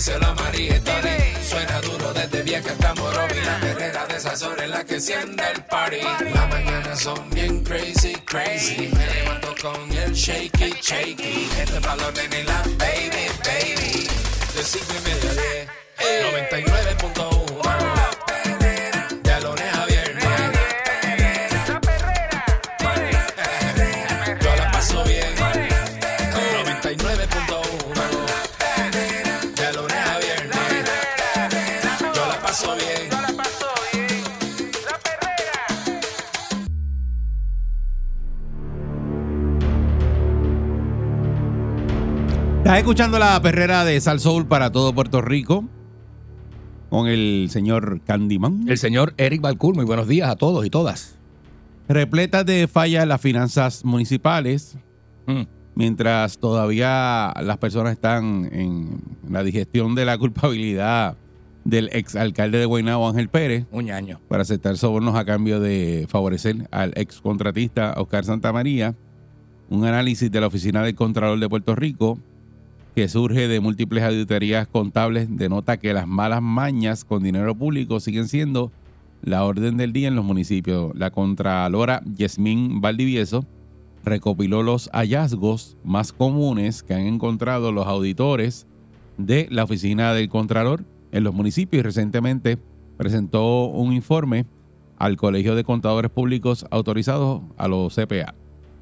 díselo a María. Suena duro desde vieja hasta Morovi. La perrera de esas horas en la que enciende el party. Las mañanas son bien crazy, crazy. Me levanto con el shaky, shaky. Este balón en la baby, baby. De cinco y media a diez. 99.1 Estás escuchando la perrera de Sal Soul para todo Puerto Rico con el señor Candyman. El señor Eric Balcour, muy buenos días a todos y todas. Repletas de fallas las finanzas municipales, Mm. mientras todavía las personas están en la digestión de la culpabilidad del exalcalde de Guaynabo, Ángel Pérez, Un ñaño. para aceptar sobornos a cambio de favorecer al ex contratista Oscar Santamaría. Un análisis de la Oficina del Contralor de Puerto Rico que surge de múltiples auditorías contables denota que las malas mañas con dinero público siguen siendo la orden del día en los municipios. La Contralora Yasmín Valdivieso recopiló los hallazgos más comunes que han encontrado los auditores de la Oficina del Contralor en los municipios y recientemente presentó un informe al Colegio de Contadores Públicos autorizados a los CPA.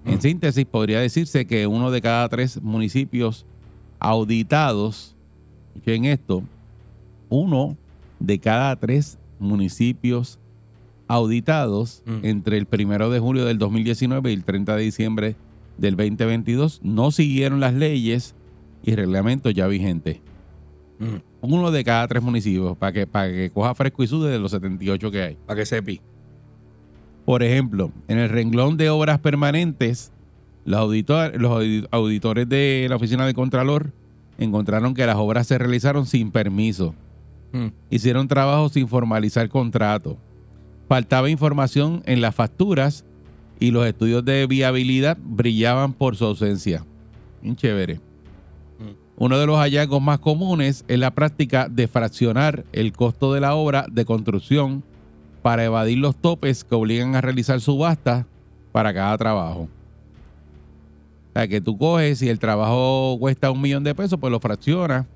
En síntesis, podría decirse que uno de cada tres municipios auditados, escuchen esto, uno de cada tres municipios auditados Mm. entre el primero de julio del 2019 y el 30 de diciembre del 2022 no siguieron las leyes y reglamentos ya vigentes. Mm. Uno de cada tres municipios, para que, para que coja fresco y sude de los 78 que hay. Para que sepi. Por ejemplo, en el renglón de obras permanentes, los, auditor- los audi- auditores de la Oficina de Contralor encontraron que las obras se realizaron sin permiso. Mm. Hicieron trabajo sin formalizar contrato. Faltaba información en las facturas y los estudios de viabilidad brillaban por su ausencia. Bien chévere. Uno de los hallazgos más comunes es la práctica de fraccionar el costo de la obra de construcción para evadir los topes que obligan a realizar subastas para cada trabajo. O sea, que tú coges y el trabajo cuesta un millón de pesos, pues lo fraccionas.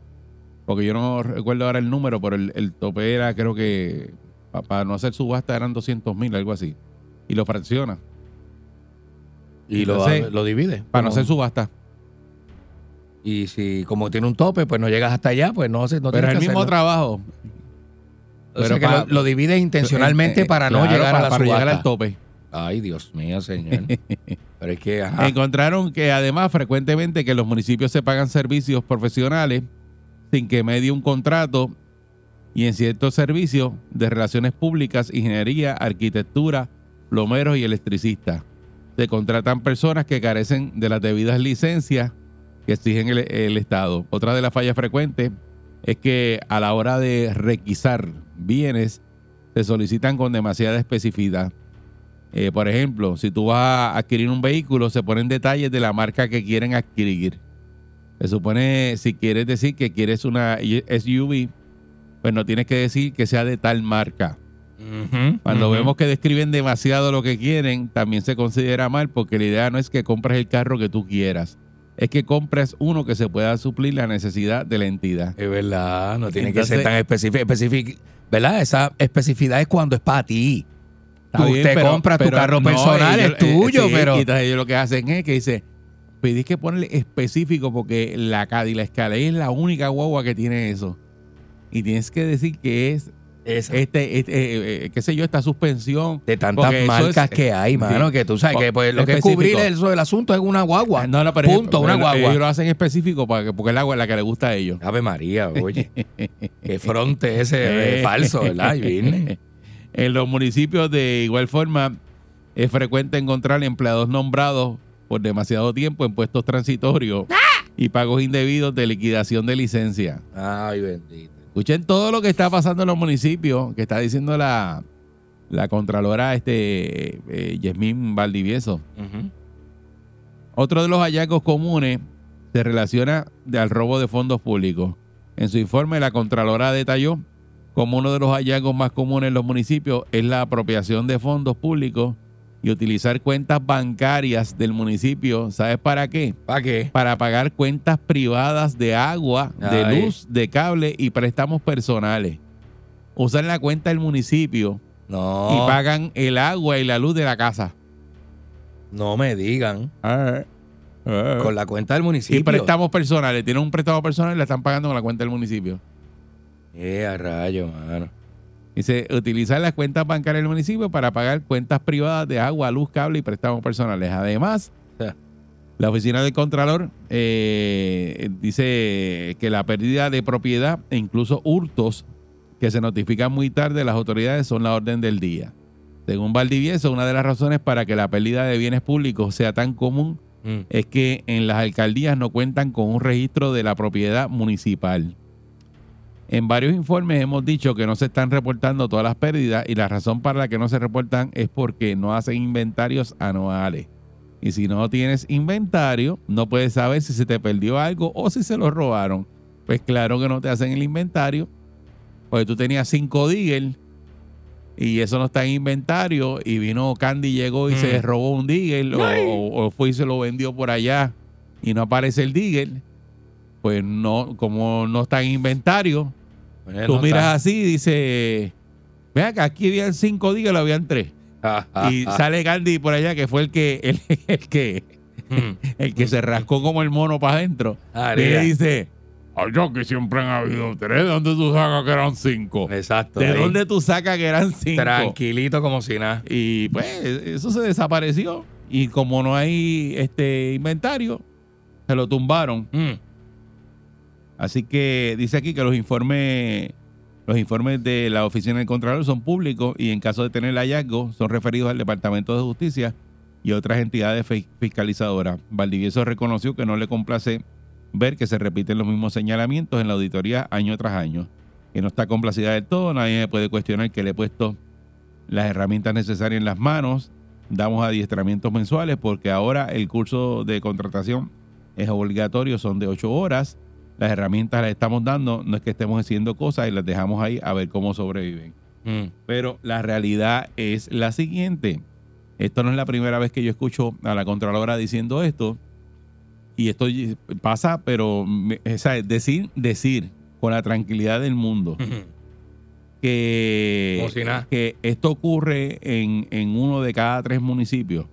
Porque yo no recuerdo ahora el número, pero el, el tope era, creo que, pa- para no hacer subasta eran 200 mil, algo así. Y lo fracciona, Y lo, Entonces, lo divide. para no hacer subasta. Y si como tiene un tope, pues no llegas hasta allá, pues no, no pero tienes es el que mismo hacerlo. trabajo. O sea pero que lo, lo divide intencionalmente Eh, eh, para no claro, llegar a la para llegar al tope. Ay, Dios mío, señor. Pero es que, ajá. Encontraron que además frecuentemente que los municipios se pagan servicios profesionales sin que medie un contrato y en ciertos servicios de relaciones públicas, ingeniería, arquitectura, plomeros y electricistas. Se contratan personas que carecen de las debidas licencias que exigen el, el Estado. Otra de las fallas frecuentes es que a la hora de requisar bienes se solicitan con demasiada especificidad. Eh, por ejemplo, si tú vas a adquirir un vehículo, se ponen detalles de la marca que quieren adquirir. Se supone, si quieres decir que quieres una SUV, pues no tienes que decir que sea de tal marca. Cuando vemos que describen demasiado lo que quieren, también se considera mal porque la idea no es que compres el carro que tú quieras, es que compres uno que se pueda suplir la necesidad de la entidad. Es verdad, no tiene Entonces- que ser tan específico. específico, ¿Verdad? Esa especificidad es cuando es para ti. Está Tú bien, te pero- compras tu carro no, personal, ellos- es tuyo, eh, sí, pero... Y entonces ellos lo que hacen es que dice, pedís que ponerle específico porque la Cadillac Escalade es la única guagua que tiene eso. Y tienes que decir que es Esa. este, este, eh, eh, qué sé yo, esta suspensión. de tantas marcas es- que hay, mano, sí. que tú sabes que pues, lo que es cubrir eso del asunto es una guagua. No, no, pero Punto, una pero guagua. Ellos lo hacen específico para que, porque es la, la que le gusta a ellos. Ave María, oye. Qué fronte ese eh, falso, ¿verdad? Y viene. En los municipios de igual forma Es frecuente encontrar empleados nombrados por demasiado tiempo en puestos transitorios y pagos indebidos de liquidación de licencia. Ay, bendito. Escuchen todo lo que está pasando en los municipios, que está diciendo la, la Contralora este, eh, Yasmín Valdivieso. Otro de los hallazgos comunes se relaciona al robo de fondos públicos. En su informe, la Contralora detalló como uno de los hallazgos más comunes en los municipios es la apropiación de fondos públicos y utilizar cuentas bancarias del municipio. ¿Sabes para qué? ¿Para qué? Para pagar cuentas privadas de agua, de luz, de cable y préstamos personales. Usan la cuenta del municipio No, y pagan el agua y la luz de la casa. no me digan. Ah, ah. Con la cuenta del municipio. Y préstamos personales. Tienen un préstamo personal y la están pagando con la cuenta del municipio. Eh, a rayo, mano. Dice, utilizar las cuentas bancarias del municipio para pagar cuentas privadas de agua, luz, cable y préstamos personales. Además, la oficina del Contralor eh, dice que la pérdida de propiedad e incluso hurtos que se notifican muy tarde las autoridades son la orden del día. Según Valdivieso, una de las razones para que la pérdida de bienes públicos sea tan común Mm. es que en las alcaldías no cuentan con un registro de la propiedad municipal. En varios informes hemos dicho que no se están reportando todas las pérdidas y la razón para la que no se reportan es porque no hacen inventarios anuales. Y si no tienes inventario, no puedes saber si se te perdió algo o si se lo robaron. Pues claro que no te hacen el inventario, porque tú tenías cinco Digger y eso no está en inventario y vino Candy, llegó y Mm. se robó un Digger o, o- o fue y se lo vendió por allá y no aparece el Digger. Pues no, como no está en inventario, Tú no miras está. así y dices, vea que aquí habían cinco Digger, habían tres. Y sale Candy por allá que fue el que el, el que Mm. el que se rascó como el mono para adentro. Ah, Y le dice, yo que siempre han habido tres, ¿de dónde tú sacas que eran cinco? Exacto. ¿De ahí. dónde tú sacas que eran cinco? Tranquilito como si nada. Y pues eso se desapareció. Y como no hay este inventario, se lo tumbaron. Mm. Así que dice aquí que los informes, los informes de la Oficina del Contralor son públicos y en caso de tener hallazgo son referidos al Departamento de Justicia y otras entidades fi- fiscalizadoras. Valdivieso reconoció que no le complace ver que se repiten los mismos señalamientos en la auditoría año tras año, que no está complacida del todo, nadie me puede cuestionar que le he puesto las herramientas necesarias en las manos, damos adiestramientos mensuales porque ahora el curso de contratación es obligatorio, son de ocho horas, las herramientas las estamos dando, no es que estemos haciendo cosas y las dejamos ahí a ver cómo sobreviven. Mm. Pero la realidad es la siguiente. Esto no es la primera vez que yo escucho a la Contralora diciendo esto. Y esto pasa, pero decir, decir con la tranquilidad del mundo que, si esto ocurre en, en uno de cada tres municipios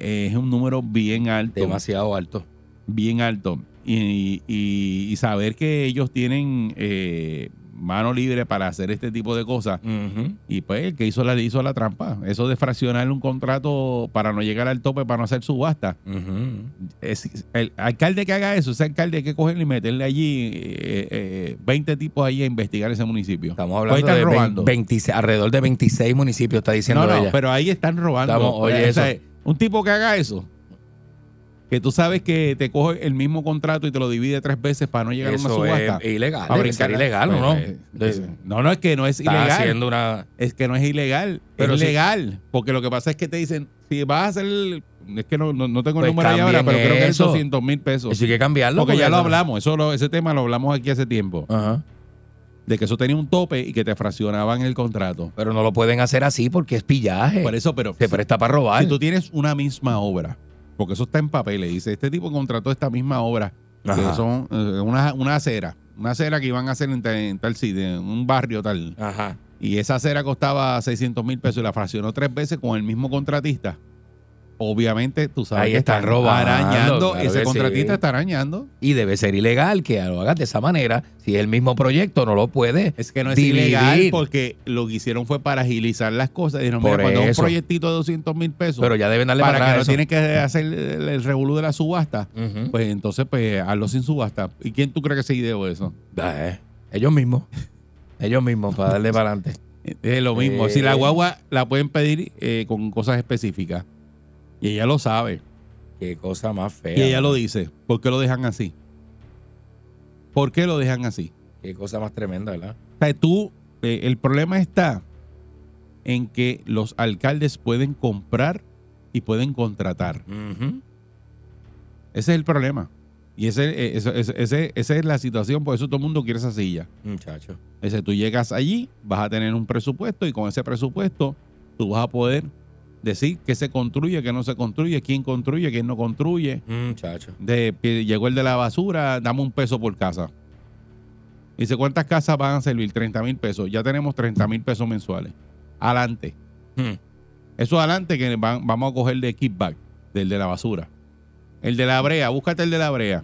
es un número bien alto Demasiado alto. bien alto y, y- y saber que ellos tienen eh, mano libre para hacer este tipo de cosas. Y pues el que hizo la hizo la trampa. Eso de fraccionar un contrato para no llegar al tope para no hacer subasta. Es, el alcalde que haga eso ese alcalde hay que cogerle y meterle allí eh, eh, 20 tipos allí a investigar ese municipio. Estamos hablando de robando. 26, alrededor de 26 municipios, está diciendo no, no, ella. pero ahí están robando. Estamos- oye, O sea, eso. un tipo que haga eso, que tú sabes que te coge el mismo contrato y te lo divide tres veces para no llegar a una subasta. es ilegal. Para brincar. ilegal, ¿o Pues, no? eh, De- es- no, no, es que no es Está ilegal. haciendo una... Es que no es ilegal. Pero es legal. Porque lo que pasa es que te dicen, si vas a hacer. el- es que no, no, no tengo el Pues número ahí ahora, pero creo que es eso. 200 mil pesos. Eso hay que cambiarlo. porque ya lo hablamos. Eso lo- ese tema lo hablamos aquí hace tiempo. Ajá. De que eso tenía un tope y que te fraccionaban el contrato. Pero no lo pueden hacer así porque es pillaje. Por eso, pero. Se presta para robar. Si tú tienes una misma obra, porque eso está en papeles, dice, este tipo contrató esta misma obra, que son eh, una, una acera, una acera que iban a hacer en, tal- en tal sitio, en un barrio tal, Ajá. y esa acera costaba 600 mil pesos y la fraccionó tres veces con el mismo contratista. Obviamente, tú sabes Ahí que están robando, arañando, claro ese contratista sí. está arañando. Y debe ser ilegal que lo hagas de esa manera. Si es el mismo proyecto, no lo puede. Es que no es dividir. ilegal porque lo que hicieron fue para agilizar las cosas. Dijeron, mira, Por cuando es un proyectito de 200 mil pesos, Pero ya deben darle para para, que no tienen que hacer el, el revolú de la subasta, pues entonces pues hazlo sin subasta. ¿Y quién tú crees que se ideó eso? Eh, ellos mismos. Ellos mismos, para darle para adelante. Es lo mismo. Si la Eh. guagua la pueden pedir eh, con cosas específicas. Y ella lo sabe. Qué cosa más fea. Y ella lo dice. ¿Por qué lo dejan así? ¿Por qué lo dejan así? Qué cosa más tremenda, ¿verdad? O sea, tú, eh, el problema está en que los alcaldes pueden comprar y pueden contratar. Ese es el problema. Y ese, eh, ese- ese- esa es la situación, por eso todo el mundo quiere esa silla. Muchacho. Ese, tú llegas allí, vas a tener un presupuesto y con ese presupuesto tú vas a poder decir qué se construye, qué no se construye, quién construye, quién no construye. Muchacho. De, que llegó el de la basura, dame un peso por casa. Dice, ¿cuántas casas van a servir? 30 mil pesos. Ya tenemos 30 mil pesos mensuales. Adelante. Hmm. Eso adelante que van- vamos a coger de kickback, del de la basura. El de la brea, búscate el de la brea.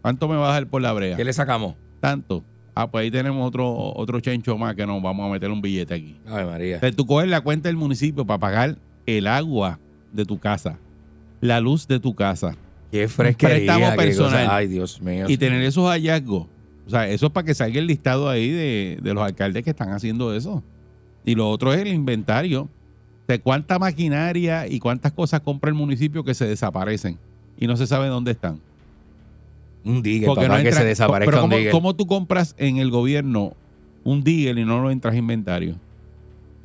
¿Cuánto me vas a dar por la brea? ¿Qué le sacamos? Tanto. Ah, pues ahí tenemos otro, otro chencho más que nos vamos a meter un billete aquí. Ave María. Entonces, tú coges la cuenta del municipio para pagar el agua de tu casa, la luz de tu casa Qué fresquería. préstamo personal. Ay, Dios mío. y tener esos hallazgos. O sea, eso es para que salga el listado ahí de, de los alcaldes que están haciendo eso. Y lo otro es el inventario de cuánta maquinaria y cuántas cosas compra el municipio que se desaparecen y no se sabe dónde están. Un digger, Porque papá, no que entra- se desaparezca Pero un ¿cómo, cómo tú compras en el gobierno un digger y no lo entras inventario?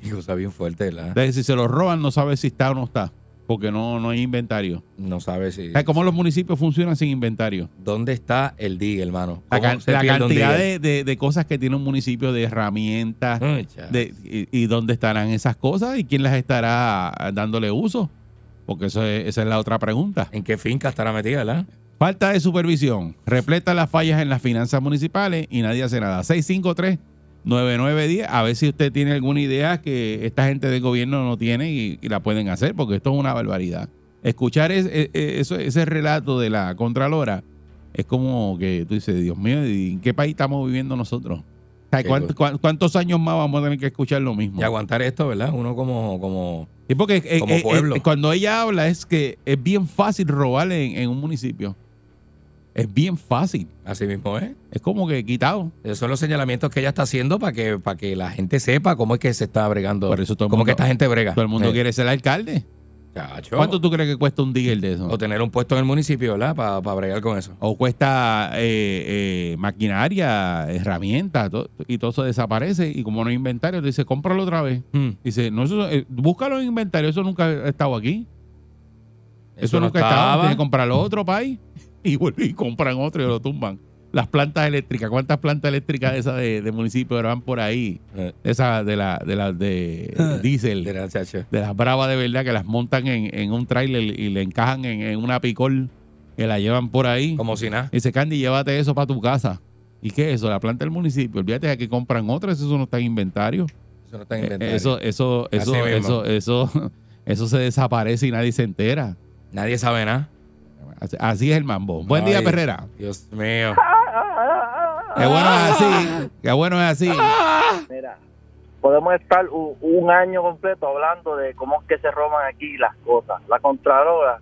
Qué cosa bien fuerte, ¿verdad? Entonces, si se lo roban, no sabes si está o no está, porque no, no hay inventario. No sabe si... O sea, ¿Cómo los municipios funcionan sin inventario? ¿Dónde está el digger, hermano? La, ¿Cómo can- se la pierde un cantidad de, de- de cosas que tiene un municipio, de herramientas, de, y, y dónde estarán esas cosas y quién las estará dándole uso. Porque eso es- esa es la otra pregunta. ¿En qué finca estará metida, verdad? Falta de supervisión. Repleta las fallas en las finanzas municipales y nadie hace nada. 653-9910. A ver si usted tiene alguna idea que esta gente del gobierno no tiene y, y la pueden hacer, porque esto es una barbaridad. Escuchar es- es- eso- ese relato de la Contralora es como que tú dices, Dios mío, ¿y ¿en qué país estamos viviendo nosotros? O sea, Qué ¿cuánt- cosa. cuán- ¿Cuántos años más vamos a tener que escuchar lo mismo? Y aguantar esto, ¿verdad? Uno como... como Sí, porque eh, Como eh, pueblo. eh, cuando ella habla es que es bien fácil robarle en, en un municipio. Es bien fácil. así mismo es. Es como que quitado. Esos son los señalamientos que ella está haciendo para que, para que la gente sepa cómo es que se está bregando. Por eso todo el cómo mundo- que esta gente brega. Todo el mundo Eh, quiere ser alcalde. chacho. ¿Cuánto tú crees que cuesta un digger de eso? O tener un puesto en el municipio, ¿verdad? Para bregar con eso. O cuesta eh, eh, maquinaria, herramientas, y todo eso desaparece. Y como no hay inventario, te dice, cómpralo otra vez. Hmm. Dice, no, eso, eh, búscalo en inventario, eso nunca ha estado aquí. Eso, Eso no nunca ha estado. estaba. Tienes que comprarlo otro país y vuelven y compran otro y lo tumban. Las plantas eléctricas, ¿cuántas plantas eléctricas de esas de, de municipio van por ahí? Eh, Esas de la de las de diésel. de la chacho. de las bravas de verdad que las montan en, en un tráiler y le encajan en, en una picol que la llevan por ahí. Como si nada. Y dice, Candy, llévate eso para tu casa. ¿Y qué es eso? La planta del municipio. Olvídate de que compran otras, eso no está en inventario. Eso no está en Eh, inventario. Eso, eso, eso, eso, eso, eso se desaparece y nadie se entera. Nadie sabe nada. Así, así es el mambo. Buen día, Perrera. Dios mío. Qué bueno es así. Qué bueno es así. Mira, podemos estar u- un, año completo hablando de cómo es que se roban aquí las cosas. La Contralora,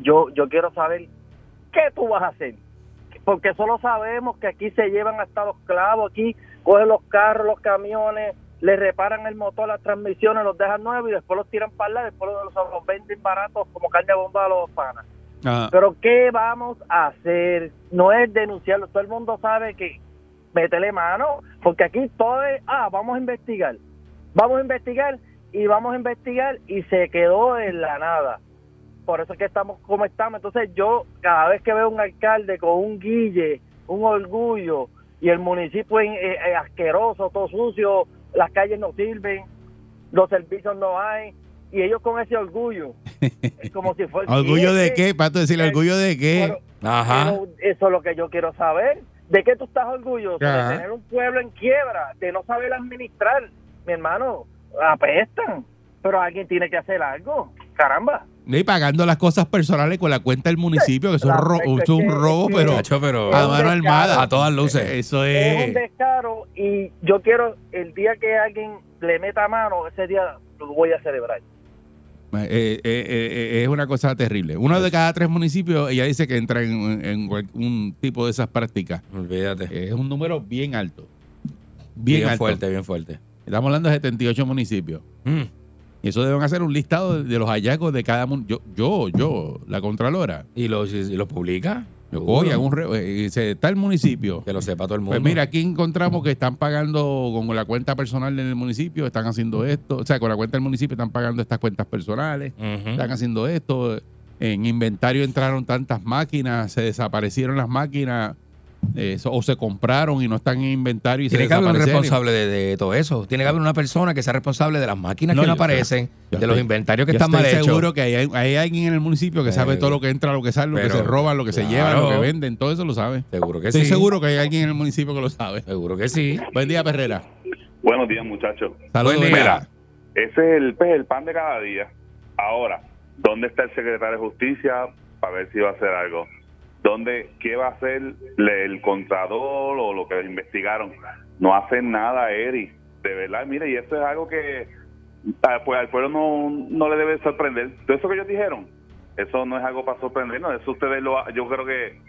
yo, yo quiero saber qué tú vas a hacer. Porque solo sabemos que aquí se llevan hasta los clavos, aquí cogen los carros, los camiones, le reparan el motor, las transmisiones, los dejan nuevos y después los tiran para allá, después los, los venden baratos como carne de bomba a los panas. Pero ¿qué vamos a hacer? No es denunciarlo. Todo el mundo sabe que métele mano, porque aquí todo es, ah, vamos a investigar. Vamos a investigar y vamos a investigar y se quedó en la nada. Por eso es que estamos como estamos. Entonces yo cada vez que veo un alcalde con un guille, un orgullo y el municipio es, es- es asqueroso, todo sucio, las calles no sirven, los servicios no hay y ellos con ese orgullo. Es como si fuera ¿Orgullo de ¿Qué? tú decirle, ¿orgullo de qué? Ajá. eso es lo que yo quiero saber. ¿De qué tú estás orgulloso? Ajá. De tener un pueblo en quiebra, de no saber administrar. Mi hermano, apestan. Pero alguien tiene que hacer algo. Caramba. Y pagando las cosas personales con la cuenta del municipio, que eso ro- es un robo, pero Chacho, pero a un mano descaro. armada. a todas luces. Eso Es un es. descaro y yo quiero, el día que alguien le meta mano, ese día lo voy a celebrar. Eh, eh, eh, es una cosa terrible. Uno de cada tres municipios, ella dice que entra en, un tipo de esas prácticas. Olvídate. Es un número bien alto. Bien, Bien, alto. fuerte, bien fuerte. Estamos hablando de 78 municipios. Mm. Y eso deben hacer un listado de, de los hallazgos de cada municipio. Yo, yo, yo, la Contralora. ¿Y lo, y lo publica? Yo voy, hago un re- eh, está el municipio. Que lo sepa todo el mundo. Pues mira, aquí encontramos que están pagando con la cuenta personal del municipio, están haciendo esto, o sea, con la cuenta del municipio están pagando estas cuentas personales, están haciendo esto. En inventario entraron tantas máquinas, se desaparecieron las máquinas, eh, so- o se compraron y no están en inventario y se Tiene que haber un responsable de, de todo eso. Tiene que haber una persona que sea responsable de las máquinas No, que no aparecen, yo de los estoy- inventarios que Yo están estoy mal hechos. seguro que hay, hay alguien en el municipio que sabe todo lo que entra, lo que sale, lo que se roban, lo que se llevan, lo que venden, todo eso lo sabe. Seguro que Estoy sí. seguro que hay alguien en el municipio que lo sabe. Seguro que sí. Buen día, Perrera. Buenos días, muchachos. Saludos. Mira, Ese es el, pues, el pan de cada día. Ahora, ¿dónde está el secretario de Justicia para ver si va a hacer algo? ¿Dónde, ¿Qué va a hacer el contador o lo que investigaron? No hacen nada, Eri. De verdad, mire, y esto es algo que ah, pues al pueblo no, no le debe sorprender. Todo eso que ellos dijeron, eso no es algo para sorprendernos. Eso ustedes lo, yo creo que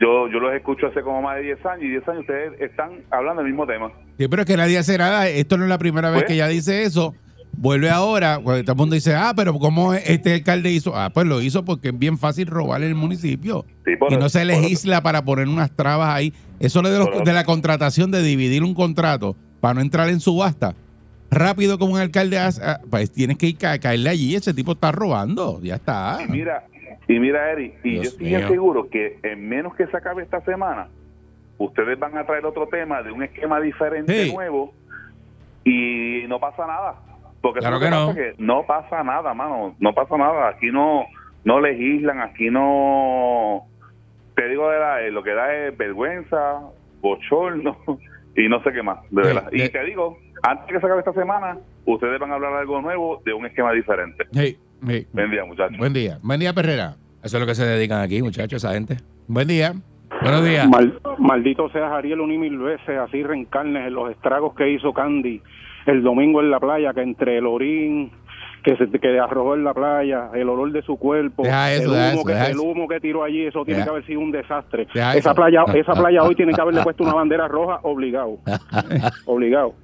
yo yo los escucho hace como más de 10 años y 10 años ustedes están hablando del mismo tema. Sí, pero es que nadie hace nada. Esto no es la primera vez Pues. que ella dice eso. Vuelve ahora, cuando todo el mundo dice, ah, pero ¿cómo este alcalde hizo? Ah, pues lo hizo porque es bien fácil robar el municipio. Sí, y no se legisla para poner unas trabas ahí. Eso de, los- de la contratación, de dividir un contrato para no entrar en subasta. Rápido como un alcalde hace, ah, pues tienes que ir a caerle allí. Ese tipo está robando. Ya está. Y mira, y mira, Eri, y Dios yo estoy mío. seguro que en menos que se acabe esta semana, ustedes van a traer otro tema de un esquema diferente Sí. nuevo y no pasa nada. Porque Claro que no. pasa, que no pasa nada, mano. No pasa nada. Aquí no no legislan, aquí no. Te digo, de verdad, eh, lo que da es vergüenza, bochorno y no sé qué más, de verdad. Y te digo, antes que se acabe esta semana, ustedes van a hablar algo nuevo de un esquema diferente. Sí, sí. Buen día, muchachos. Buen día. Buen día, Perrera. Eso es lo que se dedican aquí, muchachos, esa gente. Buen día. Buenos días. Mal- maldito seas Ariel un y mil veces, así reencarnes en los estragos que hizo Candy el domingo en la playa, que entre el orín que se que arrojó en la playa, el olor de su cuerpo, eso, el, humo eso, que, deja el eso. humo que tiró allí, eso tiene que haber sido un desastre. Esa playa, esa playa hoy tiene que haberle puesto una bandera roja obligado. obligado.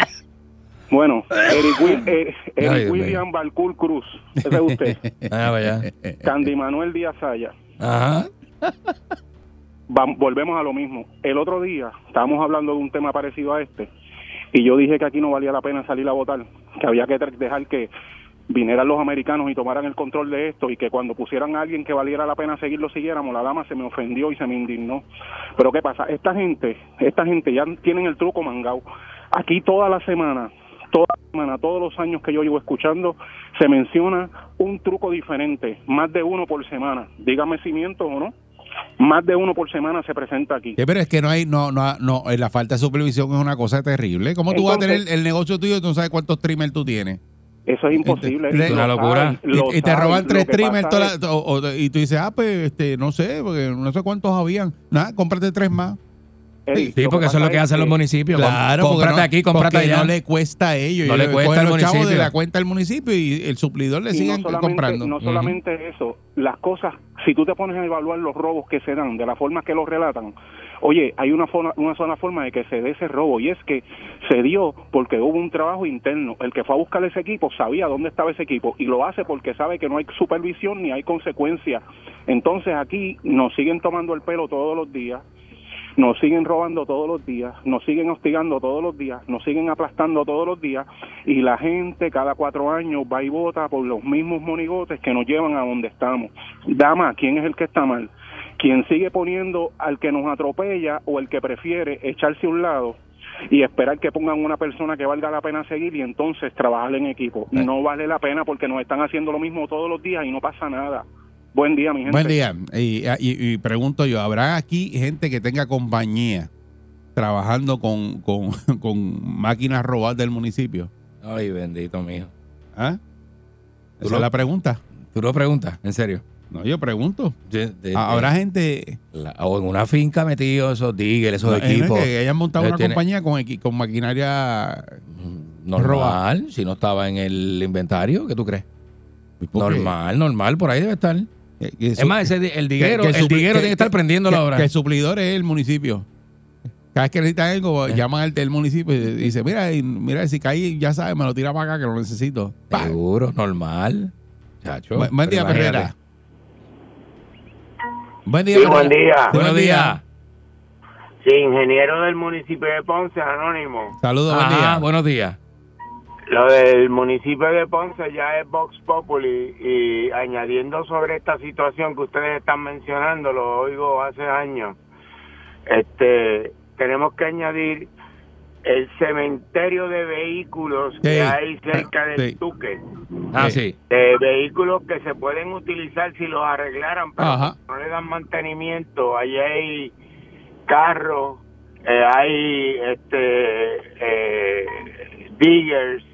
Bueno, Eric, Will- eh, Eric William Balcour Cruz, ese es usted. Ah, vaya. Candy Manuel Díaz Saya. Ajá. Volvemos a lo mismo. El otro día estábamos hablando de un tema parecido a este y yo dije que aquí no valía la pena salir a votar, que había que dejar que vinieran los americanos y tomaran el control de esto y que cuando pusieran a alguien que valiera la pena seguir lo siguiéramos, la dama se me ofendió y se me indignó. Pero ¿qué pasa? Esta gente, esta gente ya tienen el truco mangao. Aquí toda la semana, toda la semana, todos los años que yo llevo escuchando, se menciona un truco diferente, más de uno por semana. Dígame si miento o no. Más de uno por semana se presenta aquí. Sí, pero es que no hay, no, no, no, eh, la falta de supervisión es una cosa terrible. ¿Cómo tú vas a tener el negocio tuyo y tú no sabes cuántos streamers tú tienes? Eso es imposible. Es una Lo locura. Y, te roban tres streamers toda la- o- o- y tú dices, ah, pues este, no sé, porque no sé cuántos habían. Nada, cómprate tres más. Sí, porque eso es lo que hacen los municipios. Claro, porque cómprate no- aquí, cómprate allá. no le cuesta a ellos. No le cuesta al chavos de municipio. la cuenta del municipio y el suplidor le siguen no solamente, comprando. no solamente eso, las cosas, si tú te pones a evaluar los robos que se dan de la forma que los relatan, oye, hay una, forma, una sola forma de que se dé ese robo y es que se dio porque hubo un trabajo interno. El que fue a buscar ese equipo sabía dónde estaba ese equipo y lo hace porque sabe que no hay supervisión ni hay consecuencia. Entonces aquí nos siguen tomando el pelo todos los días. Nos siguen robando todos los días, nos siguen hostigando todos los días, nos siguen aplastando todos los días y la gente cada cuatro años va y vota por los mismos monigotes que nos llevan a donde estamos. Dama, ¿quién es el que está mal? ¿Quién sigue poniendo al que nos atropella o el que prefiere echarse a un lado y esperar que pongan una persona que valga la pena seguir y entonces trabajar en equipo? No vale la pena porque nos están haciendo lo mismo todos los días y no pasa nada. Buen día, mi gente. Buen día. Y, y- y pregunto yo, ¿habrá aquí gente que tenga compañía trabajando con, con, con máquinas robadas del municipio? Ay, bendito mío. ¿Ah? Tú Esa lo- es la pregunta. Tú lo preguntas, en serio. No, yo pregunto. De- de- ¿Habrá de- gente la- o en una finca metido esos diggers, esos equipos. que hayan montado una tiene- compañía con, equi- con maquinaria? Normal, si no estaba en el inventario, ¿qué tú crees? Normal, normal, por ahí debe estar. Que- que Es más, ese, el diguero, que- que el diguero que- tiene que estar prendiendo la obra. Que el suplidor es el municipio. Cada vez que necesitan algo, llaman al del municipio y dice, mira, mira, si caí, ya sabes, me lo tira para acá que lo necesito. Seguro, normal. Chacho. Bu- Buen día, pero imagínate. Perrera. Buen día, Sí, Perrera. buen día. Buenos días. Sí, ingeniero del municipio de Ponce, anónimo. Saludos, buen día. buenos días. Lo del municipio de Ponce ya es Vox Populi y añadiendo sobre esta situación que ustedes están mencionando, lo oigo hace años, este, tenemos que añadir el cementerio de vehículos que hay cerca del Sí. Tuque, Ah, sí. de vehículos que se pueden utilizar si los arreglaran, pero Ajá. no le dan mantenimiento. Allí hay carros, eh, hay este eh, diggers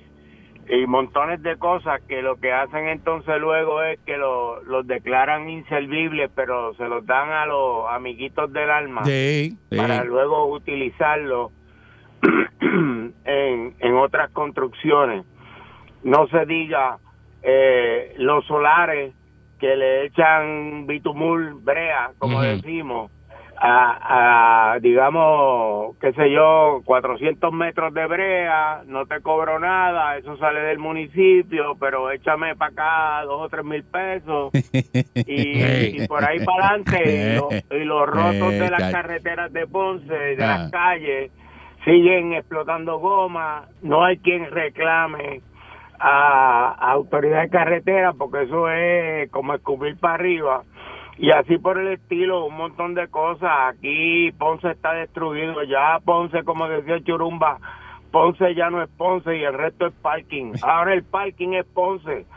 y montones de cosas que lo que hacen entonces luego es que lo- los declaran inservibles, pero se los dan a los amiguitos del alma Sí, sí. para luego utilizarlo en, en otras construcciones. No se diga eh, los solares que le echan bitumul, brea, como decimos, a, a, digamos, qué sé yo, 400 metros de brea, no te cobro nada, eso sale del municipio, pero échame para acá dos o tres mil pesos. Y, y por ahí para adelante y, lo- y los rotos de las Eh, carreteras de Ponce, de Ah. las calles, siguen explotando goma, no hay quien reclame a, a autoridad de carretera porque eso es como escupir para arriba y así por el estilo, un montón de cosas. Aquí Ponce está destruido, ya Ponce, como decía Churumba, Ponce ya no es Ponce y el resto es parking. Ahora el parking es Ponce.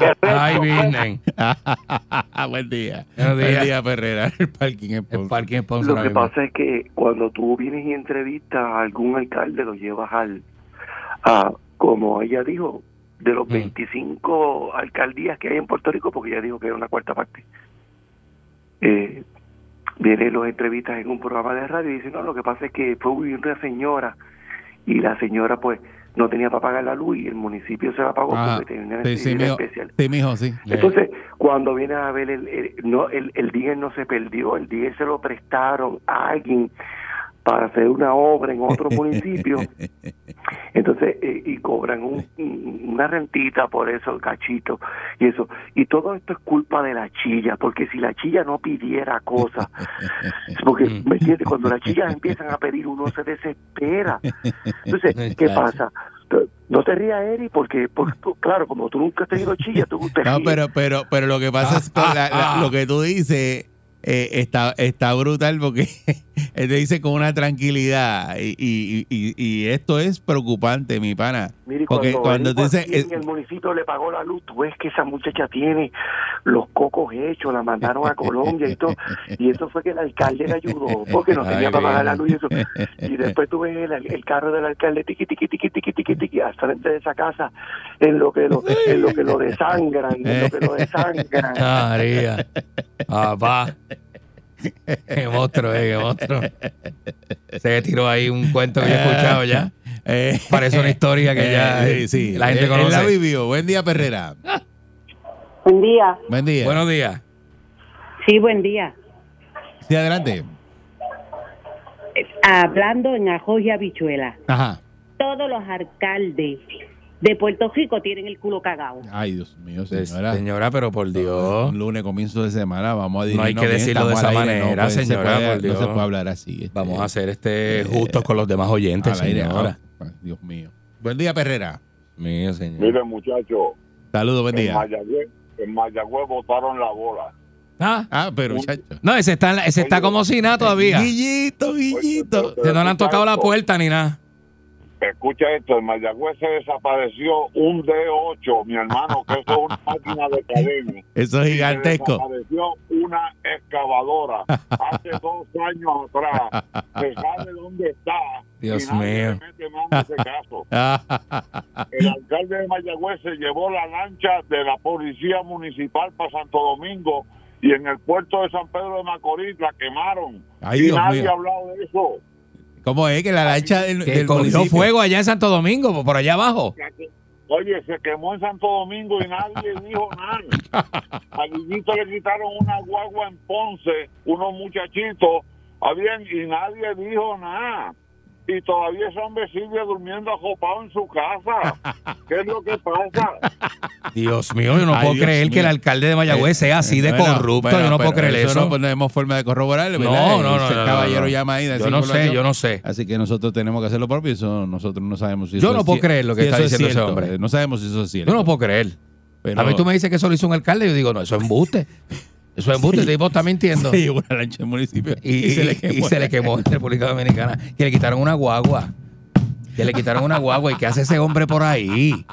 Es- vienen. buen día. Buen día, Perrera. El parking es El Ponce. parking en Ponce Lo que pasa es que cuando tú vienes y entrevistas a algún alcalde, lo llevas al, a, como ella dijo, de los Mm. 25 alcaldías que hay en Puerto Rico, porque ella dijo que era una cuarta parte, eh, viene los entrevistas en un programa de radio y dice, no, lo que pasa es que fue una señora y la señora pues no tenía para pagar la luz y el municipio se la pagó Ajá. porque tenía una Sí, sí, necesidad mijo. especial. Sí, mijo, sí. Entonces, cuando viene a ver el, el- no el, el no se perdió, el digger se lo prestaron a alguien para hacer una obra en otro municipio. Entonces, eh, y cobran un- un- una rentita por eso, el cachito y eso. Y todo esto es culpa de la chilla, porque si la chilla no pidiera cosas, porque, ¿me entiendes? Cuando las chillas empiezan a pedir, uno se desespera. Entonces, ¿qué pasa? No te rías, Eri, porque, porque tú- claro, como tú nunca has tenido chilla, tú te No, ríes. pero, pero, pero lo que pasa es que la- la- lo que tú dices eh, está, está brutal porque él te dice con una tranquilidad y, y, y, y esto es preocupante, mi pana. Mire, Porque cuando tú averiguas dices... quién en el municipio le pagó la luz, tú ves que esa muchacha tiene los cocos hechos, la mandaron a Colombia y todo, y eso fue que el alcalde le ayudó, porque no tenía Ay, para pagar la luz y eso. Y después tú ves el, el carro del alcalde tiqui, tiqui, tiqui, tiqui, tiqui, tiqui, al frente de esa casa, en lo que lo, en lo que lo desangran, en lo que lo desangran. María. Papá. Qué monstruo, eh, qué monstruo. Se tiró ahí un cuento que yo he escuchado ya. Eh, Parece una historia que ya eh, sí, la gente él- él la conoce. vivió. Buen día, Perrera. Buen día. Buen día. Buenos días. Sí, buen día. Sí, adelante. Hablando en ajos y habichuela. Ajá. Todos los alcaldes de Puerto Rico tienen el culo cagado. Ay, Dios mío, Pues, señora. Señora, pero por Dios. Un lunes, comienzo de semana, vamos a No hay que bien, decirlo de esa manera, se señora, puede- por Dios. No se puede hablar así. este, Vamos a ser este justos con los demás oyentes, aire. señora. Ah, Dios mío. Buen día, Perrera. Mío, señor. Miren, muchachos, Saludos, buen en día. Mayagüez, en Mayagüez botaron la bola. Ah, Ah, pero chacho. no, ese está, en la- ese está como si nada todavía. Guillito, Guillito. Que no le han tocado la puerta ni nada. Escucha esto, en Mayagüez se desapareció un D8, mi hermano, que eso es una máquina de cadena. Eso es Y se gigantesco. desapareció una excavadora hace dos años atrás. Se sabe dónde está. Dios y nadie mío. mete mano a ese caso. El alcalde de Mayagüez se llevó la lancha de la policía municipal para Santo Domingo y en el puerto de San Pedro de Macorís la quemaron. Ay, y Dios nadie mío. ha hablado de eso. ¿Cómo es que la lancha del, Que del cogió fuego allá en Santo Domingo, por allá abajo. Oye, se quemó en Santo Domingo y nadie dijo nada. A Guillito le quitaron una guagua en Ponce, unos muchachitos, bien, y nadie dijo nada. Y todavía ese hombre sigue durmiendo acopado en su casa. ¿Qué es lo que pasa? Dios mío, yo no Ay, puedo Dios creer que el alcalde de Mayagüez sea así de Bueno, corrupto. bueno, yo no puedo creer eso. No tenemos forma de corroborarle, No, no, no, no, caballero no, no. llama ahí. de Yo no sé, yo no sé. Así que nosotros tenemos que hacer lo propio y eso nosotros no sabemos si Yo eso no es puedo creer lo que si está es diciendo ese hombre. No sabemos si eso es cierto. Yo no puedo creer. Pero- A mí tú me dices que eso lo hizo un alcalde y yo digo, no, eso es embuste. Eso es embuste, el tipo está mintiendo. Se llevó una lancha del municipio y, y- y se le quemó en República Dominicana. Que le quitaron una guagua. Que le quitaron una guagua. ¿Y qué hace ese hombre por ahí?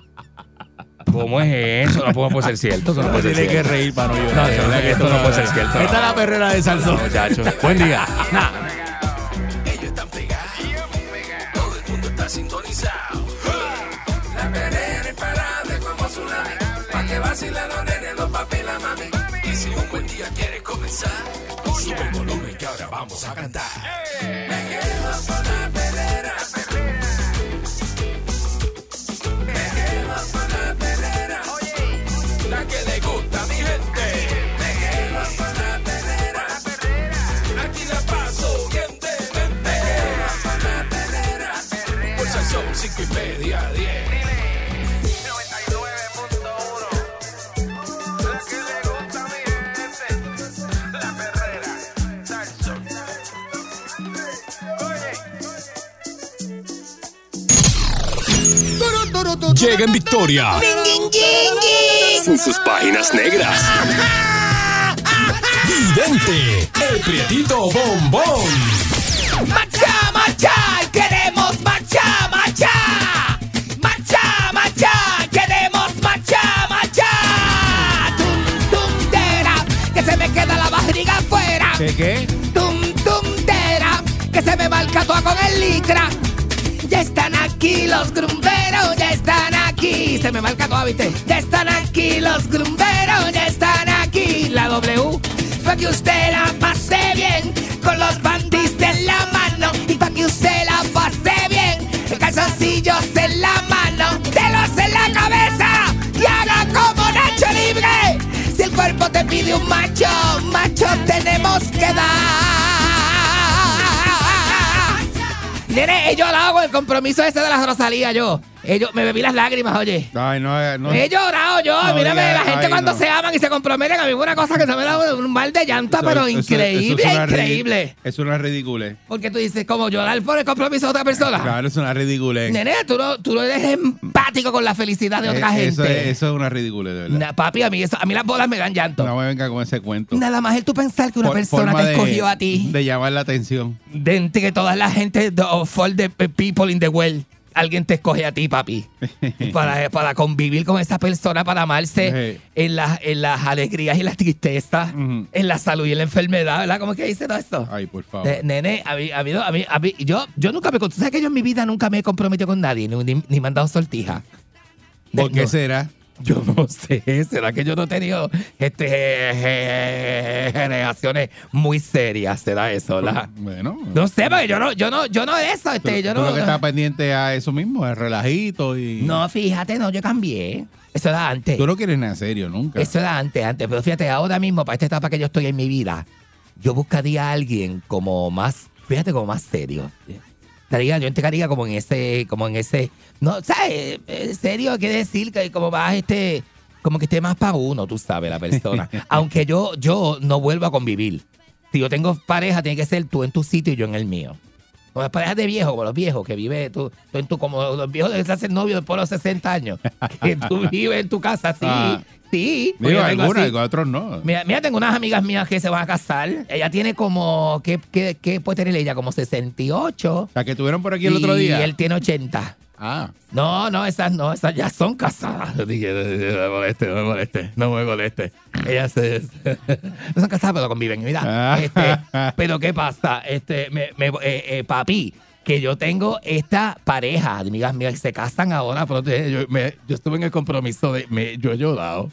¿Cómo es eso? No puede ser cierto. Eso no puede ser Tiene que cierto. reír para no llorar. No, eso no- que esto no puede ser cierto. Esta es la perrera de Salsón. No, muchacho. Buen día. Nah. Ellos están pegados. Todo el mundo está sintonizado. Buen día quieres comenzar, sube el volumen que ahora vamos a cantar. Me quedo con la Llega en victoria. Sin sus páginas negras. Vidente, el prietito bombón. ¡Marcha, marcha! ¡Queremos marcha, marcha! ¡Marcha, marcha! ¡Queremos marcha, marcha! ¡Tum, tum, tera! ¡Que se me queda la barriga afuera! ¿Qué qué? ¡Tum, tum, tera! ¡Que se me va el catoa con el licra! Ya están aquí los grumberos, ya están aquí. Se me va el catoa, ¿viste? Ya están aquí los grumberos, ya están aquí. La W, para que usted la pase bien, con los bandis en la mano. Y para que usted la pase bien, calzoncillos en la mano, dedos en la cabeza y haga como Nacho Libre. Si el cuerpo te pide un macho, macho tenemos que dar. Nene, yo lo hago el compromiso ese de la Rosalía, yo. Ellos, me bebí las lágrimas, oye. Ay, no, eh, no. He llorado yo, No mírame, diga, la gente ay, cuando no. se aman y se comprometen, a mí una cosa que se me da un mal de llanto, pero Eso- increíble, eso es increíble. Es una ridícula. Porque tú dices, como llorar por el compromiso de otra persona. Claro, es una ridícula. Nene, tú no, tú no eres empático con la felicidad de otra Eh, Eso gente. es, eso es una ridícula, de verdad. Na- papi, a mí, eso- a mí las bolas me dan llanto. No me venga con ese cuento. Nada más el tú pensar que una For- persona te de- escogió a ti. De llamar la atención. de entre que toda la gente all the people in the world alguien te escoge a ti papi para, para convivir con esa persona para amarse en las en las alegrías y las tristezas en la salud y en la enfermedad ¿verdad? ¿cómo es que dice todo esto? Ay, por favor. De- nene a mí, a mí, a mí, a mí- yo, yo nunca me sabes que yo en mi vida nunca me he comprometido con nadie ni, ni, ni me han dado sortija ¿Por qué será? Yo no sé, ¿será que yo no he tenido este, relaciones muy serias? ¿Será eso? ¿verdad? Bueno. No sé, porque yo no, yo no, yo no de eso, este, yo Tú no. lo que estás pendiente a eso mismo, el relajito y... No, fíjate, no, yo cambié. Eso era antes. Tú no quieres nada serio nunca. Eso era antes, antes. Pero fíjate, ahora mismo, para esta etapa que yo estoy en mi vida, yo buscaría a alguien como más, fíjate, como más serio. Estaría, yo entraría como en ese, como en ese, no, ¿sabes? Eh, Serio quiere decir que como más este, como que esté más para uno, tú sabes, la persona. Aunque yo, yo no vuelvo a convivir. Si yo tengo pareja, tiene que ser tú en tu sitio y yo en el mío. Las parejas de viejos, los viejos que vive tú, tú en tu, como los viejos que se hacen novios después de los 60 años. Que tú vives en tu casa, sí, Ah. sí. Digo, así- otros no. Mira, mira, tengo unas amigas mías que se van a casar. Ella tiene como, ¿qué, qué, qué puede tener ella? Como 68. La que tuvieron por aquí el otro día. Y él tiene 80. Ah. No, no, esas no, esas ya son casadas. Dije, no me moleste, no me moleste, no me moleste. Ellas se- no son casadas, pero conviven. Mira, Ah. este, pero ¿qué pasa? Este, me, me- eh, eh, papi, que yo tengo esta pareja amigas mías que se casan ahora, yo, me- yo estuve en el compromiso de, me, yo he llorado.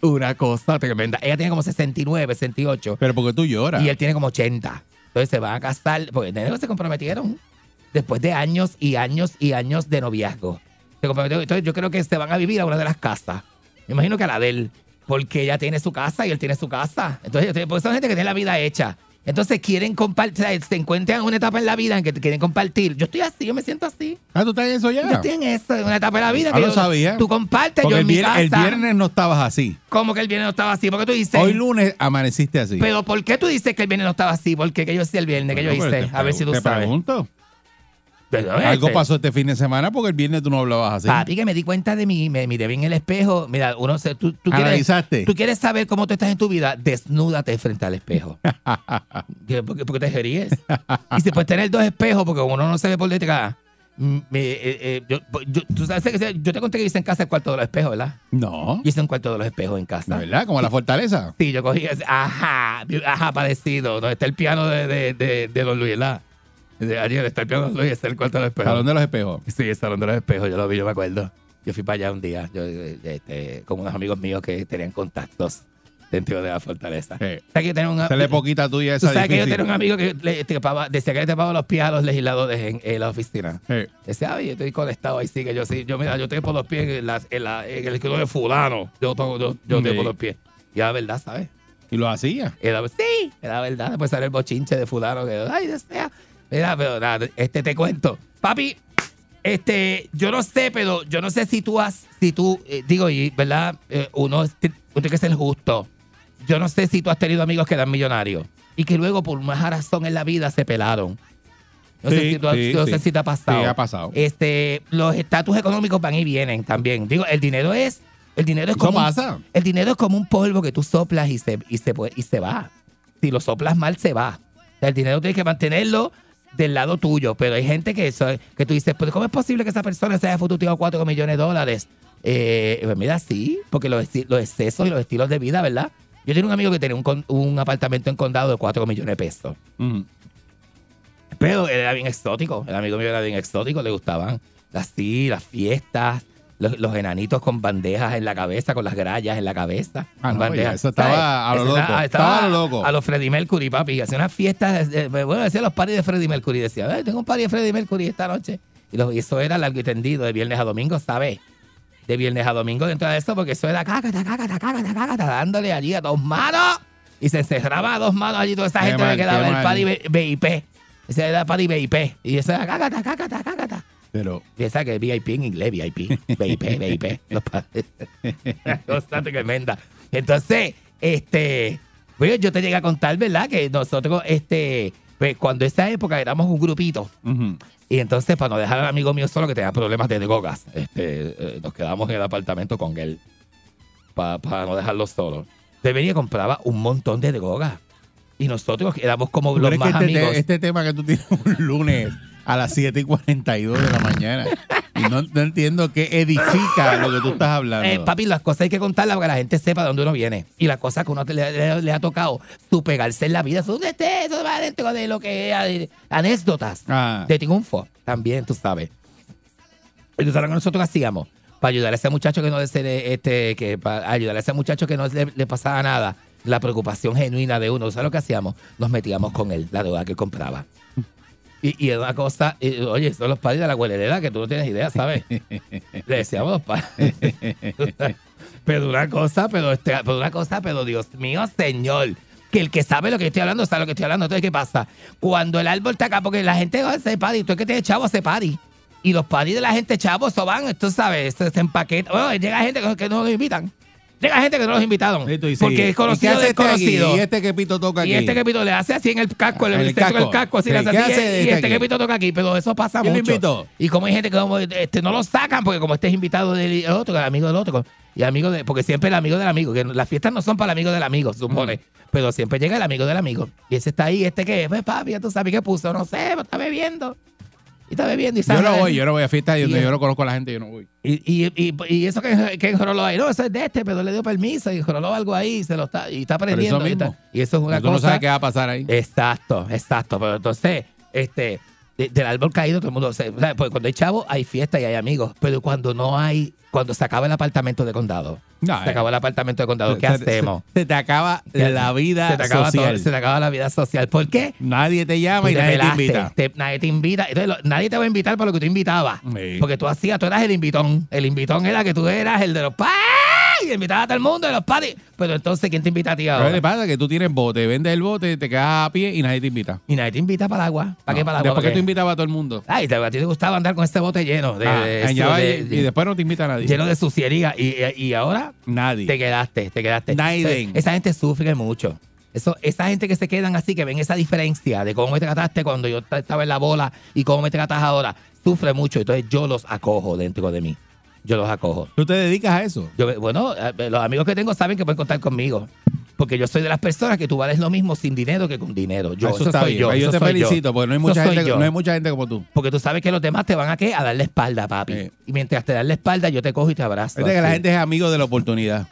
Una cosa tremenda. Ella tiene como 69, 68. Pero porque tú lloras. Y él tiene como 80. Entonces se van a casar, porque se comprometieron después de años y años y años de noviazgo. Se. Entonces yo creo que se van a vivir a una de las casas. Me imagino que a la de él, porque ella tiene su casa y él tiene su casa. Entonces, porque son gente que tiene la vida hecha. Entonces quieren compartir, o sea, se encuentran en una etapa en la vida en que quieren compartir. Yo estoy así, yo me siento así. Ah, tú estás en eso ya. Yo estoy en eso, en una etapa de la vida. Ah, que lo yo- sabía. Tú compartes, Porque yo el, en mi casa. el viernes no estabas así. ¿Cómo que el viernes no estaba así? ¿Por qué tú dices? Hoy lunes amaneciste así. Pero ¿por qué tú dices que el viernes no estaba así? Porque que yo hacía el viernes, que yo pero hice. te A ver si tú te sabes. pregunto. Algo pasó este fin de semana porque el viernes tú no hablabas así. Papi, que me di cuenta de mí, me miré bien en el espejo. Mira, uno se, tú, tú quieres, tú quieres saber cómo tú estás en tu vida, desnúdate frente al espejo. ¿Qué- ¿Por qué, por qué te ríes? y si puedes tener dos espejos, porque uno no se ve por detrás. mm, me- eh, eh, yo, yo- tú sabes que yo te conté que hice en casa el cuarto de los espejos, ¿verdad? No. Hice un cuarto de los espejos en casa. ¿Verdad? Como la fortaleza. Sí, yo cogí ese, ajá, ajá, parecido. Donde está el piano de, de, de, de Don Luis, ¿verdad? Ayer está el piano Luis, está el cuarto de los espejos. Salón de los espejos. Sí, el salón de los espejos, yo lo vi, yo me acuerdo. Yo fui para allá un día, yo, este, con unos amigos míos que tenían contactos dentro de la fortaleza. Sí. ¿Sabes que yo tenía un, Se le poquita tuya tú esa sabes que yo tenía un amigo que le trepaba- decía que le trepaba los pies a los legisladores en, en la oficina. Sí. Decía, ay, yo estoy conectado ahí, sí, que yo sí. Yo, mira, yo trepo los pies en, la- en, la- en el escritorio de fulano. Yo, toco- yo, yo Sí. los pies. Y era verdad, ¿sabes? Y lo hacía. Era, sí, era verdad. Después sale el bochinche de fulano que, ay, desea. Mira, pero nada, este te cuento. Papi, este, yo no sé, pero yo no sé si tú has, si tú, eh, digo, y verdad, Eh, uno, uno tiene que ser justo. Yo no sé si tú has tenido amigos que eran millonarios y que luego por una razón en la vida se pelaron. No, sé, si tú has- sí, no sí. sé si te ha pasado. Sí, ha pasado. Este, los estatus económicos van y vienen también. Digo, el dinero es, el dinero es Eso como un- pasa. el dinero es como un polvo que tú soplas y se, y se, y se va. Si lo soplas mal, se va. O sea, el dinero tienes que mantenerlo del lado tuyo. Pero hay gente que, eso, que tú dices, pues, ¿cómo es posible que esa persona se haya fututeado 4 millones de dólares? Eh, pues mira, sí, porque los, excesos y los estilos de vida, ¿verdad? Yo tenía un amigo que tenía un, apartamento en condado de 4 millones de pesos. Pero él era bien exótico. El amigo mío era bien exótico. Le gustaban las, sí, las fiestas, los, los enanitos con bandejas en la cabeza, con las grallas en la cabeza. Ah, no, eso estaba a lo loco. Estaba a lo loco. A los Freddie Mercury, papi. Hacía unas fiestas. eh, bueno, decía los paris de Freddie Mercury. Decía, "Ay, tengo un party de Freddie Mercury esta noche. Y, lo- y eso era largo y tendido, de viernes a domingo, ¿sabes? De viernes a domingo dentro de eso, porque eso era cácata, cácata, cácata, cácata, dándole allí a dos manos. Y se encerraba a dos manos allí toda esa Qué gente mal, que quedaba el party BIP. Ese era party VIP. Y eso era cácata, cácata, cácata. Pero Y esa que es VIP en inglés, VIP. VIP, VIP. Pa- Una cosa tremenda. Entonces, este, pues yo te llegué a contar, ¿verdad? Que nosotros, este, pues cuando esa época éramos un grupito. Y entonces, para no dejar al amigo mío solo que tenía problemas de drogas, este, eh, nos quedamos en el apartamento con él. pa- Para no dejarlo solo. Debería compraba un montón de drogas. Y nosotros éramos como Pero los es que más este, te- amigos. este tema que tú tienes un lunes a las 7 y 42 de la mañana. Y no, no entiendo qué edifica lo que tú estás hablando. Eh, papi, las cosas hay que contarlas para que la gente sepa de dónde uno viene. Y las cosas que uno te- le, ha tocado su pegarse en la vida, eso, este, eso va dentro de lo que es anécdotas Ah. de triunfo. También, tú sabes. Entonces, lo que nosotros hacíamos para ayudar a ese muchacho que no le este, que para ayudar a ese muchacho que no le, le pasaba nada, la preocupación genuina de uno, ¿sabes lo que hacíamos? Nos metíamos con él, la droga que él compraba. Y, y era una cosa, y, oye, son los padres de la huelerera que tú no tienes idea, ¿sabes? Le decíamos los padres. pero una cosa, pero, este, pero una cosa, pero Dios mío, señor. Que el que sabe lo que estoy hablando, sabe lo que estoy hablando. Entonces, ¿qué pasa? Cuando el árbol está acá, porque la gente oh, se pari, tú es que tienes chavo, se pari. Y los paris de la gente chavo, eso van, tú sabes, se, empaquetan. Bueno, llega gente que, no los invitan. Llega gente que no los invitaron. Y porque ¿y es conocido hace este desconocido. ¿Y este que pito toca aquí? Y este que pito le hace así en el casco, en el, el casco. casco, así le Sí, hace ¿qué así, hace y este este que pito toca aquí, pero eso pasa ¿Quién lo mucho. invitó? Y como hay gente que este, no lo sacan, porque como este es invitado del otro, el amigo del otro, y amigo de, porque siempre el amigo del amigo, que las fiestas no son para el amigo del amigo, supone, pero siempre llega el amigo del amigo. Y ese está ahí, este que, pues papi, ya tú sabes qué puso, no sé, está bebiendo. Y está bebiendo y Yo no voy, yo no voy a fiestas Y- donde yo no conozco a la gente, yo no voy. Y, y, y, y eso que, que enjoroló ahí, no, eso es de este, pero le dio permiso y enjoroló algo ahí y se lo está, y está aprendiendo. eso y, mismo. está- y eso es una Pero tú no cosa. sabes qué va a pasar ahí. Exacto, exacto. Pero entonces, este, de- del árbol caído, todo el mundo. o sea, pues cuando hay chavos, hay fiesta y hay amigos. Pero cuando no hay, cuando se acaba el apartamento de condado, No, se eh. acaba el apartamento de condado, ¿qué Se- hacemos? Se, se te acaba la vida se te acaba todo, social. se te acaba la vida social. ¿Por qué? Nadie te llama y Porque nadie te invita. te- nadie te invita. Entonces, lo- nadie te va a invitar por lo que tú invitabas. Sí. Porque tú hacías, tú eras el invitón. El invitón era que tú eras el de los ¡Pay! ¡Ay! Invitar a todo el mundo en los parties. Pero entonces, ¿quién te invita a ti ¿Qué ahora? le pasa? Que tú tienes bote, vendes el bote, te quedas a pie y nadie te invita. Y nadie te invita para el agua. ¿Para qué para el agua? Después que ¿Para tú qué? invitabas a todo el mundo. Ay, a ti te gustaba andar con este bote lleno de, Ah, de- de- y, de- y después no te invita a nadie. lleno de suciería. Y, y ahora Nadie. te quedaste, te quedaste. Nadie. Esa gente sufre mucho. Eso, esa gente que se quedan así, que ven esa diferencia de cómo me trataste cuando yo estaba en la bola y cómo me tratas ahora, sufre mucho. Entonces yo los acojo dentro de mí. Yo los acojo. ¿Tú te dedicas a eso? Yo, bueno, eh, los amigos que tengo saben que pueden contar conmigo. Porque yo soy de las personas que tú vales lo mismo sin dinero que con dinero. Yo, Ah, eso, está soy bien. yo. Pues yo eso te soy felicito, yo. porque no hay, Eso mucha soy gente, yo. no hay mucha gente como tú. Porque tú sabes que los demás te van a qué? A darle espalda, papi. Y mientras te dan la espalda, yo te cojo y te abrazo. Fíjate que la gente es amigo de la oportunidad.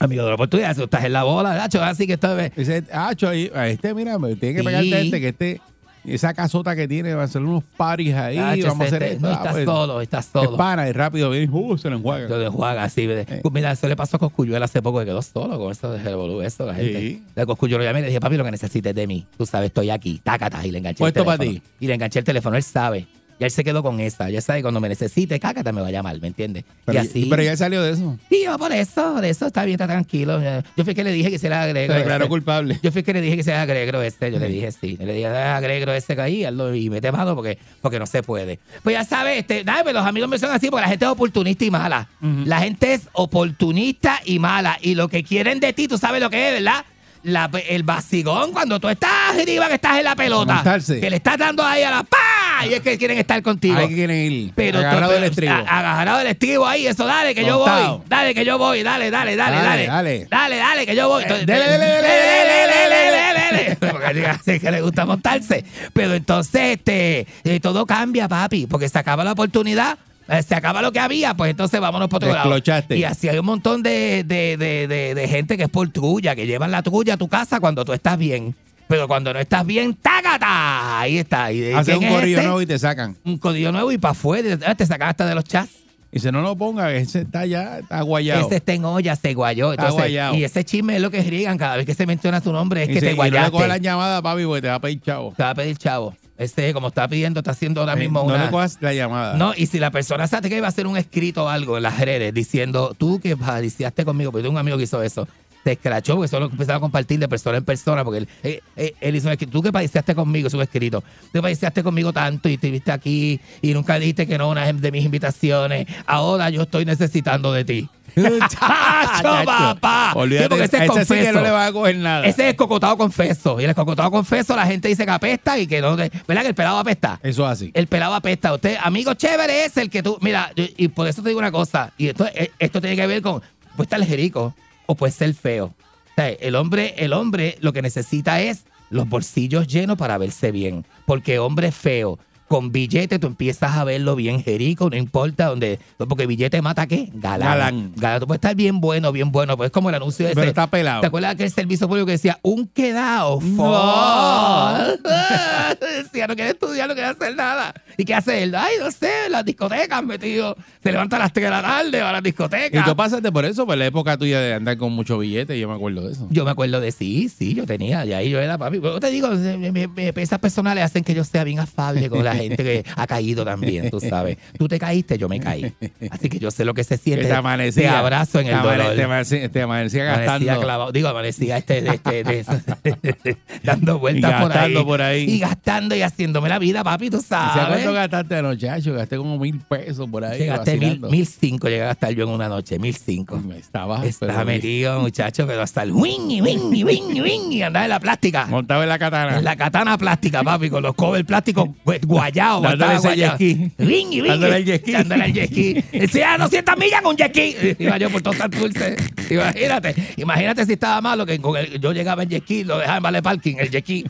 Amigo de la oportunidad, si tú estás en la bola, Nacho, así que esto es... Dice, cho, ahí, a este, mira, me tiene que Sí. pegarte a este, que este, esa casota que tiene, va a hacer unos paris ahí, vamos a hacer este- esto. No, ah, estás pues, solo, estás Es solo. pana y rápido viene y uh, se lo enjuaga. Yo de juega así. de- Mira, eso le pasó a Coscuyuel hace poco, que quedó solo con eso de Revolú, eso, la gente. Sí. De Coscuyuel lo llamé y le dije, papi, lo que necesites de mí. Tú sabes, estoy aquí, tácata, y le enganché Puesto el teléfono. ti. Y le enganché el teléfono, él sabe. Y él se quedó con esa. Ya sabe, cuando me necesite, cácata, me va a llamar, ¿me entiendes? Pero, y así. pero ya salió de eso. Sí, yo por eso, por eso está bien, está tranquilo. Yo fui que le dije que se le agregó. Se declaró culpable. Yo fui que le dije que se agregro este. Yo le dije sí. Yo le dije, agregro este que ahí hazlo y mete mano porque, porque no se puede. Pues ya sabes, este, pues los amigos me son así porque la gente es oportunista y mala. La gente es oportunista y mala. Y lo que quieren de ti, tú sabes lo que es, ¿verdad? La- el vacigón cuando tú estás arriba, que estás en la pelota. Que le estás dando ahí a la pa. Y es que quieren estar contigo. Ahí quieren ir. Pero agarrado del estribo. agarrado del estribo ahí, eso, dale, que yo voy. Dale, que yo voy. Dale, dale, dale, Dale, dale. dale. Dale, dale, que yo voy. dele, dele, dele, dele, dele, dele. Porque que le gusta montarse. Pero entonces, este, eh, todo cambia, papi, porque se acaba la oportunidad. Eh, Se acaba lo que había, pues entonces vámonos por otro lado. Y así hay un montón de, de, de, de, gente que es por trulla, que llevan la trulla a tu casa cuando tú estás bien. Pero cuando no estás bien, ¡tágata! Ahí está. ¿Y de Hace quién un es ese? nuevo y te sacan. un código nuevo y para afuera. Te sacan hasta de los chats. Y si no lo ponga, ese está ya, está guayado. Ese está en olla, se guayó. Está guayado. y ese chisme es lo que riegan cada vez que se menciona tu nombre, es y que se- te y no le guayaste. la llamada, papi, porque te va a pedir chavo. te va a pedir chavo. Ese, como está pidiendo, está haciendo ahora Eh, mismo no una. le cojas la llamada. No, y si la persona sabe que va a hacer un escrito o algo en las redes diciendo, tú que padiciaste conmigo, porque tengo un amigo que hizo eso, te escrachó porque solo empezaba a compartir de persona en persona, porque él, él- él- él hizo un escrito, tú que padiciaste conmigo, un escrito, tú padiciaste conmigo tanto y estuviste aquí y nunca dijiste que no una de mis invitaciones, ahora yo estoy necesitando de ti. ¡Chacho, papá! Olvídate, porque ese es ese sí que confeso. no le va a coger nada. Ese es el cocotado confeso. Y el cocotado confeso, la gente dice que apesta y que no. ¿Verdad que el pelado apesta? Eso es así. El pelado apesta. Usted, amigo chévere, es el que tú. Mira, y por eso te digo una cosa. Y esto, eh, esto tiene que ver con. Puede estar jerico o puede ser feo. El hombre, el hombre lo que necesita es los bolsillos llenos para verse bien. Porque hombre feo. Con billete tú empiezas a verlo bien jerico, no importa dónde. Porque billete mata qué? Galán. Galán. Galán. Tú puedes estar bien bueno, bien bueno. Pues es como el anuncio de Pero ese. está pelado. ¿Te acuerdas de aquel servicio público que decía un quedado? No. decía, no quiere estudiar, no quiere hacer nada. ¿Y qué hace él? Ay, no sé, las discotecas, metido. Se levanta a las 3 de la tarde, va a las Y discotecas. tú pasaste por eso, por la época tuya de andar con mucho billete, yo me acuerdo de eso. Yo me acuerdo de sí, sí, yo tenía, y ahí yo era papi. Pero te digo, me- me- me- esas personales hacen que yo sea bien afable con la gente que ha caído también, tú sabes. Tú te caíste, yo me caí. Así que yo sé lo que se Que siente. te amanecía. Te abrazo en el te amane- dolor. Te amanecía, te amanecía Amanecía gastando. clavado, digo, amanecía este, este, de- dando vueltas Y por, ahí, por ahí. Y gastando y haciéndome la vida, papi, tú ¿Y sabes sabes. cuánto gastaste anoche, chacho? Gasté como mil pesos por ahí. Gasté mil, mil cinco, llegué a gastar yo en una noche, mil cinco. Estaba, Estaba metido, muchacho, pero hasta el wingy, wingy, wingy, wingy, andaba en la plástica. Montado en la katana. En la katana plástica, papi, con los covers plásticos gu- guayados. Dándole ese guayado. jet ski. Wingy, wingy. Dándole el ski. Dándole el ski. Decía 200 millas con ski. Iba yo por todo Santurce. Imagínate, imagínate si estaba malo que con el- yo llegaba en ski, lo dejaba en Vale Parking, el ski.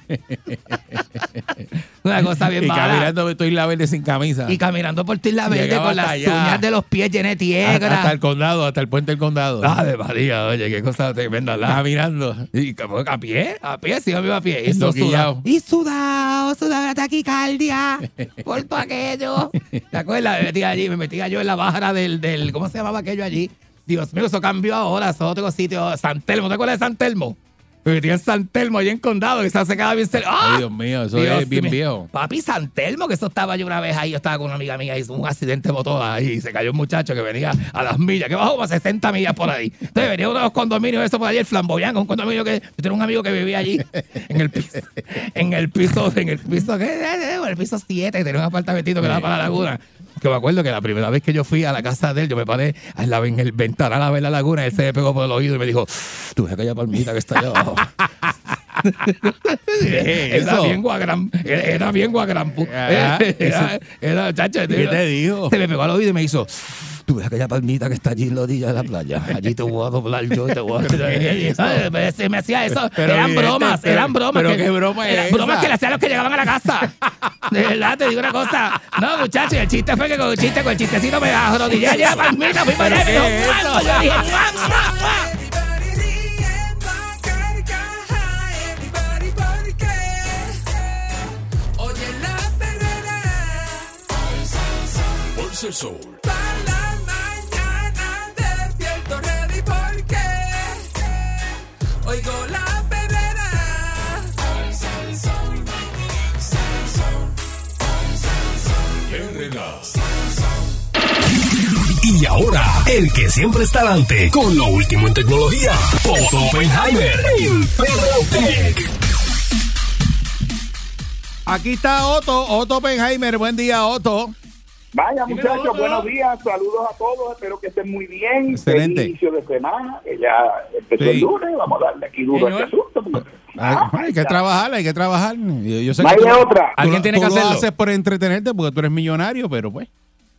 Una cosa bien y mala. caminando estoy la verde sin camisa. Y caminando por Tisla Verde Llegaba con las allá. uñas de los pies llenas de tierra. hasta el condado, hasta el puente del condado. Ave María, oye, qué cosa tremenda. La. Caminando. Y a pie, a pie, sí, me iba a pie. Y eso sudado. Y sudado, sudado de taquicardia. por todo aquello. ¿Te acuerdas? Me metía allí, me metía yo en la bajara del, del, ¿cómo se llamaba aquello allí? Dios mío, eso cambió ahora, eso es otro sitio. San Telmo, ¿te acuerdas de San Telmo? Metí en San Telmo, allá en Condado, que se quedaba bien cerca. ¡Ah! Ay, Dios mío, eso Dios es bien mío. viejo. Papi San Telmo, que eso estaba yo una vez ahí, yo estaba con una amiga mía, hizo un accidente de motor ahí, y se cayó un muchacho que venía a las millas, que bajó como a 60 millas por ahí. Entonces venía uno de los condominios, eso por ahí, el flamboyán, un condominio que yo tenía un amigo que vivía allí, en el piso, en el piso, en el piso, ¿qué? En el piso 7, tenía un apartamentito que daba para la laguna. Que me acuerdo que la primera vez que yo fui a la casa de él, yo me paré en, la, en el ventanal a ver la laguna, él se me pegó por el oído y me dijo, tú ves aquella palmita que está allá abajo. era bien guagram, era, era bien guagrampu. Ah, Era, era, chacho, ¿Qué te dijo? Se me pegó al oído y me hizo, tú ves aquella palmita que está allí en la orilla de la playa. Allí te voy a doblar yo, te voy a... Me- Se me hacía eso. Pero, eran vidente, bromas, pero- eran bromas. pero que- qué broma es eran esa. bromas que le hacían los que llegaban a la casa. De verdad, te digo una cosa. No, muchachos, el chiste fue que con el chiste, con el chistecito me arrodillé allá la palmita, fui para allá y ¿Qué? Yo dije, el sol. Oigo la perrera. Perrera. Y ahora, el que siempre está adelante con lo último en tecnología, Otto Oppenheimer en Tech. Aquí está Otto, Otto Oppenheimer. Buen día, Otto. Vaya muchachos, buenos días, saludos a todos, espero que estén muy bien. Excelente. Feliz inicio de semana, que ya empezó Sí. el lunes, vamos a darle aquí duro a este asunto. porque- Hay, Ah, hay que trabajar, hay que trabajar. Yo, yo sé No que hay tú, de otra. tú Alguien lo- tiene tú que lo hacerlo. haces por entretenerte porque tú eres millonario, pero pues.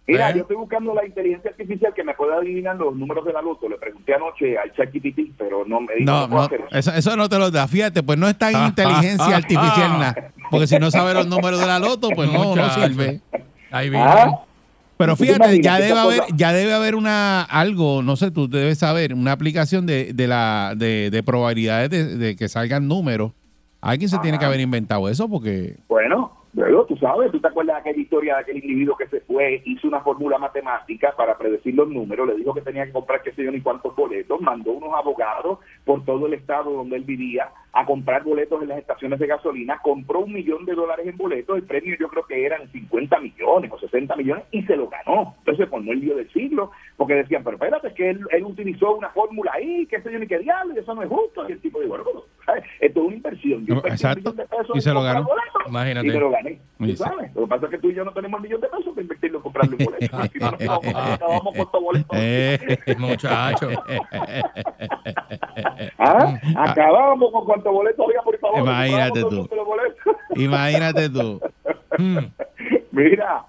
Mira, ¿Eh? yo estoy buscando la inteligencia artificial que me pueda adivinar los números de la loto. Le pregunté anoche al ChatGPT, pero no me dijo No, no eso. eso, eso no te lo da. Fíjate, pues no está en inteligencia artificial nada. Porque si no sabe los números de la loto, pues no, no sirve. Ahí viene. Pero ¿Tú te fíjate, ya debe haber, cosa- ya debe haber una algo, no sé, tú debes saber, una aplicación de, de la de, de probabilidades de, de que salgan números. Alguien se tiene que haber inventado eso porque Bueno, luego tú sabes, tú te acuerdas de aquella historia de aquel individuo que se fue, hizo una fórmula matemática para predecir los números, le dijo que tenía que comprar qué sé yo ni cuántos boletos, mandó unos abogados por todo el estado donde él vivía a comprar boletos en las estaciones de gasolina, compró un millón de dólares en boletos, el premio yo creo que eran 50 millones o 60 millones y se lo ganó. Entonces formó el lío del siglo, porque decían, pero espérate, que él, él utilizó una fórmula ahí, qué sé yo ni qué diablo, eso no es justo. Y el tipo dijo, bueno, pues. Esto es una inversión. Yo un exacto. millón de pesos Y se lo ganó. boletos Imagínate. y me lo gané. ¿Tú sabes? Lo que pasa es que tú y yo no tenemos el millón de pesos para invertirlo en comprarle un boleto. No, acabamos con estos boletos. eh, Muchacho. ¿Ah? Acabamos con cuántos boletos había, por favor. Imagínate tú. imagínate tú. Mm. Mira,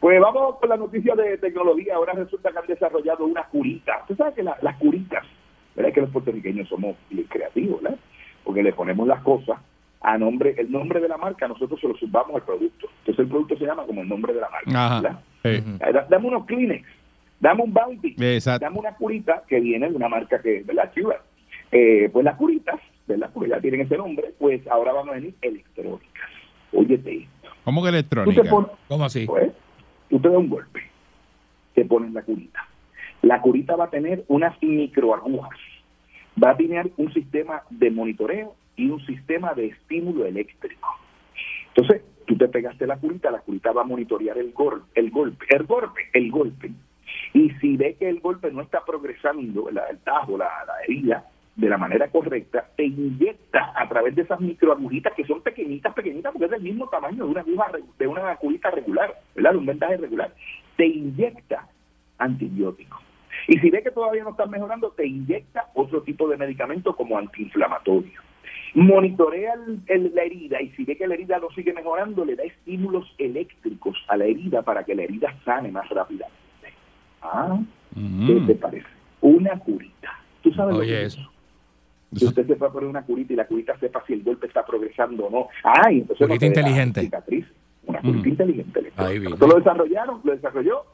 pues vamos con la noticia de tecnología. Ahora resulta que han desarrollado una curita. Usted sabe que la- las curitas, ¿verdad? Que los puertorriqueños somos creativos, ¿verdad? Porque le ponemos las cosas a nombre, el nombre de la marca, nosotros se lo subamos al producto. Entonces el producto se llama como el nombre de la marca, Ajá. ¿verdad? Eh, da- Dame unos Kleenex, dame un Bounty, Exacto. dame una curita que viene de una marca que, ¿verdad? Chiva. Eh, pues las curitas, ¿verdad? Porque ya tienen ese nombre, pues ahora van a venir electrónicas. Óyete esto. ¿Cómo que Tú te electrónica? pones, ¿Cómo así? pues, tú te das un golpe, te pones la curita. La curita va a tener unas microagujas, va a tener un sistema de monitoreo y un sistema de estímulo eléctrico. Entonces, tú te pegaste la curita, la curita va a monitorear el, gol, el golpe, el golpe, el golpe. Y si ve que el golpe no está progresando, el tajo, la, herida, de la manera correcta, te inyecta a través de esas microagujitas que son pequeñitas, pequeñitas, porque es del mismo tamaño de una aguja, curita regular, ¿verdad? De un vendaje regular. Te inyecta antibiótico. Y si ve que todavía no estás mejorando, te inyecta otro tipo de medicamento como antiinflamatorio. Monitorea el- el- la herida y si ve que la herida no sigue mejorando, le da estímulos eléctricos a la herida para que la herida sane más rápidamente. Ah, ¿qué te parece? Una curita. ¿Tú sabes lo que es eso. que usted se puede poner una curita y la curita sepa si el golpe está progresando o no. Ay, entonces Curita inteligente. cicatriz. Una curita Mm. inteligente. electrónica. Ahí vi. Esto lo desarrollaron, lo desarrolló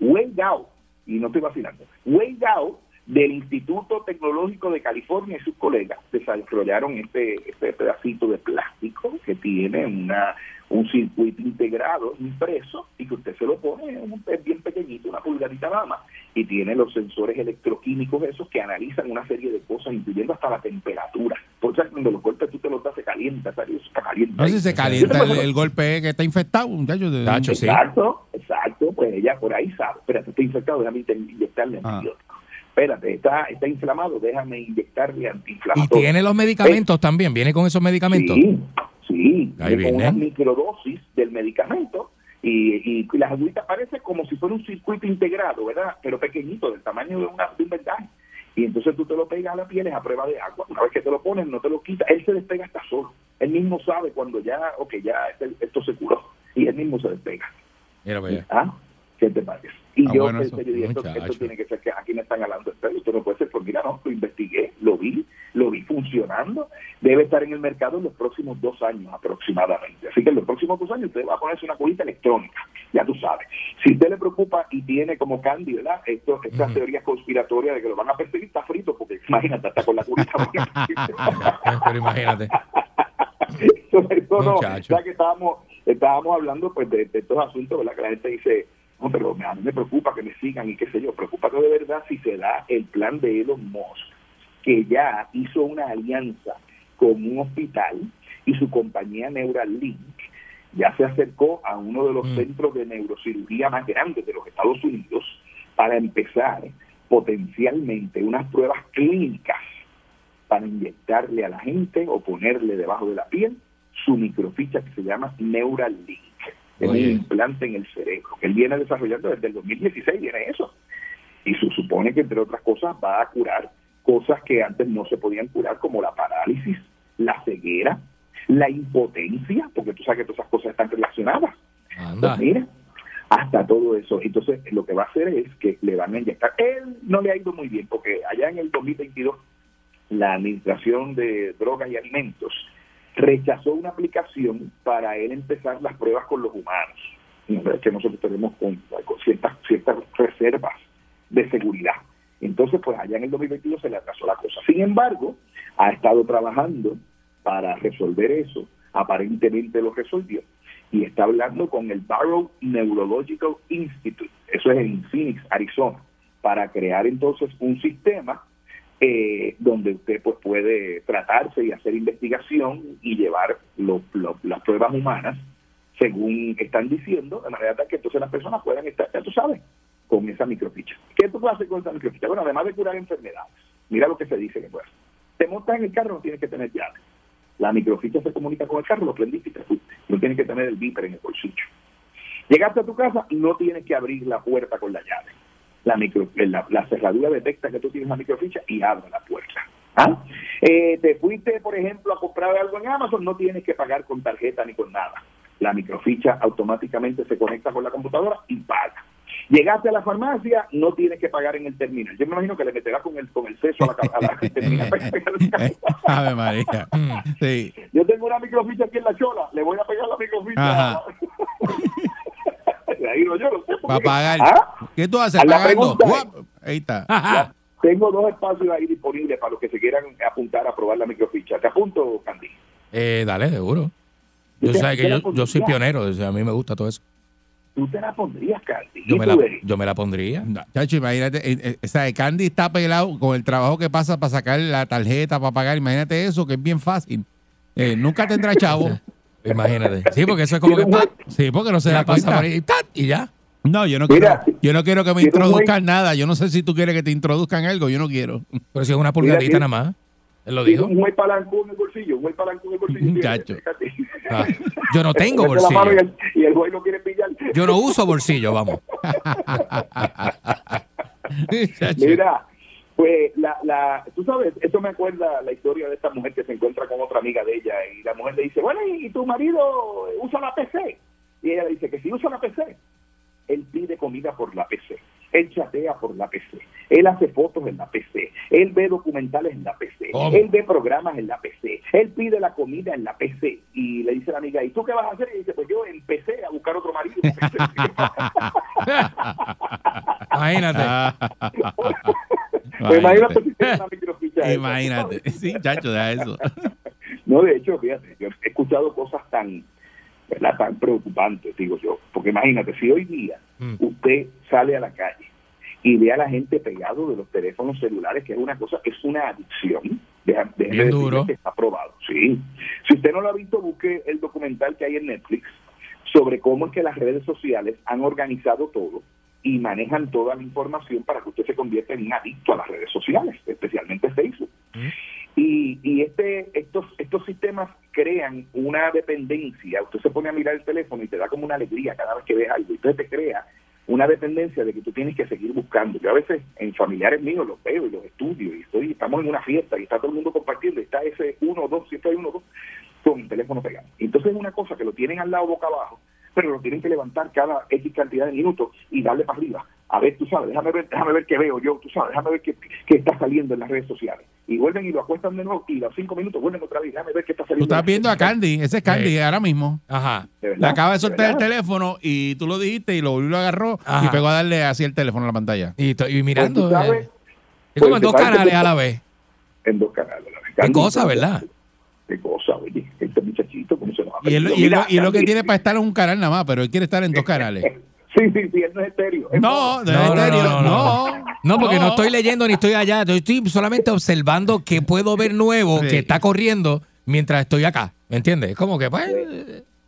Wei Gao, y no estoy vacilando, Wei Gao del Instituto Tecnológico de California y sus colegas desarrollaron este, este pedacito de plástico que tiene una un circuito integrado impreso y que usted se lo pone, es un- bien pequeñito, una pulgadita nada más, y tiene los sensores electroquímicos esos que analizan una serie de cosas, incluyendo hasta la temperatura. Por eso cuando los golpes tú te los das, se calienta, ¿sabes? Está caliente. No sé si se calienta el, golpe que está infectado, muchacho. de- Exacto, exacto, pues ella por ahí sabe, espérate, está infectado, déjame inyectarle Ah. antibiótico. Espérate, está, está inflamado, déjame inyectarle Y antiinflamatorio. tiene los medicamentos también, viene con esos medicamentos. Sí, sí, con una microdosis del medicamento y, y la agüita parece como si fuera un circuito integrado, ¿verdad? Pero pequeñito, del tamaño de, una, de un vendaje. Y entonces tú te lo pegas a la piel, es a prueba de agua. Una vez que te lo pones, no te lo quitas. Él se despega hasta solo. Él mismo sabe cuando ya, ok, ya este- esto se curó. Y él mismo se despega. Mira. ¿Ah? Y Ah, yo bueno, pensé, yo dije, esto, tiene que ser que aquí me están hablando esto no puede ser, porque mira, no, lo investigué, lo vi, lo vi funcionando, debe estar en el mercado en los próximos dos años aproximadamente. Así que en los próximos dos años usted va a ponerse una colita electrónica, ya tú sabes. Si usted le preocupa y tiene como Candy, ¿verdad? Esto, estas teorías conspiratorias de que lo van a perseguir, está frito, porque imagínate, hasta con la colita. Pero imagínate. Sobre todo, ya que estábamos, estábamos hablando pues de, de estos asuntos, ¿verdad? Que la gente dice, no, pero a mí me preocupa que me sigan y qué sé yo. Preocúpate de verdad si se da el plan de Elon Musk, que ya hizo una alianza con un hospital y su compañía Neuralink ya se acercó a uno de los centros de neurocirugía más grandes de los Estados Unidos para empezar potencialmente unas pruebas clínicas para inyectarle a la gente o ponerle debajo de la piel su microficha que se llama Neuralink. Es un Oye. implante en el cerebro. que Él viene desarrollando desde el 2016, viene eso. Y se supone que, entre otras cosas, va a curar cosas que antes no se podían curar, como la parálisis, la ceguera, la impotencia, porque tú sabes que todas esas cosas están relacionadas. Anda. Pues mira, hasta todo eso. Entonces, lo que va a hacer es que le van a inyectar. Él no le ha ido muy bien, porque allá en el 2022, la Administración de Drogas y Alimentos rechazó una aplicación para él empezar las pruebas con los humanos. Es que nosotros tenemos con ciertas, ciertas reservas de seguridad. Entonces, pues allá en el 2022 se le atrasó la cosa. Sin embargo, ha estado trabajando para resolver eso. Aparentemente lo resolvió. Y está hablando con el Barrow Neurological Institute, eso es en Phoenix, Arizona, para crear entonces un sistema eh, donde usted pues puede tratarse y hacer investigación y llevar lo- las pruebas humanas según están diciendo, de manera tal que entonces las personas puedan estar, ya tú sabes, con esa microficha. ¿Qué tú puedes hacer con esa microficha? Bueno, además de curar enfermedades, mira lo que se dice que puede hacer. Te montas en el carro, no tienes que tener llave. La microficha se comunica con el carro, lo prendiste. No tienes que tener el viper en el bolsillo. Llegaste a tu casa, no tienes que abrir la puerta con la llave. La, micro, la, la cerradura detecta que tú tienes la microficha y abre la puerta. ¿Ah? Eh, te fuiste, por ejemplo, a comprar algo en Amazon, no tienes que pagar con tarjeta ni con nada. La microficha automáticamente se conecta con la computadora y paga. Llegaste a la farmacia, no tienes que pagar en el terminal. Yo me imagino que le meterás con el con el seso a la, a la terminal. Ave María. Sí. Yo tengo una microficha aquí en la chola, le voy a pegar la microficha. Ahí no, yo no sé. Para pagar. ¿Ah? ¿Qué tú haces? A la Pagando. pregunta. Ahí está. Ya, Tengo dos espacios ahí disponibles para los que se quieran apuntar a probar la microficha. ¿Te apunto, Candy? Eh, dale, seguro. Yo, sabes que yo, yo soy pionero, o sea, a mí me gusta todo eso. Tú te la pondrías, Candy. Yo ¿Y me la, yo me la pondría. Chacho, imagínate, eh, eh, o sea, Candy está pelado con el trabajo que pasa para sacar la tarjeta, para pagar. Imagínate eso, que es bien fácil. Eh, nunca tendrá chavo. Imagínate. Sí, porque eso es como que. Sí, porque no se la da pasa cuenta. por ahí, ¡tat! y ya. No, yo no Mira, quiero, yo no quiero que me introduzcan nada. Yo no sé si tú quieres que te introduzcan algo, yo no quiero. Pero si es una pulgadita Mira, nada más. Él lo dijo. un juez palancón en el bolsillo, un juez palancón en el bolsillo. Muchacho. Ah, yo no tengo bolsillo. Y el, y el juez lo quiere pillar. Yo no uso bolsillo, vamos. Mira, pues la, la, tú sabes, esto me acuerda la historia de esta mujer que se encuentra con otra amiga de ella y la mujer le dice, bueno, ¿y, y tu marido usa la PC? Y ella le dice que si usa la PC, él pide comida por la PC, él chatea por la PC, él hace fotos en la PC, él ve documentales en la PC, ¿Cómo? él ve programas en la PC, él pide la comida en la PC y le dice a la amiga, ¿y tú qué vas a hacer? Y dice, pues yo empecé a buscar otro marido. Imagínate. Pues imagínate si tienes una microficha esa. Imagínate. Sí, chacho, deja eso. No, de hecho, fíjate, yo he escuchado cosas tan, ¿verdad? tan preocupantes, digo yo. Porque imagínate, si hoy día Mm. usted sale a la calle y ve a la gente pegado de los teléfonos celulares, que es una cosa, es una adicción. Deja- Bien decirle duro. que está aprobado, sí. Si usted no lo ha visto, busque el documental que hay en Netflix sobre cómo es que las redes sociales han organizado todo y manejan toda la información para que usted se convierta en un adicto a las redes sociales, especialmente Facebook. Y, y este, estos, estos sistemas crean una dependencia. Usted se pone a mirar el teléfono y te da como una alegría cada vez que ves algo. Entonces te crea una dependencia de que tú tienes que seguir buscando. Yo a veces en familiares míos los veo y los estudio y estoy, estamos en una fiesta y está todo el mundo compartiendo está ese uno dos, siempre hay uno dos, con el teléfono pegado. Entonces es una cosa que lo tienen al lado boca abajo, pero lo tienen que levantar cada X cantidad de minutos y darle para arriba. A ver, tú sabes, déjame ver, déjame ver qué veo yo, tú sabes, déjame ver qué, qué está saliendo en las redes sociales. Y vuelven y lo acuestan de nuevo y a los cinco minutos vuelven otra vez, déjame ver qué está Tú saliendo. estás viendo a Candy, ese es Candy ahora mismo. Ajá. Le acaba de soltar ¿De el teléfono y tú lo dijiste y lo, lo agarró y pegó a darle así el teléfono a la pantalla. Y, y mirando. Pues tú sabes, eh, es como pues en dos tú canales tú- a la vez. En dos canales. a la vez. Qué cosa, ¿verdad? Qué cosa, oye, este muchachito, ¿cómo se nos ha Y perdido? y Mira, y lo que tiene para estar en un canal nada más, pero él quiere estar en dos canales. Sí, sí, sí, él no es estéreo. es No, No, no, no, no. no, No, porque no. estoy leyendo ni estoy allá. Yo estoy solamente observando qué puedo ver nuevo Sí. que está corriendo mientras estoy acá. ¿Me entiendes? Es como que, pues,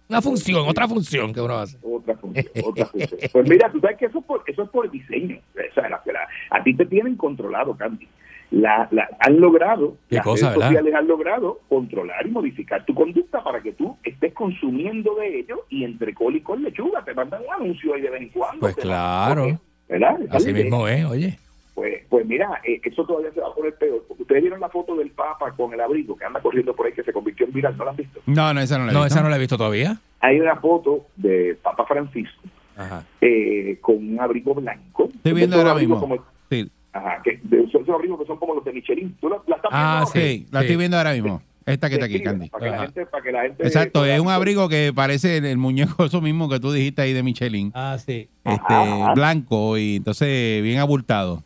una función, otra función que uno hace. Otra función, otra función. Pues mira, tú sabes que eso es por, eso es por diseño. O sea, la- la- a ti te tienen controlado, Candy. La, la- han logrado, Qué las cosa, redes ¿verdad? sociales han logrado controlar y modificar tu conducta para que tú estés consumiendo de ello y entre col y col lechuga te mandan un anuncio ahí de vez en cuando. Pues claro. ¿Verdad? Así mismo es, oye. Pues, pues mira, eh, eso todavía se va a poner peor. Porque ustedes vieron la foto del Papa con el abrigo que anda corriendo por ahí que se convirtió en viral, ¿no la han visto? No, no, esa no la he No, visto. esa no la he visto todavía. Hay una foto de Papa Francisco Ajá. eh, con un abrigo blanco. Estoy viendo ahora mismo. como- Sí, ajá, que de esos, esos abrigos que son como los de Michelin. ¿Tú la, la estás Ah, viendo? sí, la sí. estoy viendo ahora mismo. Esta que está aquí, Candy. Para que, la gente, para que la gente Exacto, es un abrigo que parece el muñeco eso mismo que tú dijiste ahí de Michelin. Ah, sí. Este, Ajá. blanco y entonces bien abultado.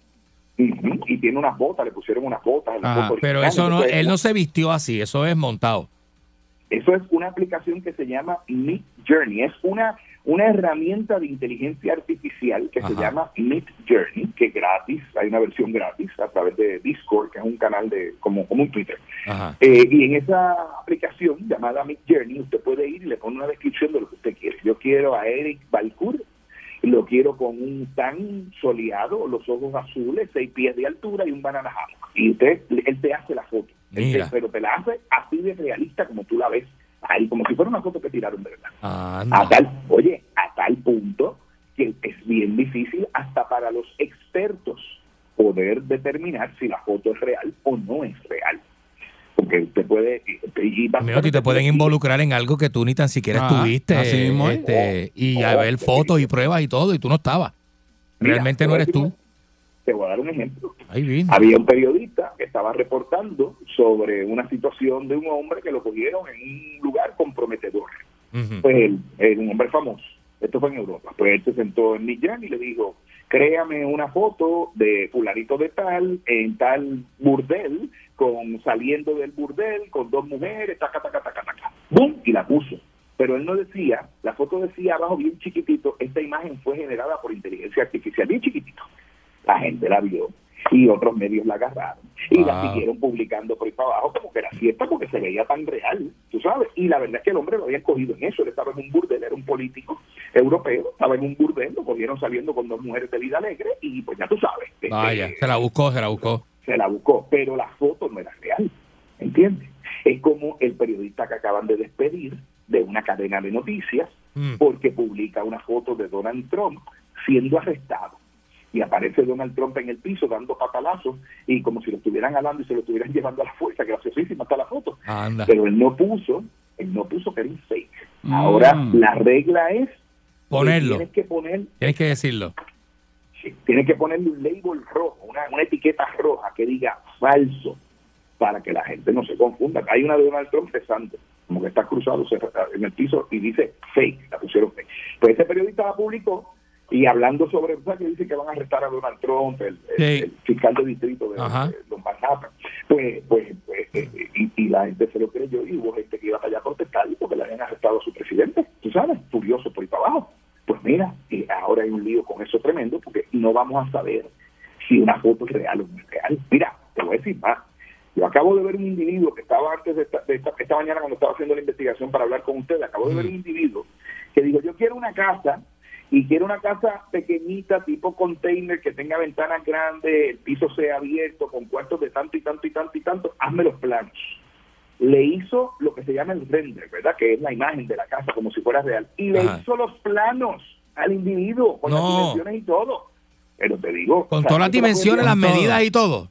Y tiene unas botas, le pusieron unas botas. en Ajá, Pero eso no, Entonces, él no se vistió así, eso es montado. Eso es una aplicación que se llama Meet Journey. Es una, una herramienta de inteligencia artificial que se llama Meet Journey, que es gratis. Hay una versión gratis a través de Discord, que es un canal de como, como un Twitter. Eh, y en esa aplicación llamada Meet Journey, usted puede ir y le pone una descripción de lo que usted quiere. Yo quiero a Eric Balcour, lo quiero con un tan soleado, los ojos azules, seis pies de altura y un banana hammock. Y usted, él te hace la foto. Él te- Mira. pero te la hace así de realista como tú la ves. Ahí, como si fuera una foto que tiraron de verdad. A tal, oye, a tal punto que es bien difícil hasta para los expertos poder determinar si la foto es real o no es real. Porque usted puede... y- y Amigo, a ti te pueden involucrar en algo que tú ni tan siquiera Ah, estuviste. así mismo es. este, y Oh, a ver oh, fotos y pruebas y todo, y tú no estabas. Realmente te no eres decir tú. Te voy a dar un ejemplo. Ahí. Había un periodista que estaba reportando sobre una situación de un hombre que lo cogieron en un lugar comprometedor. Pues él, es un hombre famoso. Esto fue en Europa. Pues él se sentó en Millán y le dijo, créame una foto de fulanito de tal, en tal burdel, con saliendo del burdel, con dos mujeres, taca, taca, taca, taca. ¡Bum! Y la puso. Pero él no decía, la foto decía abajo bien chiquitito, esta imagen fue generada por inteligencia artificial, bien chiquitito. La gente la vio y otros medios la agarraron y la Wow. siguieron publicando por ahí para abajo como que era cierta porque se veía tan real, tú sabes. Y la verdad es que el hombre lo había cogido en eso, él estaba en un burdel, era un político europeo, estaba en un burdel, lo cogieron saliendo con dos mujeres de vida alegre y pues ya tú sabes. este, Vaya, se la buscó, se la buscó. se la buscó, pero la foto no era real, ¿entiendes? Es como el periodista que acaban de despedir de una cadena de noticias Mm. porque publica una foto de Donald Trump siendo arrestado. Y aparece Donald Trump en el piso dando patalazos y como si lo estuvieran jalando y se lo estuvieran llevando a la fuerza, graciosísima está la foto. Anda. Pero él no puso, él no puso que era un fake. Mm. Ahora la regla es que Ponerlo. tienes que poner Tienes que decirlo. Sí, tiene que ponerle un label rojo, una, una etiqueta roja que diga falso para que la gente no se confunda. Hay una de Donald Trump cesante, como que está cruzado en el piso y dice fake, la pusieron fake. Pues ese periodista la publicó y hablando sobre, sea, que dice que van a arrestar a Donald Trump, el, el- Sí. el fiscal de distrito de, Don Manhattan. Pues, pues, pues, eh, y, y la gente se lo creyó y hubo gente que iba para allá a protestar porque le habían arrestado a su presidente, tú sabes, furioso por ahí para abajo. Pues mira, eh, ahora hay un lío con eso tremendo porque no vamos a saber si una foto es real o no es real. Mira, te voy a decir más. Yo acabo de ver un individuo que estaba antes de esta, de esta, esta mañana cuando estaba haciendo la investigación para hablar con ustedes, acabo de ver un individuo que dijo, yo quiero una casa y quiero una casa pequeñita, tipo container, que tenga ventanas grandes, el piso sea abierto, con cuartos de tanto y tanto y tanto y tanto, hazme los planos. Le hizo lo que se llama el render, ¿verdad? Que es la imagen de la casa como si fuera real. Y le hizo los planos al individuo, con las dimensiones y todo. Pero te digo... Con o sea, todas las dimensiones, las medidas y todo.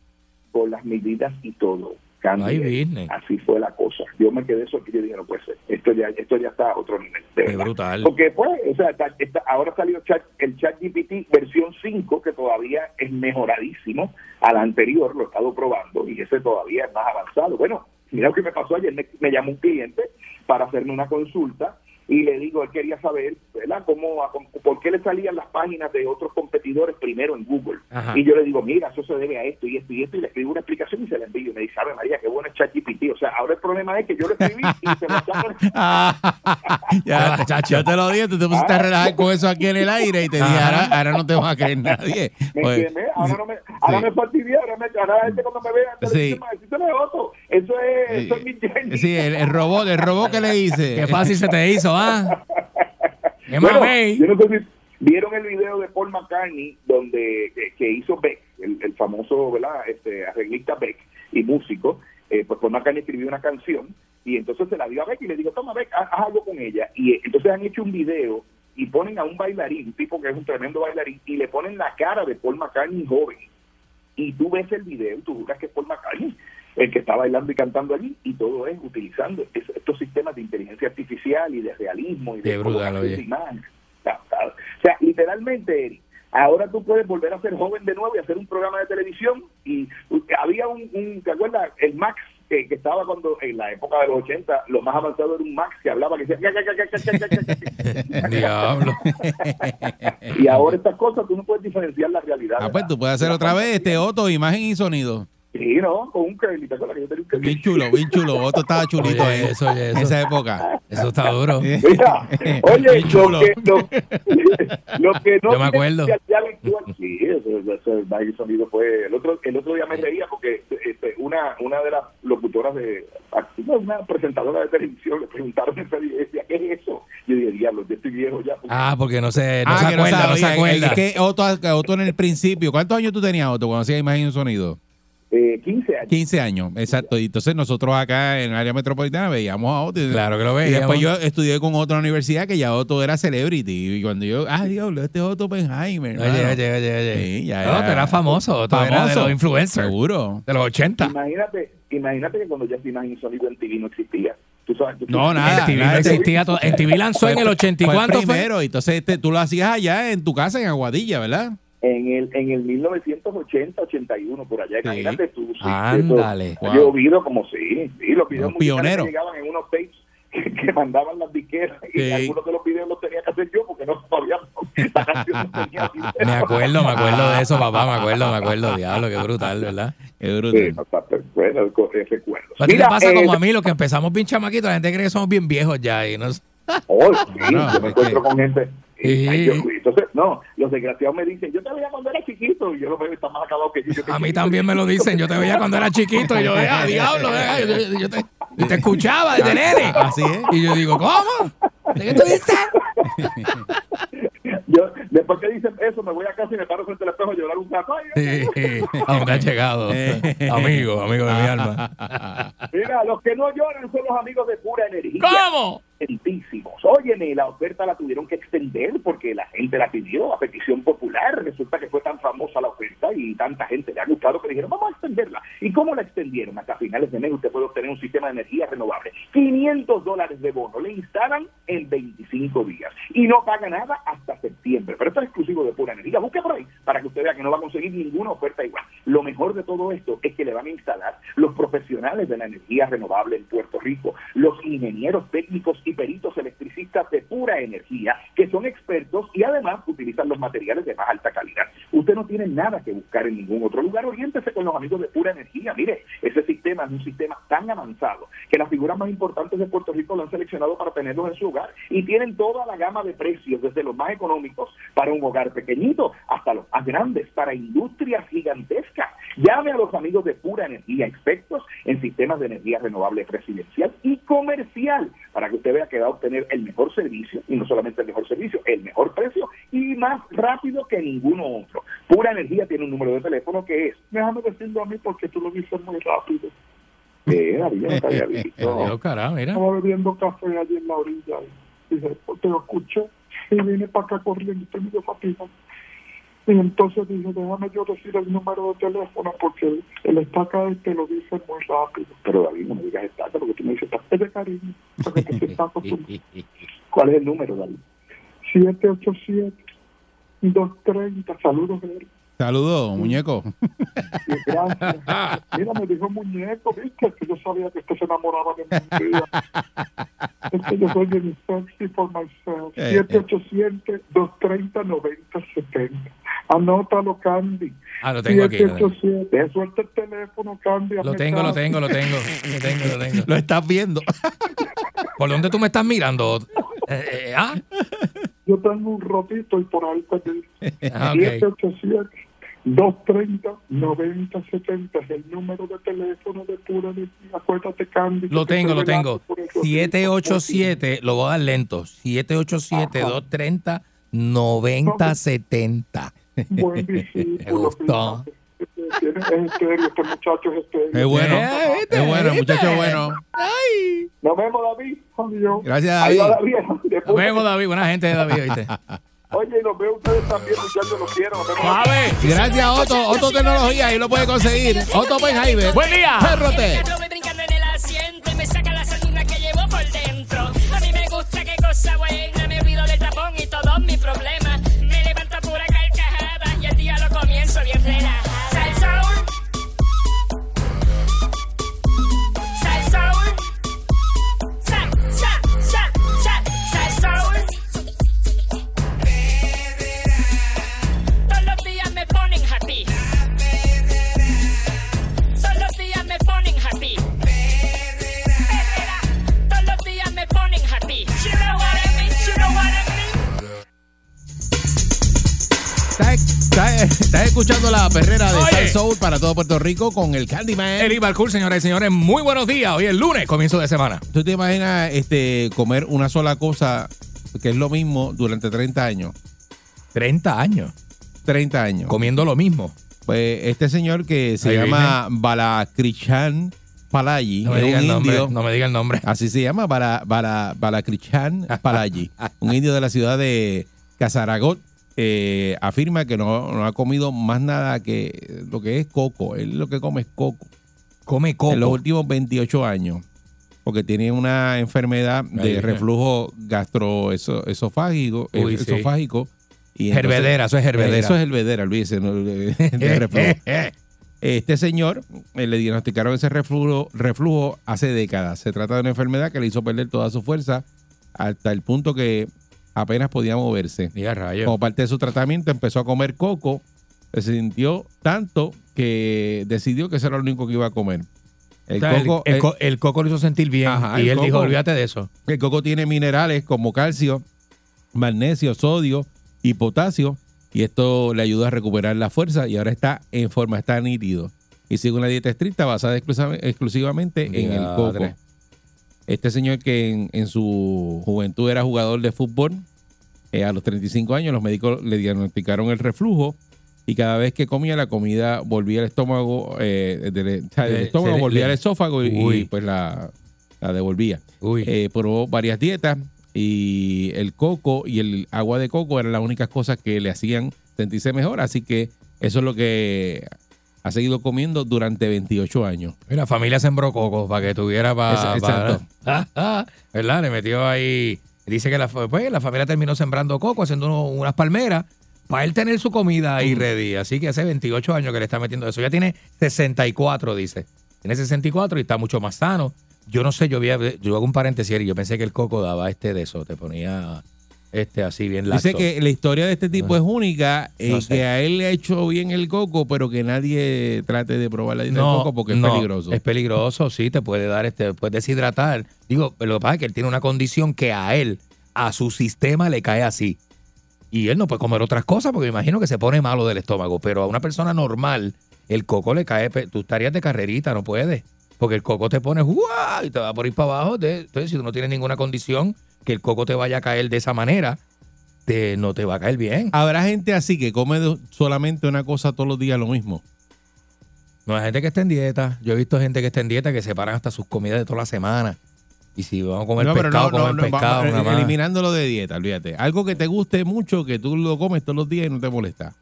Con las medidas y todo. Ay, business. así fue la cosa. Yo me quedé que yo dije, no puede ser. Esto ya, esto ya está a otro nivel. de Qué brutal. Porque pues, o sea, está- está- ahora salió chat, el chat GPT versión 5, que todavía es mejoradísimo al anterior, lo he estado probando, y ese todavía es más avanzado. Bueno, mira lo que me pasó ayer, me, me llamó un cliente para hacerme una consulta, y le digo, él quería saber, ¿verdad?, cómo, por qué le salían las páginas de otros competidores primero en Google. Ajá. Y yo le digo, mira, eso se debe a esto y esto y esto, y le escribo una explicación y se la envío. Y me dice, sabe María, qué bueno es ChatGPT. O sea, ahora el problema es que yo lo escribí y se lo sacan. ya, ya te lo dije, tú te pusiste a Ah. relajar con eso aquí en el aire y te dije, ahora, ahora no te va a creer nadie. ¿Me Pues, entiendes? Ahora, no me, ahora me fastidia, ahora, me, ahora la gente cuando me vea, te Sí. dice, "Ma, eso es otro. Eso es, eso es mi Jenny". sí, el, el robot, el robot que le hice. Qué fácil se te hizo, Qué Bueno, yo no sé si vieron el video de Paul McCartney donde que, que hizo Beck, el, el famoso ¿verdad? Este, arreglista Beck y músico. Eh, pues Paul McCartney escribió una canción y entonces se la dio a Beck y le dijo, toma Beck, haz, haz algo con ella. Y eh, entonces han hecho un video y ponen a un bailarín, un tipo que es un tremendo bailarín, y le ponen la cara de Paul McCartney joven. Y tú ves el video y tú juras que es Paul McCartney el que está bailando y cantando allí, y todo es utilizando es- estos sistemas de inteligencia artificial y de realismo y de imagen. O sea, literalmente, Eric, ahora tú puedes volver a ser joven de nuevo y hacer un programa de televisión. Y había un, un ¿te acuerdas? El Max, que, que estaba cuando, en la época de los 80, lo más avanzado era un Max que hablaba, que decía. Diablo. y ahora estas cosas tú no puedes diferenciar la realidad. Ah, pues tú puedes de hacer otra vez este Otto, imagen y sonido. Sí, ¿no? Con un curly, ¿te acuerdas que yo tenía un? Bien chulo, bien chulo. Otto estaba chulito Oye, ahí eso, oye, en eso. esa época. Eso está duro. Mira, oye, Bien lo que, lo, lo que no Yo me acuerdo. sí, baile sonido fue el otro el otro día me reía porque este, una una de las locutoras de una presentadora de televisión le preguntaron en y decía ¿qué es eso? Yo dije diablo yo estoy viejo ya porque- Ah, porque no se, no ah, se acuerda, no, se acuerda. Es que Otto, Otto en el principio, ¿cuántos años tú tenías, Otto, cuando hacías imagen y sonido? Eh, 15 años 15 años, exacto. Y entonces nosotros acá en el área metropolitana veíamos a Otto. y- Claro que lo Y veíamos. después yo estudié con otra universidad que ya Otto era celebrity. Y cuando yo, ah, diablo, este es Otto Oppenheimer. Oye, oye, oye, oye. Sí, ya No, era tú eras famoso. Tú eras de los influencers. Seguro. De los 80. imagínate imagínate que cuando y sonido en TV no existía tú sabes tú- No, nada. En TV nada, no existía todo. En TV lanzó en el 80 y Fue el cuánto fue. primero. y Entonces este, tú lo hacías allá en tu casa en Aguadilla, ¿verdad? En el en el 1980 81 por allá imagínate tú sí, Ándale. Wow. oído como sí sí los videos Un musicales pionero. que llegaban en unos tapes que, que mandaban las disqueras y Sí. algunos de los videos los tenía que hacer yo porque no sabía la canción no tenía. Me acuerdo, me acuerdo de eso, papá. Me acuerdo, me acuerdo. Diablo, qué brutal, ¿verdad? Qué Sí, brutal. no está bueno el recuerdo ¿A ti te Mira, pasa eh, como a mí, los que empezamos bien chamaquitos? La gente cree que somos bien viejos ya. Y no... Oh, sí, No, yo me encuentro que- con gente. Sí. Ay, yo- entonces, no, los desgraciados me dicen, yo te veía cuando era chiquito, y yo lo veo está más acabado que yo. yo A mí también me lo dicen. Yo te veía cuando era chiquito y yo, eh, a diablo, eh, yo, yo te, te escuchaba desde nene. Así es. Y yo digo, ¿cómo? ¿De qué tú dices? Yo, después que dicen eso, me voy a casa y me paro frente al espejo a llorar un rato. Sí, ¿A dónde has llegado? Amigo, amigo de mi alma. Mira, los que no lloran son los amigos de pura energía. ¿Cómo? Contentísimos. Óyeme, la oferta la tuvieron que extender porque la gente la pidió a petición popular. Resulta que fue tan famosa la oferta y tanta gente le ha gustado que dijeron, vamos a extenderla. ¿Y cómo la extendieron? Hasta finales de mes usted puede obtener un sistema de energía renovable. 500 dólares de bono. Le instalan en 25 días. Y no paga nada hasta septiembre. Pero esto es exclusivo de pura energía. Busque por ahí para que usted vea que no va a conseguir ninguna oferta igual. Lo mejor de todo esto es que le van a instalar los profesionales de la energía renovable en Puerto Rico, los ingenieros técnicos y peritos de pura energía, que son expertos y además utilizan los materiales de más alta calidad. Usted no tiene nada que buscar en ningún otro lugar. Oriéntese con los amigos de Pura Energía. Mire, ese sistema es un sistema tan avanzado que las figuras más importantes de Puerto Rico lo han seleccionado para tenerlos en su hogar y tienen toda la gama de precios, desde los más económicos para un hogar pequeñito hasta los más grandes para industrias gigantescas. Llame a los amigos de Pura Energía, expertos en sistemas de energía renovable residencial y comercial, para que usted vea que va a obtener el mejor servicio, y no solamente el mejor servicio, el mejor precio y más rápido que ninguno otro. Pura Energía tiene un número de teléfono que es, déjame decirlo a mí porque tú lo dices muy rápido. David, yo no te había visto. Adiós, carajo, mira. Estaba bebiendo café allí en la orilla. Y dije, te lo escuché. Y vine para acá corriendo y terminé fatiga. Y entonces dije, déjame yo decir el número de teléfono porque el, estaca este lo dice muy rápido. Pero David, no me digas estaca porque tú me dices estaca. Es de cariño. Porque te acostumbrado. ¿Cuál es el número, David? 787-230. Saludos, Eric. Saludos, muñeco. Gracias. Mira, me dijo muñeco, viste, que yo sabía que usted se enamoraba de un día. Es que yo soy bien sexy for myself. Eh, 787-230-9070. Anótalo, Candy. Ah, lo tengo aquí, lo tengo. 787. Deja suelta el teléfono, Candy. Lo tengo, lo tengo, lo tengo. Lo tengo, lo tengo. Lo estás viendo. ¿Por dónde tú me estás mirando? Eh, eh, ¿Ah? Yo tengo un rotito y por ahí digo. Ah, ok. 787 230-9070 es el número de teléfono de pura energía. Acuérdate, Candy. Lo que te tengo, lo tengo. velando por el rotito. 787, lo voy a dar lento. 787-230-9070. Buen Me discípulo. gustó. Es este muchacho es estéreo. Es bueno. Eh, ¿viste? Es bueno, muchacho bueno. Ay. Nos vemos, David. Adiós. Gracias, Ahí va David. De Nos vemos, David. Buena gente de David, ¿viste? Oye, y los veo ustedes también, muchachos, los quiero. Nos vemos. Suave. Gracias, Otto. Otto Tecnología. Ahí lo puede conseguir. Otto Oppenheimer. Buen día. Perrote. Yo voy brincando en el asiento y me saca la sanduna que llevo por dentro. A mí me gusta qué cosa buena, me olvido del tapón y todos mis problemas. Me levanto a pura carcajada y el día lo comienzo bien relajada. La perrera de Oye. Sal Soul para todo Puerto Rico con el Candyman. El Cool, señoras y señores, muy buenos días. Hoy es lunes, comienzo de semana. ¿Tú te imaginas este, comer una sola cosa que es lo mismo durante 30 años? 30 años 30 años. comiendo lo mismo. Pues este señor que se Ahí llama Balakrishan Palayi, No me diga el nombre. indio. No me diga el nombre. Así se llama, Bala, Bala, Balakrishan Palayi, un indio de la ciudad de Casaragot. Eh, afirma que no, no ha comido más nada que lo que es coco. Él lo que come es coco. Come coco. En los últimos 28 años. Porque tiene una enfermedad de eh. reflujo gastroesofágico. Eh, esofágico y entonces- Hervedera, eso es hervedera. Eso es hervedera, olvídese. no, de-. Este señor eh, le diagnosticaron ese reflujo, reflujo hace décadas. Se trata de una enfermedad que le hizo perder toda su fuerza hasta el punto que apenas podía moverse. Como parte de su tratamiento empezó a comer coco. Se sintió tanto que decidió que eso era lo único que iba a comer. El O sea, el- coco, el, el- co- el coco lo hizo sentir bien. Ajá, y él dijo, olvídate de eso. el coco tiene minerales como calcio, magnesio, sodio y potasio. Y esto le ayuda a recuperar la fuerza y ahora está en forma, está nítido. Y sigue una dieta estricta basada exclusiva- exclusivamente en el coco. Este señor que en, en su juventud era jugador de fútbol, eh, a los 35 años los médicos le diagnosticaron el reflujo y cada vez que comía la comida volvía al estómago, eh, del, o sea, del Le- estómago le- volvía le- al esófago y, pues la, la devolvía. Uy. Eh, probó varias dietas y el coco y el agua de coco eran las únicas cosas que le hacían sentirse mejor, así que eso es lo que ha seguido comiendo durante 28 años. Y la familia sembró coco para que tuviera para. Exacto. ¿Verdad? Le metió ahí. Dice que la, pues, la familia terminó sembrando coco, haciendo uno- unas palmeras para él tener su comida ahí ready. Así que hace 28 años que le está metiendo eso. Ya tiene 64, dice. Tiene 64 y está mucho más sano. Yo no sé, yo, vi, yo hago un paréntesis y yo pensé que el coco daba este de eso, te ponía Este, así bien laxo. Dice que la historia de este tipo es única, eh, No sé. que a él le ha hecho bien el coco, pero que nadie trate de probar la dieta no, del coco porque es peligroso. Es peligroso, sí, te puede dar, este, puede deshidratar. Digo, pero lo que pasa es que él tiene una condición que a él, a su sistema le cae así. Y él no puede comer otras cosas porque me imagino que se pone malo del estómago. Pero a una persona normal, el coco le cae. Tú estarías de carrerita, no puedes. Porque el coco te pone ¡guau! y te va por ir para abajo. Te- Entonces, si tú no tienes ninguna condición que el coco te vaya a caer de esa manera, te, no te va a caer bien. Habrá gente así que come solamente una cosa todos los días lo mismo. No hay gente que está en dieta. Yo he visto gente que está en dieta que separan hasta sus comidas de toda la semana. Y si vamos a comer No, pescado, no, pescado. vamos, nada más. eliminándolo de dieta, olvídate. Algo que te guste mucho, que tú lo comes todos los días y no te molesta.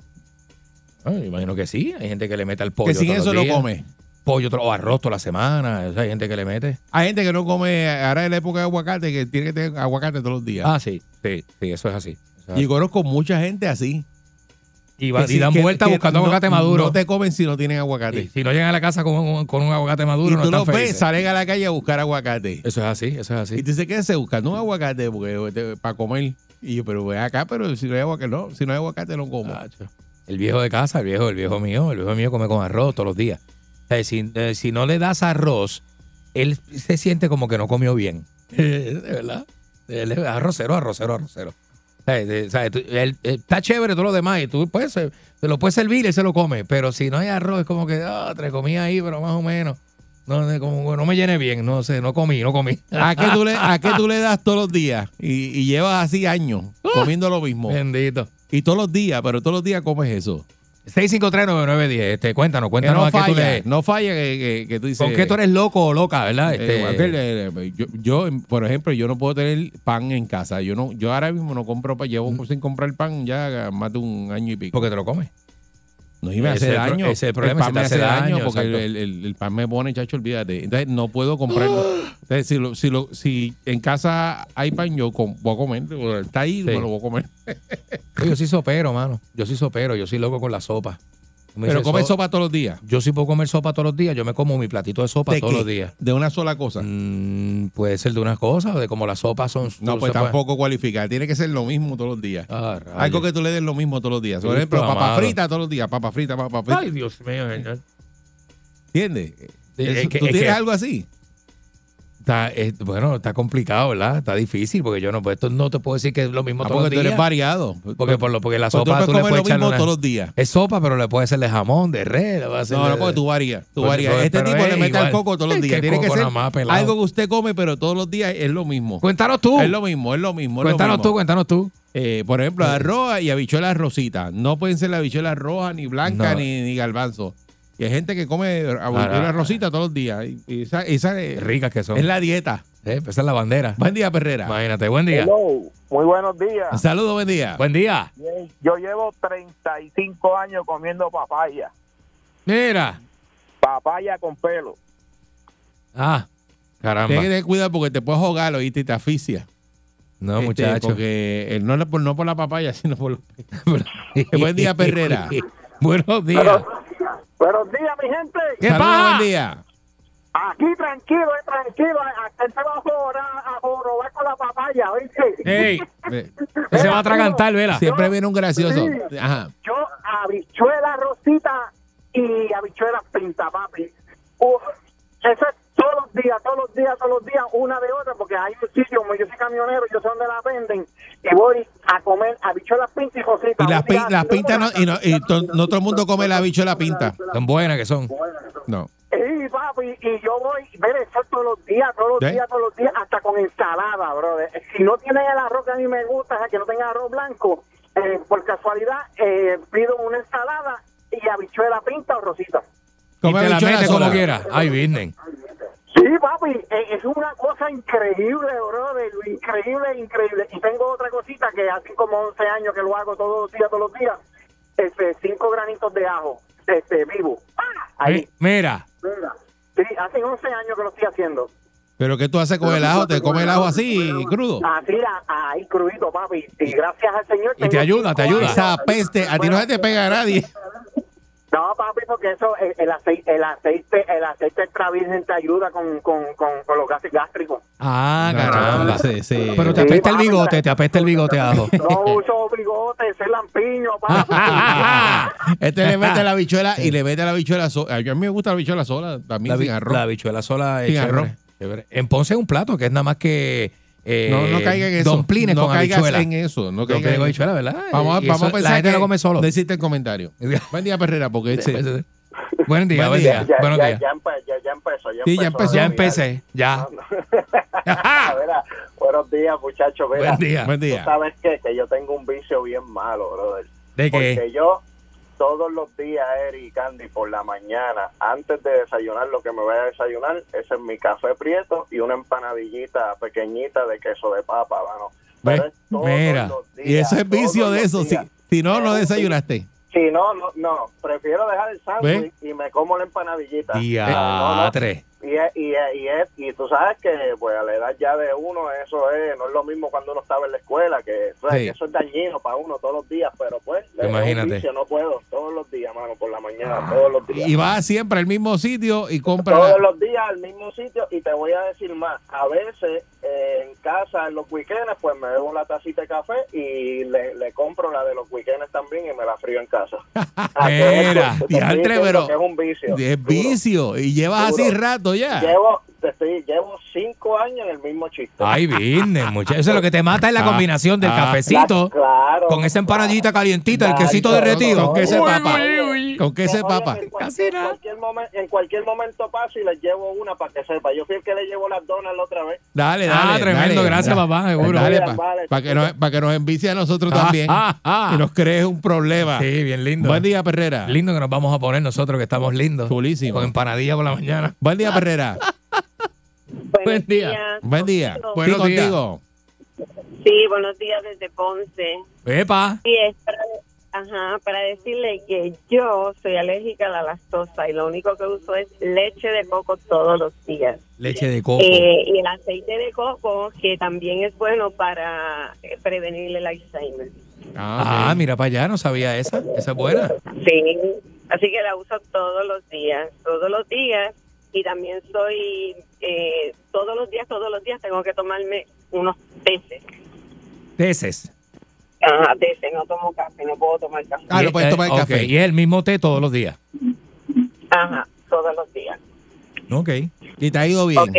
Ah, me imagino que sí. Hay gente que le mete al pollo. que sin todos eso los días. come. Pollo o arroz toda la semana. O sea, hay gente que le mete. Hay gente que no come, ahora es la época de aguacate, que tiene que tener aguacate todos los días. Ah, sí. Sí, sí, eso es así. Y conozco mucha gente así. Y, va- y dan vueltas buscando no- aguacate maduro. No te comen si no tienen aguacate. Si no llegan a la casa con, un- con un aguacate maduro, y no tú están los ves, salen a la calle a buscar aguacate. Eso es así, eso es así. Y tú dices, ¿qué haces? Buscando un aguacate porque, te- para comer. Y yo, pero ve acá, pero si no hay aguacate, no. Si no hay aguacate, no como. El viejo de casa, el viejo, el viejo mío, el viejo mío come con arroz todos los días. O sea, si, eh, si no le das arroz, él se siente como que no comió bien. de verdad. Él es arrocero, arrocero, arrocero. O sea, de- o sea, tú- él, él está chévere todo lo demás y tú puedes, se se lo puedes servir y se lo come. Pero si no hay arroz, es como que, ah, te comí ahí, pero más o menos. No, como no me llené bien, no sé, no comí, no comí. ¿A qué, tú le, ¿A qué tú le das todos los días? Y, y llevas así años comiendo lo mismo. Bendito. Y todos los días, pero todos los días comes eso. 6539910, este, cuéntanos, Que cuéntanos no a qué tú falla, le... no falla que, que- que tú dices. ¿Con qué tú eres loco o loca, verdad? Eh, Este, aquel, eh, yo, yo, por ejemplo, yo no puedo tener pan en casa. Yo no, yo ahora mismo no compro pan, llevo sin comprar pan ya más de un año y pico. Porque te lo comes. No, y me Ese hace es el pro- daño. ese el problema, pan se me hace daño, daño, porque el, el- pan me pone, chacho, olvídate. Entonces no puedo comprarlo. Entonces, si, lo- si, lo- si en casa hay pan, yo com- voy a comer. Está ahí, Sí. me lo voy a comer. Yo sí sopero, mano. Yo sí sopero, yo soy loco con la sopa. Me Pero dice, comes "So- sopa todos los días. Yo sí puedo comer sopa todos los días. Yo me como mi platito de sopa ¿De todos qué? los días. De una sola cosa. Mm, puede ser de unas cosas, o de como las sopas son. No, pues tampoco cualifica. Tiene que ser lo mismo todos los días. Ah. Algo que tú le des lo mismo todos los días. Por ejemplo, papa frita todos los días. Papa frita, papa frita. Ay, Dios mío, señor. ¿Entiendes? Es que- ¿Tú es tienes que- algo así? Está, es- bueno, está complicado, ¿verdad? Está difícil porque yo no, pues esto no te puedo decir que es lo mismo Ah, todos los porque tú días. eres variado. Porque, por lo, porque la Pues tú sopa puedes tú, le comer puedes lo mismo una- todos los días. Es sopa, pero le puede ser de jamón, de le hacer No, no, porque tú varías. Tú Pues varías. eso es, Este tipo es le mete al coco todos los días. que Tiene que ser más, algo que usted come, pero todos los días es lo mismo. Cuéntanos tú. Es lo mismo, es lo mismo. es lo Cuéntanos mismo. tú, cuéntanos tú. Eh, por ejemplo, arroz y habichuelas rositas. No pueden ser las habichuelas rojas, ni blancas, No. ni, ni garbanzo. Y hay gente que come Ahora- rositas todos los días. Y y esa, esa es, Ricas que son. es la dieta. Eh, esa es la bandera. Buen día, Perrera. Imagínate, buen día. Hello, muy buenos días. Saludos, buen día. Buen día. Yo llevo 35 años comiendo papaya. Mira. Papaya con pelo. Ah, caramba. Tienes que tener cuidado porque te puedes ¿oíste? y te asfixia. No, Este, muchacho. Porque eh, no, es por, no por la papaya, sino por... buen día, Perrera. Buenos días. Buenos días, mi gente. ¿Qué Saludos, pasa? buen día. Aquí tranquilo, eh, tranquilo. Aquel se va a jorobar, a jorobar con la papaya, ¿oíste? Ey, Eh, se va a atragantar, vela. Siempre viene un gracioso. Sí. Ajá. Yo, habichuela rosita y habichuela pinta, papi. Uf, eso es los días, todos los días, todos los días, una de otra, porque hay un sitio, como yo soy camionero, yo sé dónde la venden, y voy a comer habichuelas pinta y rosita. Y las, pin- las pintas no, y no, y to- no todo el mundo come la bichuela pinta. Tan buenas que son. No. Sí, papi, y yo voy, ver eso todos los días, todos los días, todos los días, hasta con ensalada, brother. Si no tienen el arroz que a mí me gusta, que no tenga arroz blanco, eh, por casualidad, eh, pido una ensalada y habichuela pinta o rosita. Y te la habichuela metes como sola. quieras. Ay, Virgen. Sí, papi, eh, es una cosa increíble, brother, increíble, increíble. Y tengo otra cosita que hace como 11 años que lo hago todos los días, todos los días, este, cinco granitos de ajo, este, vivo. ¡Ah! Ahí. Mi- Mira. Mira. Sí, hace 11 años que lo estoy haciendo. Pero ¿qué tú haces con el ajo? ¿Te comes el ajo así, crudo? Así, ahí crudito, papi. Y gracias al Señor. Y te ayuda, te ayuda. Esa peste, a ti no se te pega a nadie. No, papi, porque eso, el, el aceite, el aceite, el aceite extra virgen te ayuda con, con, con, con los gases gástricos. Ah, No, caramba. sí, sí. Pero te Sí, apesta el papi, bigote, te apesta el bigote ajo. No uso bigote, ese lampiño, Este le mete la bichuela y le mete la bichuela sola. A mí me gusta la bichuela sola, también La, sin arroz. la bichuela sola es Sin chévere. En Ponce es un plato que es nada más que eh, no, no caiga en eso. Domplines no con caigas habichuela. en eso. No Domplines caiga en eso. ¿verdad? Vamos, a- Y vamos eso a pensar la gente que lo come solo. No existe el comentario. Buen día, Perrera, porque este... Buen día, Buen día. día. Buenos ya, días. ya, empe- ya, ya empezó. Ya Sí, ya empezó. empezó. Ya empecé, ya. Mira, buenos días, muchachos. Mira, Buen día. Buen día. ¿Tú sabes qué? Que yo tengo un vicio bien malo, brother. ¿De qué? Porque yo todos los días, Eri y Candy, por la mañana, antes de desayunar lo que me voy a desayunar, ese es mi café prieto y una empanadillita pequeñita de queso de papa, mano. Pero es todos Mira, los días, y eso es vicio de eso. Si, si no, no desayunaste. Si no, no, no, prefiero dejar el sándwich y me como la empanadillita. Y, es- y, es- y tú sabes que pues a la edad ya de uno eso es no es lo mismo cuando uno estaba en la escuela que, o sea, Sí. que eso es dañino para uno todos los días pero pues Imagínate. vicio, no puedo todos los días mano por la mañana todos los días Y vas siempre al mismo sitio y compras. todos los días al mismo sitio y te voy a decir más a veces en casa en los weekends pues me bebo la tacita de café y le, le compro la de los weekends también y me la frío en casa Mira, diantre, pero es un vicio es vicio. Y llevas Duro. así rato ya. Llevo, estoy, llevo cinco años en el mismo chiste. Ay, business, muchachos. Eso es lo que te mata es la Ah, combinación del ah. cafecito Claro. con esa empanadita calientita, el Claro. quesito derretido. Con queso de Uy, papa. uy, uy. Con queso de papa. En cualquier, cualquier momen- en cualquier momento paso y les llevo una para que sepa. Yo fui el que le llevo las donas la otra vez. Dale, Ah, dale. tremendo, dale. gracias, papá, seguro. Dale, para vale. que, nos, pa' que nos envicie a nosotros Ah, también. ah, ah. Y nos crees un problema. Sí, bien lindo. Buen día, Perrera. Lindo que nos vamos a poner nosotros, que estamos lindos. Chulísimo. Con empanadilla por la mañana. Buen día, Perrera. Buen día. Buen día. Buenos Sí, días. contigo. Sí, buenos días desde Ponce. Epa. Y es para, ajá, para decirle que yo soy alérgica a la lactosa y lo único que uso es leche de coco todos los días. Leche de coco. Eh, y el aceite de coco, que también es bueno para eh, prevenir el Alzheimer. Ah, mira para allá, no sabía esa. Esa es buena. Sí, así que la uso todos los días, todos los días. Y también soy, eh, todos los días, todos los días tengo que tomarme unos teces. Teces. Ajá, teces, no tomo café, no puedo tomar café. Ah, no puedes tomar ok, café. Y es el mismo té todos los días. Ajá, todos los días. Ok. Y te ha ido bien. Ok,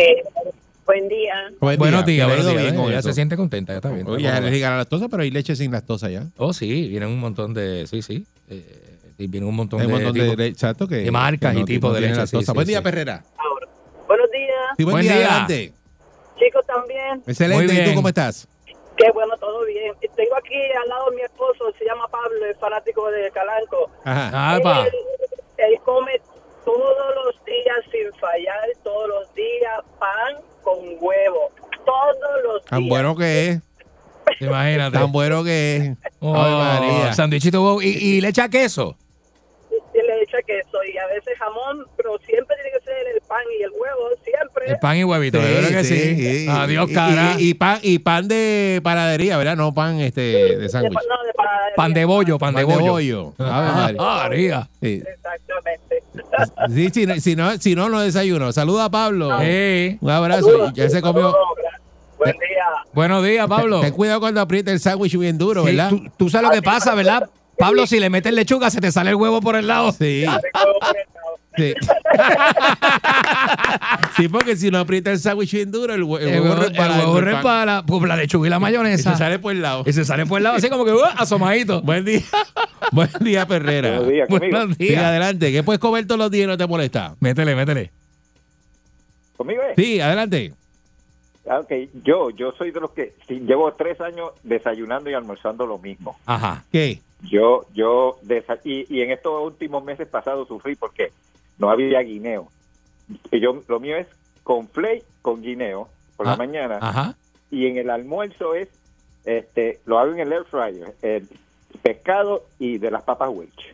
buen día. Buen Buenos día, días, le buenos días. bien ¿eh? Ya se siente contenta, ya está bien. Oye, es alérgica a la lactosa, pero hay leche sin lactosa ya. Oh, sí, vienen un montón de. Sí, sí. Eh, y vienen un montón Hay un de. montón de, tipos- de- exacto, que, de marcas que y tipos no de leche, sí, lactosa. sí, buen día, sí. Perrera. Buenos días. Sí, buen, Buen día, día. adelante. Chicos, también. Excelente. Muy ¿Y tú cómo estás? Qué bueno, todo bien. Tengo aquí al lado mi esposo, se llama Pablo, es fanático de Calanco. Ajá. Ah. Él, él come todos los días sin fallar, todos los días pan con huevo. Todos los días. Tan bueno que es. Imagínate. Tan bueno que es. Oh, María. Sandwichito huevo. ¿Y, y le echa queso? Y le echa queso y a veces jamón, pero siempre tiene que ser el pan y el huevo, siempre. El pan y huevito, yo creo que sí. Adiós, cara. Y, y pan, y pan de panadería, ¿verdad? No pan este de sándwich. No, de panadería. Pan de bollo, pan, de bollo. bollo. Ah, María. María. Sí, Exactamente. Sí, si, no- si, no, si no, no desayuno. Saluda a Pablo. Sí. Un abrazo. Ya se comió. Buen día. Buenos días, Pablo. Ten cuidado cuando apriete el sándwich bien duro, Sí, ¿verdad? tú, tú sabes lo que pasa, ¿verdad? Pablo, si le metes lechuga, se te sale el huevo por el lado. Sí. Sí. sí, porque si no aprieta el sándwich bien duro, el, hue- el El huevo el resbala huevo resbala, pues la lechuga y la Y mayonesa. se sale por el lado. Y se sale por el lado, así como que uh, asomadito. Buen día. Buen día, Perrera. Buenos días, conmigo. Buenos Sí, días. adelante. ¿Qué puedes comer todos los días y no te molesta? Métele, métele. ¿Conmigo es? Sí, adelante. Ah, ok. Yo, yo soy de los que sí, llevo tres años desayunando y almorzando lo mismo. Ajá. ¿Qué? Yo, yo, y, y en estos últimos meses pasados sufrí porque no había guineo. Y yo, lo mío es con flake con guineo por Ah, la mañana Ajá. y en el almuerzo es, este, lo hago en el air fryer, el pescado y de las papas Welch.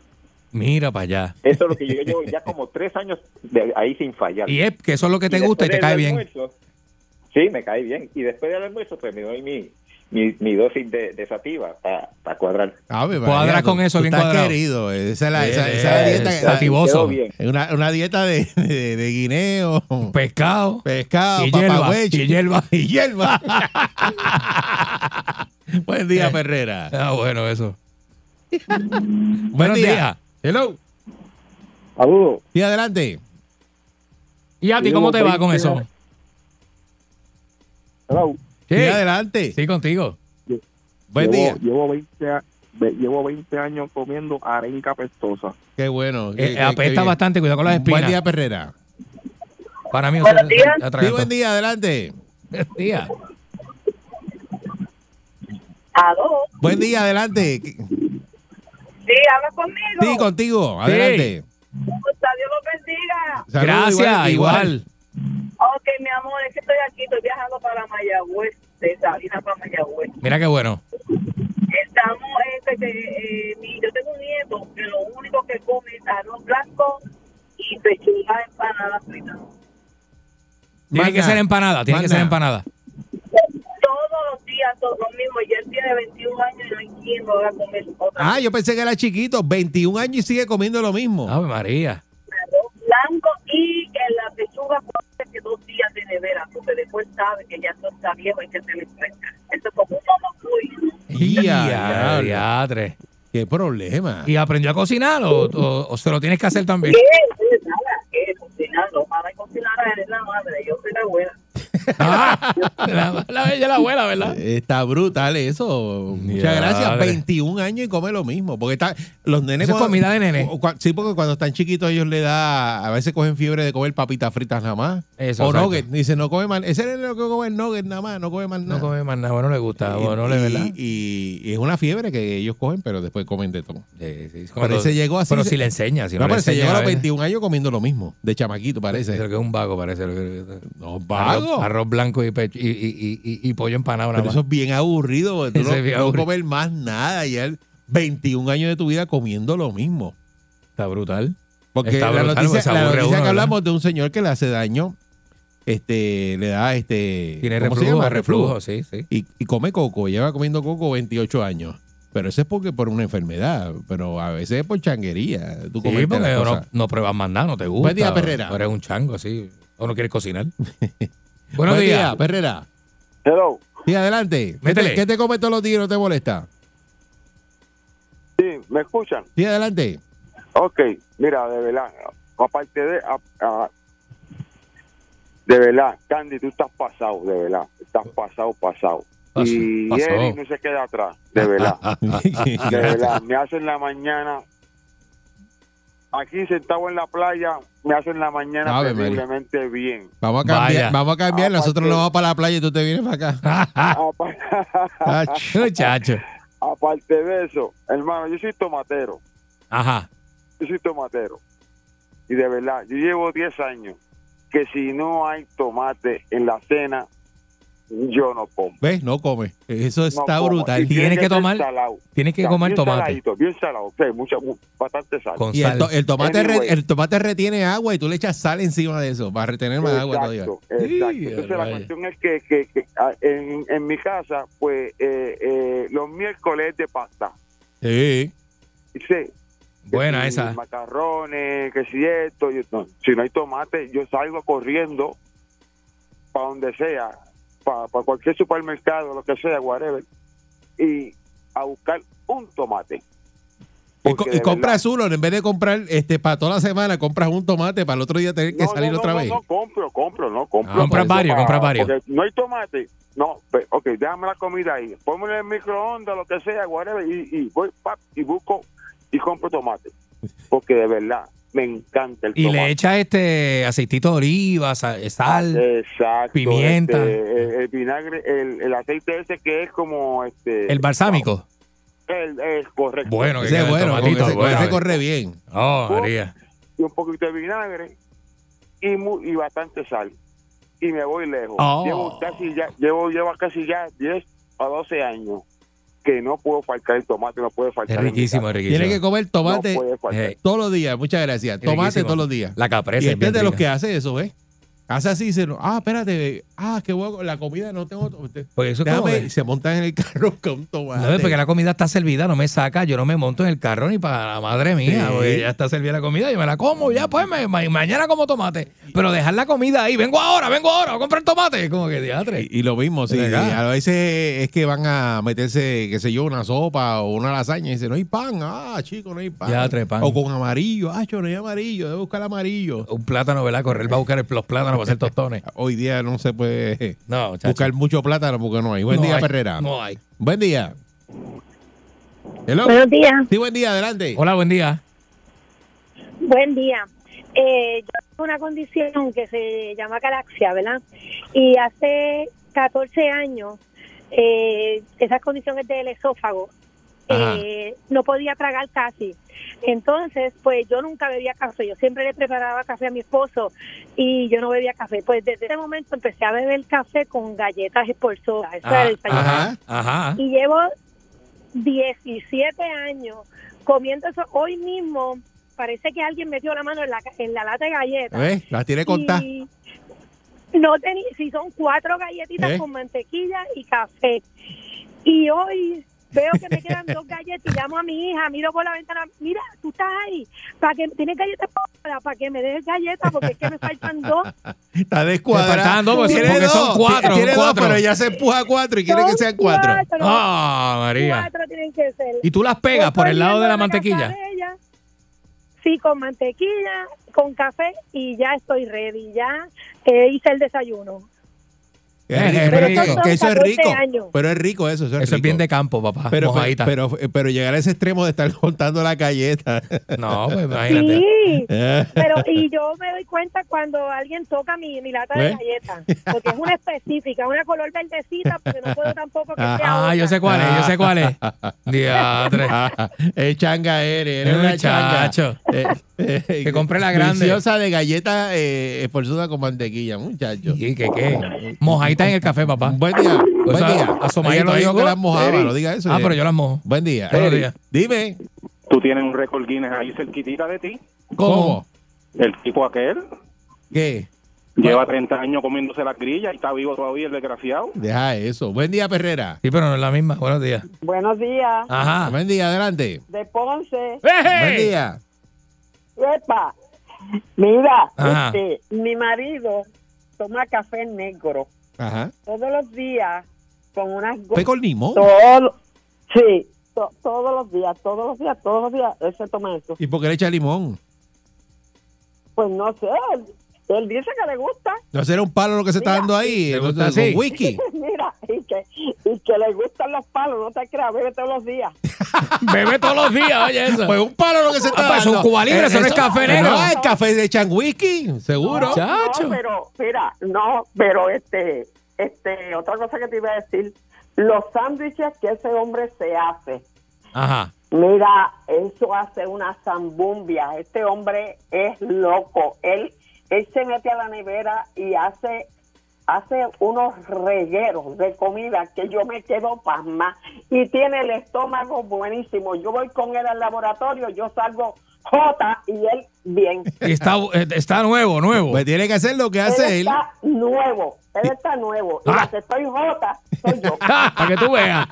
Mira para allá. Eso es lo que yo llevo ya como tres años de ahí sin fallar. Y es que eso es lo que te Y gusta y te cae bien. almuerzo, sí, me cae bien. Y después del almuerzo, pues me doy mi, mi, mi dosis de, de sativa para cuadrar. Ave María, Cuadras con eso bien cuadrado. querido. Esa es la, esa, Eh, esa es la dieta. sativoso. Es Una, una dieta de, de, de guineo, Pescado. pescado, Y hierba, y hierba. Y hierba. Buen día, Eh. Ferrera. Ah, bueno, eso. Buen Buenos día. días. Hello. Saludos. Sí, adelante. ¿Y a ti cómo te va con eso? Hello. Sí, Sí, adelante. sí, contigo. Buen llevo, día. Llevo 20, a- ve- llevo 20 años comiendo arenca pestosa. Qué bueno. Eh, Qué- apesta qué bastante, cuidado con las espinas. Buen día, Perrera. Para mí, Buenos eso- días. Sí, buen día, adelante. Buen día. ¿Aló? Buen día, adelante. Sí, habla conmigo. Sí, contigo, adelante. Dios los bendiga. Saludos, Gracias, igual. Estoy aquí, estoy viajando para Mayagüez, de Salinas para Mayagüez. Mira qué bueno. Estamos, este, que, eh, mi- yo tengo un nieto que lo único que come es arroz blanco y pechuga empanada frita. Tiene Más que ser empanada, tiene Más que ser nada. empanada. Todos los días, todo lo mismo. Y él tiene 21 años y no hay quien lo haga comer otra Ah, yo pensé que era chiquito, 21 años y sigue comiendo lo mismo. Ave María. arroz blanco y en la pechuga puede nevera, porque después sabe que ya esto está viejo y que se le fresca. Eso es como un monocuy. Ya, Ya, diatre. Qué problema. ¿Y aprendió a cocinar o, o- o se lo tienes que hacer también? ¿Qué? ¿Qué? Nada, ¿qué? Cocinando. Ojalá y cocinara es la madre. Yo soy la abuela. Ah, la, la bella la abuela, ¿verdad? Está brutal eso. Muchas gracias. madre. 21 años y come lo mismo. Porque está, los nenes. Eso es cuando- comida de nene. Sí, porque cuando están chiquitos ellos le da. A veces cogen fiebre de comer papitas fritas nada más. Eso, o exacto. nuggets. Dice, no come más. Ese nene lo que come es nuggets nada más. No come más nada. No come más nada, bueno, no le gusta, Y- bueno, no le, ¿verdad? Y, y es una fiebre que ellos cogen, pero después comen de todo. Sí, sí, Pero cuando- ese llegó así. Pero se- si le enseña, si no, no, le pero se enseña, llegó a los a ver. 21 años comiendo lo mismo. De chamaquito, parece. Creo que es un vago, parece. No, vago. arroz blanco y, pecho- y, y, y, pollo empanado Pero eso es bien aburrido. Tú no, bien no aburrido. comer más nada. Y él, 21 años de tu vida comiendo lo mismo. Está brutal. Porque Está la brutal, porque noticia, se la aburre noticia uno, que ¿verdad? hablamos de un señor que le hace daño, este, le da este. Tiene ¿cómo se reflujo, llama? reflujo, sí, sí. Y, y come coco, lleva comiendo coco 28 años. Pero eso es porque por una enfermedad, pero a veces es por changuería. Tú Sí, porque no, pruebas más nada, no te gusta. O- Perrera. eres un chango, sí. O no quieres cocinar. Buenos Buen días. día, Perrera. Hello. Sí, adelante. ¿Qué Métele. te, qué te comes todos los días y no te molesta? Sí, ¿me escuchan? Sí, adelante. Ok, mira, de verdad, aparte de... a- a- de verdad, Candy, tú estás pasado, de verdad. Estás pasado, pasado. Y pasó. Eric no se queda atrás, de verdad. de verdad, me hacen la mañana... Aquí sentado en la playa, me hacen la mañana Ave María. terriblemente bien. Vamos a cambiar, Vaya. vamos a cambiar. Aparte- Nosotros nos vamos para la playa y tú te vienes para acá. Muchacho. Aparte de eso, hermano, yo soy tomatero. Ajá. Yo soy tomatero. Y de verdad, yo llevo 10 años que si no hay tomate en la cena, yo no como. ¿Ves? No come. Eso No está como. brutal. Tiene Tienes que tomar- salado. tienes que comer bien tomate. saladito, bien salado, sí, mucha, mu- bastante sal. Con Y el, sal. to- el tomate re- el tomate retiene agua y tú le echas sal encima de eso para retener más agua todavía. Exacto. Sí, Entonces la vaya. cuestión es que, que- que, ah, en, en mi casa, pues eh, eh, los miércoles de pasta. Sí. Sí. Buena esa. Macarrones, que si esto, yo- no, si no hay tomate, yo salgo corriendo para donde sea, para cualquier supermercado, lo que sea, whatever, y a buscar un tomate. Y, co- y compras verdad- uno, en vez de comprar este para toda la semana, compras un tomate para el otro día tener que No, salir no, otra no, vez. No, no, compro, compro, no, compro. Ah, compras Por eso varios, compras varios. No hay tomate. No, pe- ok, déjame la comida ahí. Póngale en el microondas, lo que sea, whatever, y, y voy pap, y busco y compro tomate. Porque de verdad, me encanta el Y tomate. le echa este aceitito de oliva, sa- sal. Exacto. pimienta. este, el, el vinagre, el, el aceite ese que es como este. el balsámico. El, es correcto. Bueno, que Ese es queda el bueno, tomatito, con ese, con bueno. ese corre bien. Oh, María. Y un poquito de vinagre y, mu- y bastante sal. Y me voy lejos. Oh. Llevo casi ya, llevo, llevo casi ya 10 a 12 años que no puedo faltar el tomate, no puede faltar. Es riquísimo, es riquísimo. Tiene que comer tomate No todos los días. Muchas gracias. Es Tomate riquísimo. todos los días. La capresa Y es este bien es de los que hace eso, ¿ves? Hace así y dice, ah, espérate, ah, qué bueno, la comida no tengo. Pues eso es Déjame, se montan en el carro con tomate. No, porque la comida está servida, no me saca, yo no me monto en el carro ni para la madre mía, Sí. porque ya está servida la comida, yo me la como, ya pues, me- mañana como tomate. Pero dejar la comida ahí, vengo ahora, vengo ahora, voy a comprar tomate, como que diatre. Y, y lo mismo, sí. A veces es que van a meterse, qué sé yo, una sopa o una lasaña y dicen, no hay pan. Ah, chico, no hay pan. Ya, tres pan. O con amarillo. Ah, yo no hay amarillo, debo buscar amarillo. Un plátano, ¿verdad? Correr va a buscar el- los plátanos para hacer tostones. Hoy día no se puede No, buscar mucho plátano porque no hay. Buen No día, hay. No hay. Buen día. Hello. Buenos días. Sí, buen día, adelante. Hola, buen día. Buen día. Eh, yo tengo una condición que se llama galaxia, ¿verdad? Y hace 14 años, eh, esa condición es del esófago. Eh, no podía tragar casi. Entonces, pues yo nunca bebía café. Yo siempre le preparaba café a mi esposo y yo no bebía café. Pues desde ese momento empecé a beber café con galletas por soda. Eso era el desayuno. Ajá, ajá. Y llevo 17 años comiendo eso. Hoy mismo parece que alguien metió la mano en la, en la lata de galletas. ¿Ves? Las tiene contadas. Y No tenía, si son cuatro galletitas ¿Eh? con mantequilla y café. Y hoy veo que me quedan dos galletas y llamo a mi hija, miro por la ventana, mira, tú estás ahí, para que tienes galletas para, para que me des galletas porque es que me faltan dos. Está descuadrada. Le faltan dos, porque son- Tiene cuatro, Tiene son dos, cuatro. pero ella se empuja a cuatro y quiere que sean cuatro. cuatro. Ah, María. Cuatro tienen que ser. ¿Y tú las pegas por el lado de la mantequilla? mantequilla? Sí, con mantequilla, con café y ya estoy ready. Ya eh, hice el desayuno. Es rico, que- eso es 14 rico. años. Pero es rico eso. Eso es, Eso es rico. bien de campo, papá. pero, pero, pero llegar a ese extremo de estar contando la galleta. No, pues imagínate. Sí, pero y yo me doy cuenta cuando alguien toca mi, mi lata de ¿Ves? galletas, porque es una específica, una color verdecita, porque no puedo tampoco que sea Ah, otra. yo sé cuál es, yo sé cuál es. Diatre. Es changa eres, eres una changa. Muchacho. Eh, eh, Que compre la grande. Deliciosa de galleta eh, esforzuda con mantequilla, muchacho. ¿Y qué qué? Mojadita en el café, papá. Buen día. O Buen sea, día. asomadito Ella no que las mojaba, no diga eso. Ah, pero yo las mojo. Buen día. Buenos Eri, días. Dime. Tú tienes un récord Guinness ahí cerquitita de ti. ¿Cómo? El tipo aquel ¿Qué? lleva 30 años comiéndose las grillas y está vivo todavía el desgraciado. Deja eso. Buen día, Perrera. Sí, pero no es la misma. Buenos días. Buenos días. Ajá. Buen día, adelante. De Ponce. Buen día. Epa. Mira, Ajá. este, mi marido toma café negro Ajá. todos los días con unas go- ¿Fue con limón? Todo- sí, to- todos los días, todos los días, todos los días, él se toma eso. ¿Y por qué le echa limón? Pues no sé, él, él dice que le gusta. ¿No será un palo lo que se está dando ahí? ¿Le Con- whisky. Mira, y que, y que le gustan los palos, no te creas, bebe todos los días. Bebe todos los días, oye eso. Pues un palo lo que se está Ah, pues dando. son Cuba Libre, eso no es café negro. No, el café de echan whisky, seguro. No, pero, mira, no, pero este, este, otra cosa que te iba a decir, los sándwiches que ese hombre se hace, Ajá. mira, eso hace una zambumbia, este hombre es loco, él, él se mete a la nevera y hace, hace unos regueros de comida que yo me quedo pasma. Y tiene el estómago buenísimo, yo voy con él al laboratorio, yo salgo J y él bien. Y está, eh, está nuevo, nuevo. Pues tiene que hacer lo que hace él. está nuevo, él está nuevo. Y Ah. la que estoy J soy yo. Para que tú veas.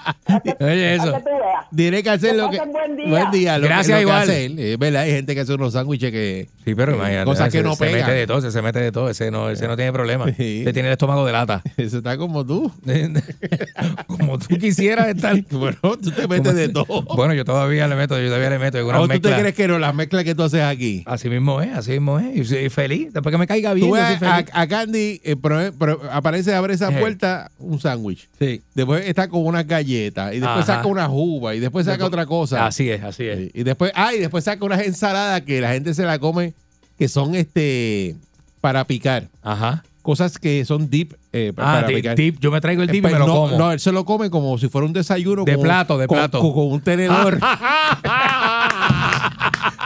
Oye, eso. Para que tú veas. Tiene que hacer Que lo que. buen día. Buen día. Lo, Gracias, lo que igual. hace él. Es verdad, hay gente que hace unos sándwiches que. Sí, pero imagínate. Cosas que se- no se pegan. mete de todo, se, se mete de todo. Ese no, ese no tiene problema. Ese tiene el estómago de lata. Eso está como tú. Como tú quisieras estar. Bueno, tú te metes de todo. Bueno, yo todavía le meto, yo todavía le meto ¿O tú te crees que no? Las mezclas que tú haces aquí. Así mismo es, así mismo es. Y soy feliz. Después que me caiga bien, Tú yo ves soy a, feliz. a Candy, eh, pro- pro- aparece, abre esa Ejé. puerta, un sándwich. Sí. Después está con unas galletas. Y después Ajá. saca una uva. Y después saca Después- otra cosa. Así es, así es. Y después, ah, y después saca unas ensaladas que la gente se la come, que son este para picar. Ajá. Cosas que son deep eh, pa- Ah, para picar. Yo me traigo el dip y Pero me lo no, como. No, él se lo come como si fuera un desayuno. De con- plato, de con- plato. Con, con un tenedor.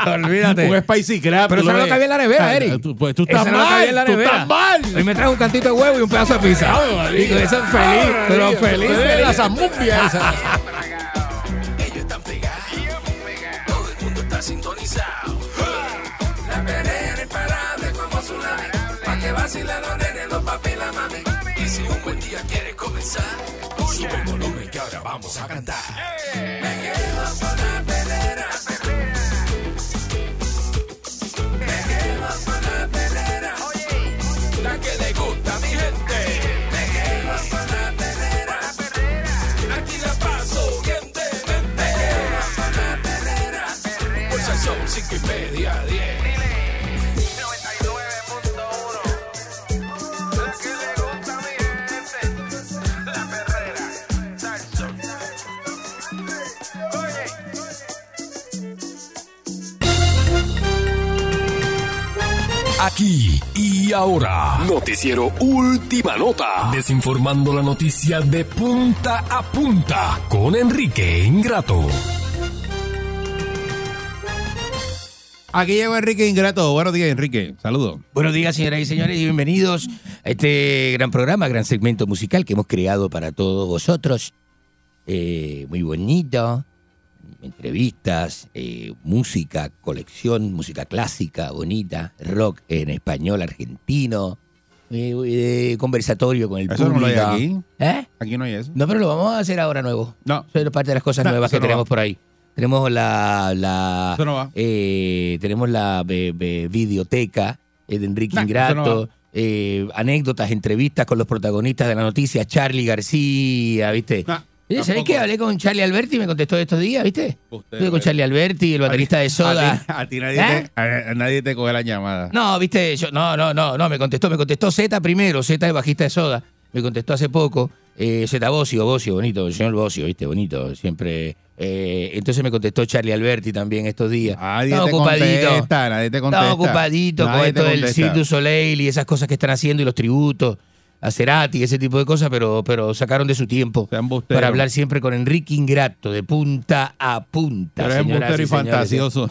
Olvídate. un spicy crab. Pero eso no lo lo cabía en la nevera, Eric. tú- Pues tú estás mal. tú estás mal. Hoy me trajo un cantito de huevo y un pedazo de pizza. Y eso feliz, pero feliz. La zambumbia esa. Ellos están pegados. Todo el mundo está sintonizado. La perrera imparable como tsunami. Pa' que vacilan los nenes, los papi y la mami. Y si un buen día quieres comenzar, sube el volumen que ahora vamos a cantar. Me quedo con la Aquí y ahora, noticiero Última Nota, desinformando la noticia de punta a punta con Enrique Ingrato. Aquí llegó Enrique Ingrato. Buenos días, Enrique. Saludos. Buenos días, señoras y señores, y bienvenidos a este gran programa, gran segmento musical que hemos creado para todos vosotros. Eh, muy bonito. Entrevistas, eh, música, colección, música clásica, bonita, rock en español argentino, eh, conversatorio con el Eso no público. lo hay aquí. ¿Eh? Aquí no hay eso. No, pero lo vamos a hacer ahora nuevo. No. Eso es parte de las cosas No, nuevas que no tenemos por ahí. Tenemos la, la no eh, tenemos la be- be- videoteca eh, de Enrique Ingrato, no eh, anécdotas, entrevistas con los protagonistas de la noticia, Charlie García, ¿viste? Oye, ¿Sabés tampoco. que hablé con Charlie Alberti y me contestó estos días, ¿viste? Usted, Estuve con Charlie Alberti, el baterista de Soda. A ti, a ti nadie, ¿Eh? te, a- a nadie te coge la llamada. No, viste, yo, no, no, no, no, me contestó, me contestó Z primero, Z es bajista de Soda, me contestó hace poco, eh, Z Bocio, Bocio, bonito, el señor Bocio, viste, bonito, siempre. eh, entonces me contestó Charlie Alberti también estos días. Nadie Estaba te ocupadito. contesta, nadie te contesta. Estaba ocupadito con Nadie esto del. Cirque du Soleil y esas cosas que están haciendo y los tributos a Cerati y ese tipo de cosas, pero, pero sacaron de su tiempo para hablar siempre con Enrique Ingrato, de punta a punta. Pero es embustero y fantasioso.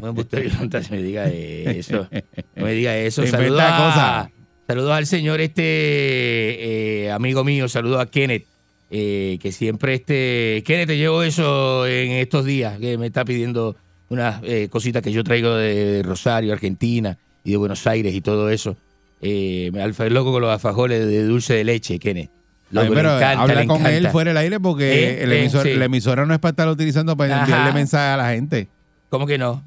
No embustero y fantasioso, me diga eso. No me diga eso. Te Saludos inventa a, cosas. Saludos al señor este eh, amigo mío, saludos a Kenneth, eh, que siempre este... Kenneth, te llevo eso en estos días, que me está pidiendo unas eh, cositas que yo traigo de Rosario, Argentina, y de Buenos Aires y todo eso. Eh, alfa loco con los alfajores de dulce de leche, Kenneth. Loco, Ay, pero encanta, habla con él fuera del aire porque Eh, el emisor- sí. la emisora no es para estarlo utilizando para Ajá. enviarle mensaje a la gente. ¿Cómo que no?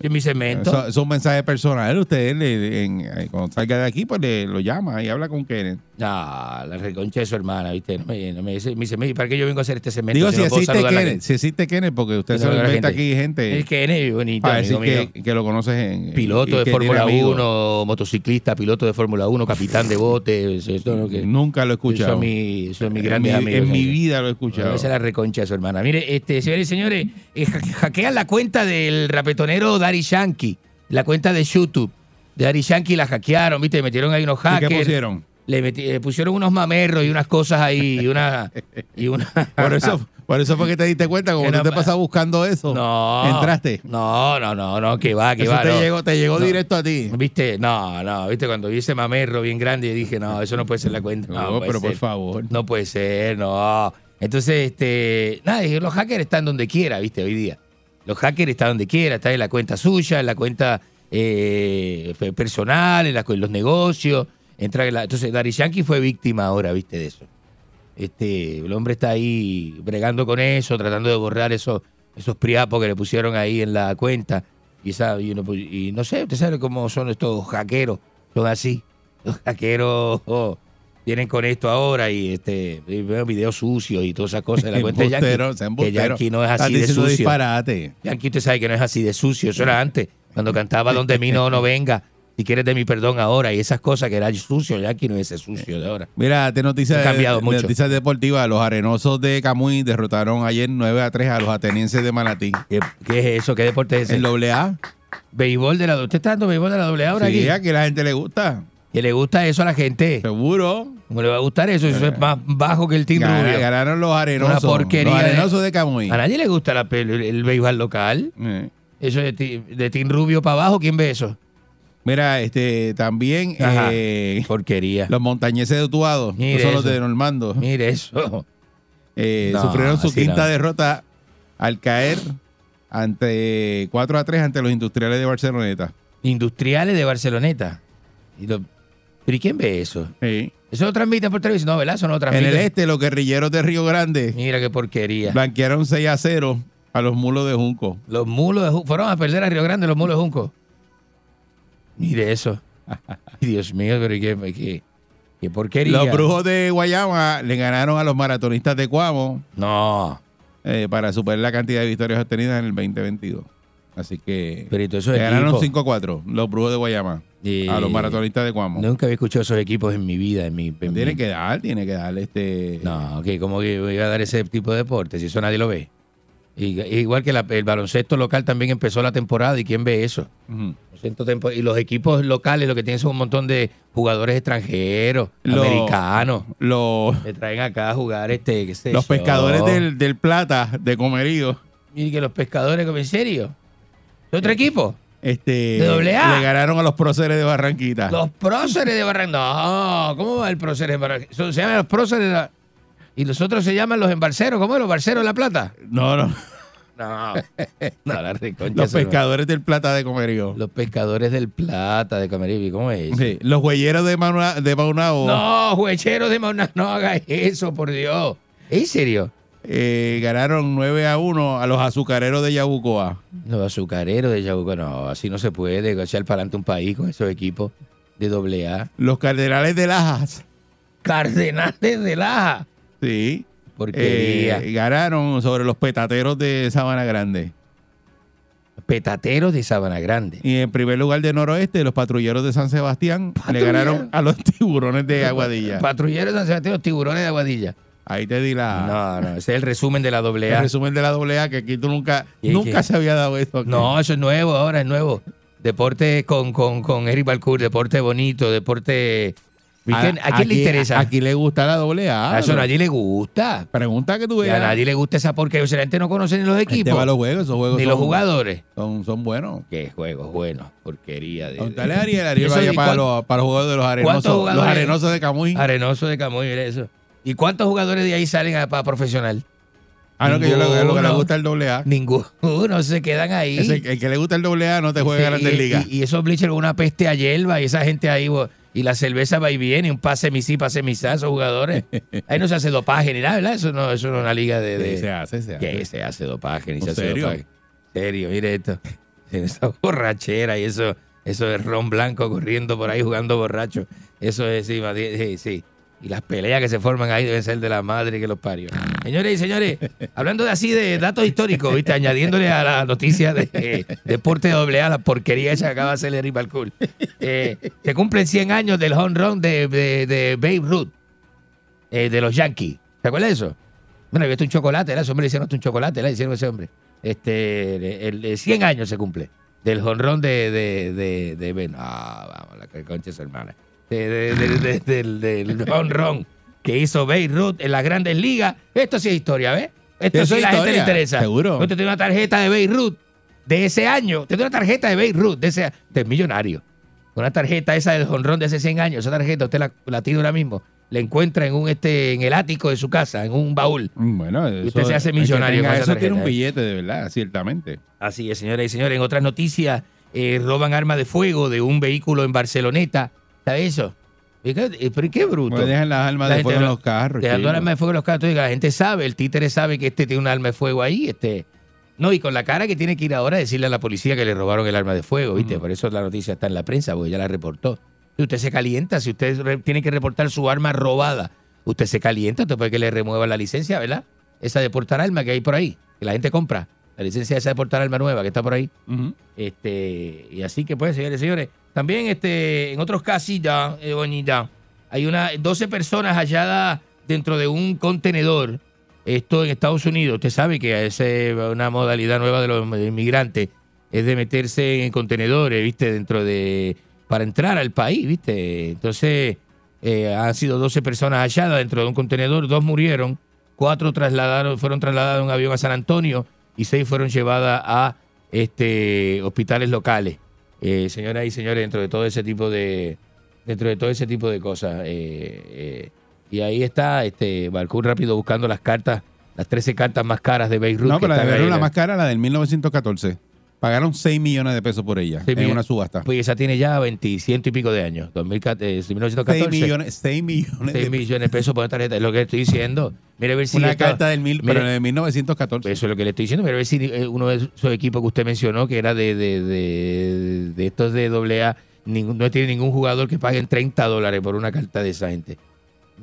En mi segmento. Eso, eso es un mensaje personal. Usted le- en- eh, cuando salga de aquí, pues le, lo llama y habla con Kenneth. No, la reconcha de su hermana, ¿viste? No me, no me, dice- me dice, "Mire, ¿para qué yo vengo a hacer este segmento? Digo, si no existe Kenneth, gente?" si existe Kenneth, porque usted se lo inventa gente. aquí gente. El Kenneth, bonito, mío. que, que lo conoces en. Piloto de Fórmula tiene amigos. 1, motociclista, piloto de Fórmula 1, capitán de bote. Eso, eso es lo que- Nunca lo he escuchado. Eso es mi, eso es mi grande amigo. en mi vida lo he escuchado. Esa es la reconcha de su hermana. Mire, este, señores y señores, eh, ha- hackean la cuenta del rapetonero Dari Yankee, la cuenta de YouTube. De Dari Yankee la hackearon, ¿viste? Metieron ahí unos ¿Y hackers. qué pusieron? Le pusieron unos mamerros y unas cosas ahí, y una... Y una Por eso, por eso fue que te diste cuenta, como no- te pasas buscando eso. No. Entraste. No, no, no, no, que va, que Eso va. te no. llegó, te llegó No. directo a ti. ¿Viste? No, no, ¿viste? Cuando vi ese mamerro bien grande, dije, no, eso no puede ser la cuenta. No, pero por favor. No puede ser, no. Entonces, este, nada, los hackers están donde quiera, ¿viste? Hoy día. Los hackers están donde quiera, están en la cuenta suya, en la cuenta eh, pe- personal, en, la- en los negocios. Entra en la- entonces, Dari Yankee fue víctima ahora, ¿viste? De eso. Este, el hombre está ahí bregando con eso, tratando de borrar esos, esos priapos que le pusieron ahí en la cuenta. Y, y no sé, usted sabe cómo son estos hackeros, son así. Los hackeros oh, vienen con esto ahora y este y veo videos sucios y todas esas cosas en la cuenta de Yankee. Que. Yankee no es así de sucio. disparate. Yankee usted sabe que no es así de sucio, eso era antes, cuando cantaba Donde mí no, no venga, si quieres de mi perdón ahora, y esas cosas que era sucio, Yankee no es ese sucio de ahora. Mira, te noticias, Ha cambiado de- mucho. noticias deportivas. Los arenosos de Camuy derrotaron ayer 9 a 3 a los atenienses de Manatí. ¿Qué, qué es eso? ¿Qué deporte es ese? El doble A. Béisbol de la ¿Usted está dando béisbol de la doble A ahora Sí, aquí? que la gente le gusta. ¿Que le gusta eso a la gente? Seguro. ¿Cómo le va a gustar eso? Eso es más bajo que el Team Rubio. Ganaron los arenosos. Una porquería. Los arenosos de Camuy. A nadie le gusta la el, el béisbol local. Eh. Eso de, Team Rubio para abajo, ¿quién ve eso? Mira, este también Ajá. eh, Porquería. los montañeses de Utuado, Mire que son los de Normando, Mire eso. eh, No, sufrieron su quinta no. derrota al caer ante 4 a 3 ante los industriales de Barceloneta. Industriales de Barceloneta. Y lo- ¿Pero y quién ve eso? Sí. ¿Eso lo transmiten por televisión? No, ¿verdad? Eso no lo En transmiten. el este, los guerrilleros de Río Grande Mira qué porquería. blanquearon 6 a 0 a los mulos de Junco. Los mulos de Junco. Fueron a perder a Río Grande los mulos de Junco. Mire eso. Dios mío, pero ¿y qué, qué, qué porquería? Los brujos de Guayama le ganaron a los maratonistas de Cuamo No. eh, para superar la cantidad de victorias obtenidas en el 2022. Así que Pero esos le ganaron equipos. 5 a 4 los brujos de Guayama Eh, a los maratonistas de Cuamo. Nunca había escuchado esos equipos en mi vida. En mi, en Tiene mi- que dar, tiene que darle este. No, que como que iba a dar ese tipo de deporte, si eso nadie lo ve. Y- igual que la- el baloncesto local también empezó la temporada y quién ve eso. Y los equipos locales lo que tienen son un montón de jugadores extranjeros, Lo- americanos. Los, que traen acá a jugar este, qué sé los yo. pescadores del, del Plata, de Comerío, Y que los pescadores, en serio. ¿De otro equipo? este, ¿De doble A? le ganaron a los próceres de Barranquita. Los próceres de Barranquilla. No, ¿cómo va el próceres de Barranquilla? Eso Se llaman los próceres de la- Y los otros se llaman los embalseros. ¿Cómo es los balseros de La Plata? No, no. No. no la Los no. pescadores del Plata de Comerío. Los pescadores del Plata de Cameribi. ¿Cómo es? Sí, Los huelleros de, Mauna- de Maunao No, juecheros de Mauna, no hagas eso, por Dios. ¿En serio? Eh, ganaron 9 a 1 a los azucareros de Yabucoa. Los azucareros de Yabuco, no, así no se puede echar para adelante un país con esos equipos de doble A. Los cardenales de Lajas. Cardenales de Laja. Sí. Porquería. eh, ganaron sobre los petateros de Sabana Grande. Petateros de Sabana Grande. Y en primer lugar de Noroeste, los patrulleros de San Sebastián le ganaron a los tiburones de Aguadilla. Patrulleros de San Sebastián, los tiburones de Aguadilla. Ahí te di la, No, no, ese es el resumen de la doble el A. resumen de la doble A, que aquí tú nunca, ¿Y nunca qué? se había dado eso. aquí. No, eso es nuevo, ahora es nuevo. Deporte con, con, con Eric Balcour, deporte bonito, deporte... ¿A, quién- a quién le interesa? Aquí le gusta la doble A. a eso a bro. nadie le gusta. Pregunta que tú Y veas. a nadie le gusta esa porque la gente no conoce ni los Este equipos. va los juegos, esos juegos Ni son, los jugadores. Son, son buenos. Qué juegos buenos, porquería de... Ariel, Ariel vaya ¿y para los, para los juegos de los ¿Cuántos arenosos. Los jugadores? arenosos de Camuy. Arenoso de Camuy, eso. ¿Y cuántos jugadores de ahí salen a, para profesional? Ah, no, que yo lo, lo que le gusta el doble A. Ninguno, se quedan ahí. Ese- el que le gusta el doble A no te juega Grandes Ligas. y- y esos bleachers con una peste a hierba y esa gente ahí, y la cerveza va y viene, y un pase mi sí, pase mi esos jugadores. Ahí no se hace dopaje ni nada, ¿verdad? Eso no, eso no es una liga de. de- Sí, se hace, se hace. ¿Qué se hace dopaje? Ni ¿En se hace serio? dopaje. Serio, mire esto. Esa borrachera y eso, eso de ron blanco corriendo por ahí jugando borracho. Eso es, sí, sí, sí. Y las peleas que se forman ahí deben ser de la madre que los parió. Señores y señores, hablando de así de datos históricos, ¿viste? añadiéndole a la noticia de eh, deporte doble A, la porquería esa que acaba de hacer Eric Balcour. Eh, se cumplen 100 años del home run de, de, de Babe Ruth, eh, de los Yankees. ¿Se acuerda de eso? Bueno, había un chocolate, ¿verdad? Ese hombre le hicieron hasta un chocolate. Le hicieron ese hombre. Este, el, el 100 años se cumple del jonrón de, de, de, de Ben. Ah, vamos, la concha es hermana. De, de- de- de- del, del jonrón que hizo Babe Ruth en las grandes ligas. Esto sí es historia, ¿ves? Esto Eso sí es a la gente le interesa. seguro. Usted tiene una tarjeta de Babe Ruth de ese año. Usted tiene una tarjeta de Babe Ruth de ese del millonario. Una tarjeta esa del jonrón de hace 100 años. Esa tarjeta usted la, la tiene ahora mismo. La encuentra en un este en el ático de su casa, en un baúl. Bueno, Y usted se hace millonario tenga con esa Eso tiene un ¿eh? billete de verdad, ciertamente. Así es, señoras y señores. En otras noticias, eh, roban arma de fuego de un vehículo en Barceloneta. ¿Sabe eso? ¿Y qué- eh, ¿Pero qué bruto? Pues dejan las armas La de fuego en los carros. Dejando chico. el arma de fuego en los carros. Entonces, la gente sabe, el títere sabe que este tiene un arma de fuego ahí. este No, y con la cara que tiene que ir ahora a decirle a la policía que le robaron el arma de fuego, ¿viste? Por eso la noticia está en la prensa, porque ya la reportó. Si usted se calienta, si usted tiene que reportar su arma robada, usted se calienta, usted puede que le remuevan la licencia, ¿verdad? Esa de portar arma que hay por ahí, que la gente compra. La licencia esa de portar arma nueva que está por ahí. Este, y así que pues, señores y señores. También este, en otros ya, eh, bonita, hay una 12 personas halladas dentro de un contenedor. Esto en Estados Unidos. Usted sabe que es una modalidad nueva de los inmigrantes. Es de meterse en contenedores, ¿viste? Dentro de. para entrar al país, ¿viste? Entonces, eh, han sido 12 personas halladas dentro de un contenedor. Dos murieron. Cuatro trasladaron, fueron trasladadas en un avión a San Antonio y seis fueron llevadas a este, hospitales locales. Eh, señoras y señores, dentro de todo ese tipo de dentro de todo ese tipo de cosas. eh, eh, y ahí está este Balcour rápido buscando las cartas, las 13 cartas más caras de Beirut. No, pero la de Beirut, la- más cara, la del 1914. Pagaron 6 millones de pesos por ella en millones. una subasta. Pues esa tiene ya 20, ciento y pico de años. 2014, eh, 1914. 6 millones, 6 millones 6 de millones de pesos por una tarjeta. Es lo que estoy diciendo. Mire a ver si. Una carta del mil, mire, pero de 1914. Eso es lo que le estoy diciendo. Mire a ver si eh, uno de esos equipos que usted mencionó, que era de, de, de, de estos de AA, ningún- no tiene ningún jugador que paguen 30 dólares por una carta de esa gente.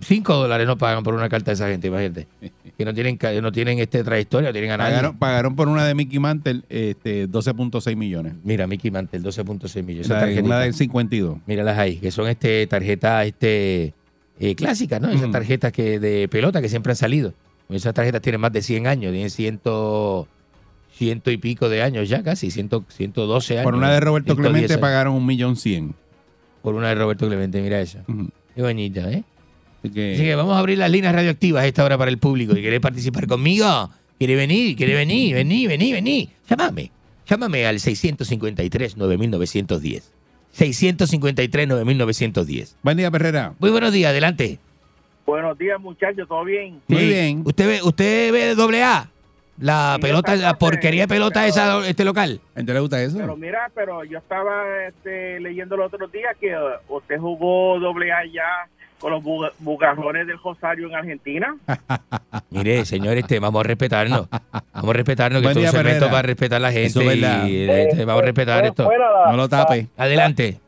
5 dólares no pagan por una carta de esa gente, imagínate. Que no tienen, no tienen este trayectoria, no tienen a nadie. Pagaron, pagaron por una de Mickey Mantle este, 12.6 millones. Mira, Mickey Mantle, 12.6 millones. Esa La- una del 52. Míralas ahí, que son este tarjetas este, eh, clásicas, ¿no? Esas tarjetas que de pelota que siempre han salido. Esas tarjetas tienen más de 100 años, tienen ciento, ciento y pico de años ya casi, ciento, 112 años. Por una de Roberto 110 Clemente años. pagaron un millón cien. Por una de Roberto Clemente, mira esa. Qué bonita, ¿eh? Así que, Así que vamos a abrir las líneas radioactivas a esta hora para el público. Si quiere participar conmigo, quiere venir, quiere venir, venir, venir, venir. Llámame. Llámame al 653-9910. 653-9910. Buen día, Perrera. Muy buenos días, adelante. Buenos días, muchachos, ¿todo bien? Sí. ¿Usted ve, usted ve doble A? La Sí, pelota, la porquería de pelota esa, este local. ¿A usted le gusta eso? Pero mira, pero yo estaba este, leyendo el otro día que uh, usted jugó doble A ya con los bu- bugarrones del Rosario en Argentina. Mire, señor, este, vamos a respetarnos. Vamos a respetarnos, que esto es un segmento para respetar a la gente. Y, este, vamos a respetar esto. No lo tape. Adelante.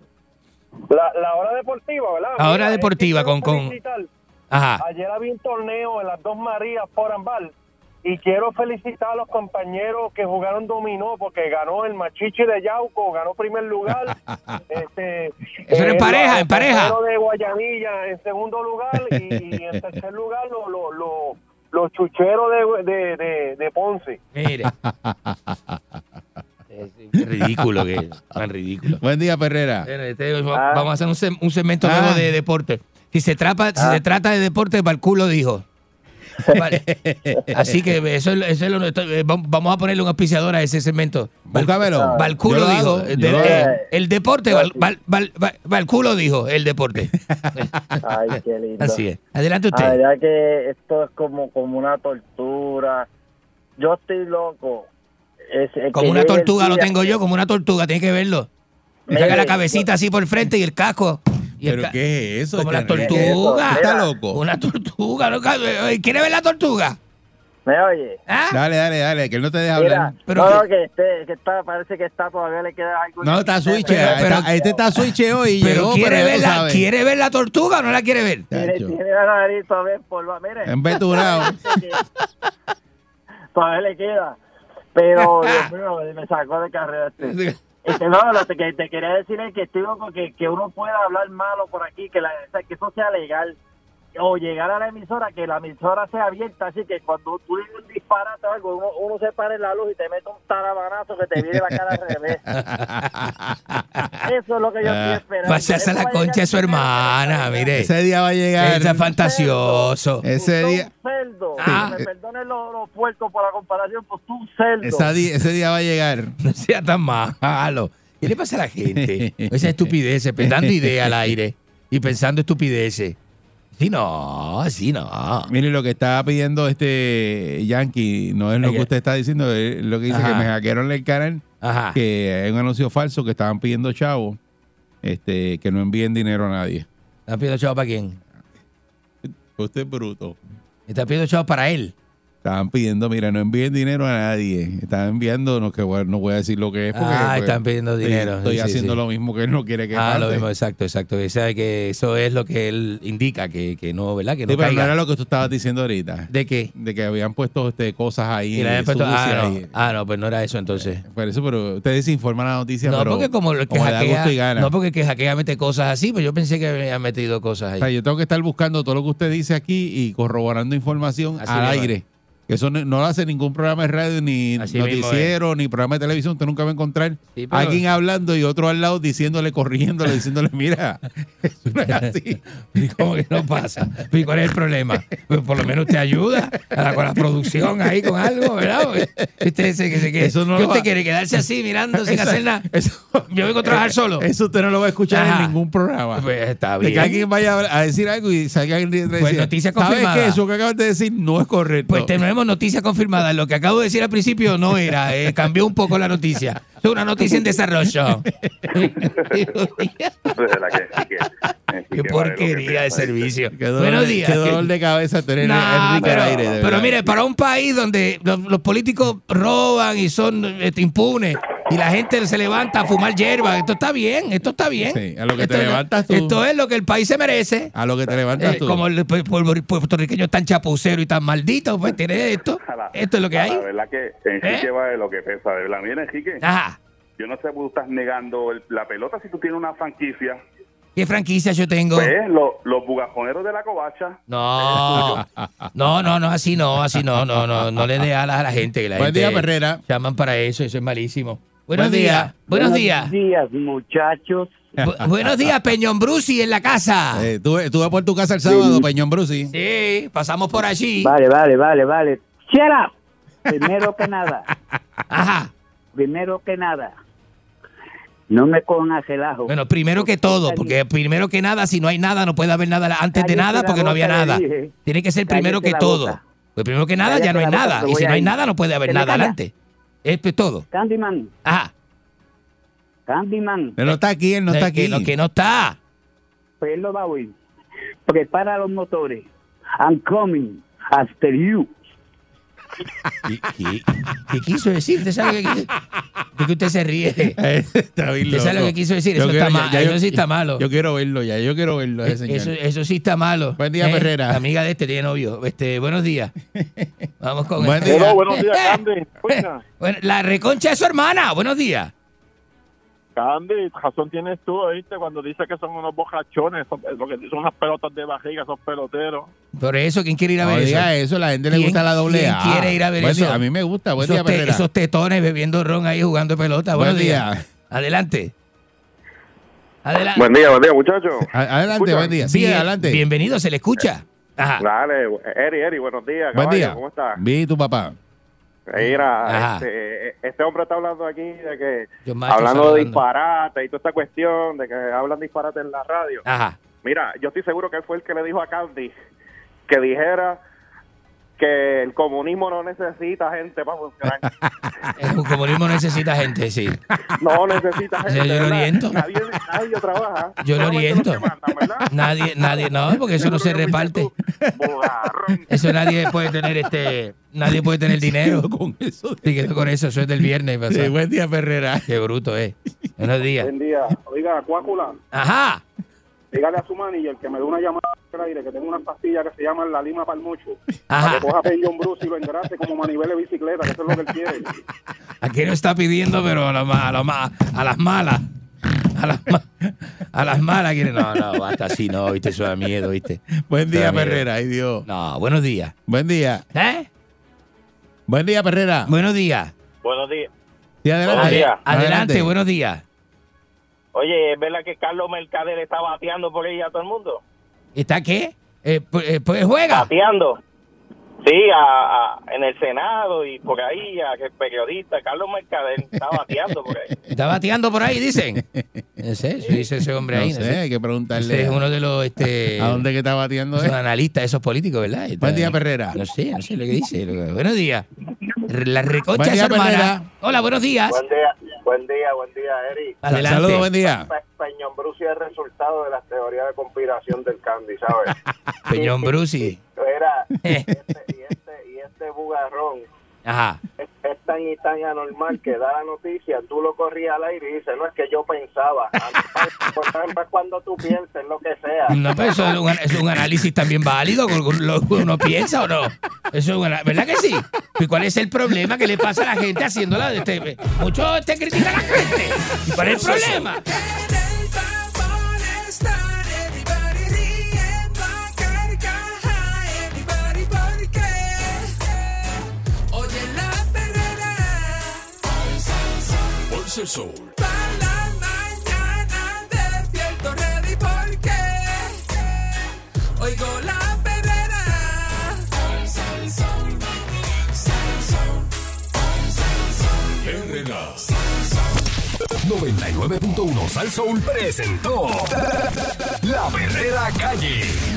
La, la hora deportiva, ¿verdad? La hora Mira, deportiva con- con-. Ajá. Ayer había un torneo en las dos Marías por Ambal y quiero felicitar a los compañeros que jugaron dominó porque ganó el Machichi de Yauco, ganó primer lugar. este, Eso era en eh, pareja, en pareja. de Guayanilla en segundo lugar y, y en tercer lugar los los los- los chucheros de, de, de, de Ponce. Mire. Qué ridículo que es, tan ridículo. Buen día, Perrera. Bueno, este, va- Vamos a hacer un, se- un segmento Ah. nuevo de deporte. Si se, trata, si se trata de deporte, Balculo dijo. Vale. Así que eso, es- eso es lo esto- eh, vam- vamos a ponerle un auspiciador a ese segmento. Búscamelo. Balculo dijo. eh, de- eh, el deporte, Bal- Bal- Bal- Bal- Balculo dijo, el deporte. Ay, qué lindo. Así es. Adelante La usted. verdad que esto es como, como una tortura. Yo estoy loco. Es- es Como una tortuga lo tengo yo, como una tortuga, tiene que verlo. Mire, saca la cabecita así por el frente y el casco. El ¿Pero qué es eso? Como la Este, ¿qué es tortuga. ¿Está loco? Una tortuga. ¿no? Eh, ¿Quiere ver la tortuga? ¿Me oye? ¿Ah? Dale, dale, dale, que él no te deja Mira, hablar. no, no, que, este, que está, parece que está, todavía le queda algo. No, está switch. Pero- pero- está- este está switch hoy. Pero llegó, quiere, ya ver la. ¿quiere ver la tortuga o no la quiere ver? Tiene, Chacho. tiene la nariz todavía en polvo. Mire, Embeturado. todavía le queda. Pero, Dios mío, me sacó de carrera este. Este, no, lo que te quería decir es que estoy que, que uno pueda hablar malo por aquí, que, la, que eso sea legal. O llegar a la emisora, que la emisora sea abierta, así que cuando tú digas un disparate o algo, uno, uno se pare en la luz y te mete un tarabanazo que te viene la cara al revés. Eso es lo que yo estoy esperando. Pasarse a la concha de su hermana, mire. Ese día va a llegar. Ese es fantasioso. Ese Tú día, un cerdo. Ah. Me perdonen los, los puercos por la comparación, pues tú un cerdo. esa di- ese día va a llegar. No sea tan malo. ¿Qué le pasa a la gente? Esa estupidez, dando idea al aire y pensando estupideces. Sí, no, sí, no. Mire, lo que está pidiendo este Yankee no es lo que usted está diciendo, es lo que dice Ajá. que me hackearon el canal, Ajá. que hay un anuncio falso que estaban pidiendo chavos este, que no envíen dinero a nadie. ¿Están pidiendo chavos para quién? Usted es bruto. ¿Están pidiendo chavos para él? Estaban pidiendo, mira, no envíen dinero a nadie. Estaban enviando, no, que bueno, no voy a decir lo que es. Porque, Ah, pues, están pidiendo dinero. Estoy Sí, haciendo sí. lo mismo que él no quiere que Ah, lo mismo, exacto, exacto. Y sabe que eso es lo que él indica, que, que no, ¿verdad? Que no Sí, pero no era lo que tú estabas diciendo ahorita. ¿De qué? De que habían puesto este, cosas ahí. Habían puesto- ah, no. ah, no, pues no era eso entonces. Por eso, pero ustedes desinforman la noticia, No, pero porque como el que como hackea, gusto y gana. no porque que hackea mete cosas así, pues yo pensé que había metido cosas O ahí. sea, yo tengo que estar buscando todo lo que usted dice aquí y corroborando información Así al aire. Eso no, no lo hace ningún programa de radio, ni Así mismo noticiero, ni programa de televisión. Usted nunca va a encontrar Sí, pero- alguien hablando y otro al lado diciéndole, corrigiéndole, diciéndole, mira, eso no es así. ¿Y cómo que no pasa? ¿Y cuál es el problema? Pues por lo menos te ayuda la, con la producción ahí con algo, ¿verdad? Usted se, que se que, Eso no ¿qué usted va- quiere quedarse así mirando sin hacer nada. eso- Yo vengo a trabajar solo. Eso usted no lo va a escuchar Ajá. en ningún programa. Pues está De que bien. alguien vaya a decir algo y salga alguien y Pues diga, noticia ¿Sabes que eso que acabas de decir no es correcto? Pues tenemos noticia confirmada. Lo que acabo de decir al principio no era, eh, cambió un poco la noticia. Es una noticia en desarrollo. Qué porquería de servicio. dolor Buenos días. Qué dolor de cabeza tener Enrique pero, aire. de pero mire, para un país donde los, los políticos roban y son este, impunes y la gente se levanta a fumar hierba, esto está bien, esto está bien. Sí, a lo que Esto te es- levantas tú. Esto es lo que el país se merece. A lo que te levantas Eh, tú. como el pu- pu- puertorriqueño es tan chapucero y tan maldito, pues tiene esto. Esto es lo que hay. La verdad que Enrique va de lo que pesa, de verdad. Mira, Enrique, Ajá. Yo no sé por qué tú estás negando el- la pelota si tú tienes una franquicia. ¿Qué franquicia yo tengo? Pues, lo- los bugajoneros de la covacha. No, no, no, no, así no, así no, no, no, no le dé alas a la gente. La Buen gente día, Perrera. Llaman para eso, eso es malísimo. Buenos Buen días, día. buenos días. Buenos días, muchachos. Bu- buenos días, Peñón Brusi en la casa. Eh, estuve, estuve por tu casa el sábado, Peñón Brusi. Sí, pasamos por allí. Vale, vale, vale, vale. Shut up. Primero que nada. Ajá. Primero que nada. No me cojan a relajo. Bueno, primero que todo, porque primero que nada, si no hay nada, no puede haber nada antes de nada porque no había nada. dije. Tiene que ser primero que todo. boca. Pues primero que nada ya no hay boca, nada. Y si no hay nada, no puede haber ¿Se me nada calla? adelante. Esto es todo. Candyman. Ajá. Candyman. Él no está aquí, él no está aquí. no- que no está. Pues él lo va a oír. Prepara los motores. I'm coming after you. ¿Qué, qué- qué quiso decir? ¿Usted sabe lo que quiso? ¿De qué usted se ríe? Está bien ¿Usted sabe lo que quiso decir? Yo Eso, quiero- está ya- ya eso yo- sí está malo. Yo quiero verlo ya, yo quiero verlo a ese señor. Eso, eso sí está malo. Buen día, Eh, Perrera. La amiga de este tiene novio. Este, buenos días. Vamos con Buen día. buenos días, Candy. Bueno, la reconcha de su hermana. Buenos días. Candy, razón tienes tú, ¿oíste? Cuando dice que son unos bocachones, son, lo que son unas pelotas de barriga, esos peloteros. Por eso, ¿quién quiere ir a No ver eso? eso, la gente le ¿Quién- gusta la doble quién A. quiere ir a ver eso? día, a mí me gusta. Buen esos, día, te- esos tetones bebiendo ron ahí jugando pelota. Buen Buenos días. día. Adelante. Adelante. Buen día, buen día, muchachos. Adelante, Escucha. buen día. Sigue Bien- adelante. Bienvenido, se le escucha. Ajá. Dale, Eri, Eri, buenos días. Buen caballo, día. ¿Cómo estás? Vi tu papá. Mira, este, este hombre está hablando aquí de que, hablando de disparate y toda esta cuestión de que hablan disparate en la radio. Ajá. Mira, yo estoy seguro que él fue el que le dijo a Candy que dijera que el comunismo no necesita gente para funcionar. El comunismo necesita gente, sí. No necesita O sea, gente. yo lo oriento. Nadie, nadie trabaja. Yo lo oriento. Nadie, nadie, no, porque eso no se reparte. Eso nadie puede tener este, nadie puede tener dinero. Con eso. Quedó con eso, eso es del viernes. pasado. Sí, buen día, Ferrera. Qué bruto es. Buenos días. Buen día. Oiga, Cuácula, Ajá. Dígale a su manager que me dé una llamada al aire, que tengo unas pastillas que se llaman la lima para el mucho. Ajá. Para que coja Peñón Bruce y lo engrase como manivela de bicicleta, que eso es lo que él quiere. Aquí no está pidiendo, pero a, lo ma- a, lo ma- a las malas. A las, ma- a las malas quiere. No, no, basta así, no, viste, eso da miedo, viste. Buen día. Ferrera. Ay, Dios. No, buenos días. Buen día. ¿Eh? Buen día, Ferrera. Buenos días. Buenos días. Sí, adelante. Buenos días. Adelante, buenos días. Oye, ¿es verdad que Carlos Mercader está bateando por ahí a todo el mundo? ¿Está qué? Eh, pues, eh, pues juega. Bateando. Sí, a, a- en el Senado y por ahí, a que el periodista Carlos Mercader está bateando por ahí. Está bateando por ahí, dicen. No sé, eso dice ese hombre No ahí. sé, no sé. hay que preguntarle. Ese es uno de los este, ¿A dónde que está bateando? esos analistas, esos políticos, ¿verdad? Buen día, Perrera. No sé, no sé lo que dice. lo que- Buenos días. La reconcha Buen de día, su hermana. Perrera. Hola, buenos días. Buen día, buen día, buen día, Eric. Adelante. Saludos, buen día. Pe- Peñón Bruce es el resultado de las teorías de conspiración del Candy, ¿sabes? Peñón Brusi. Era, y este, y este, y este bugarrón Ajá. es, es tan y tan anormal que da la noticia, tú lo corrías al aire y dices, no es que yo pensaba. Importante es cuando tú pienses lo que sea. No, pero eso es un, es un análisis también válido, con lo que uno piensa o no. Eso es ¿Verdad que sí? ¿Y cuál es el problema que le pasa a la gente haciéndola? de Este, mucho te critica a la gente. ¿Y cuál es el problema? Pulsa el sol. Para la mañana despierto ready porque oigo la perrera. Herrera. 99.1 Sal Soul presentó La Verdadera Calle.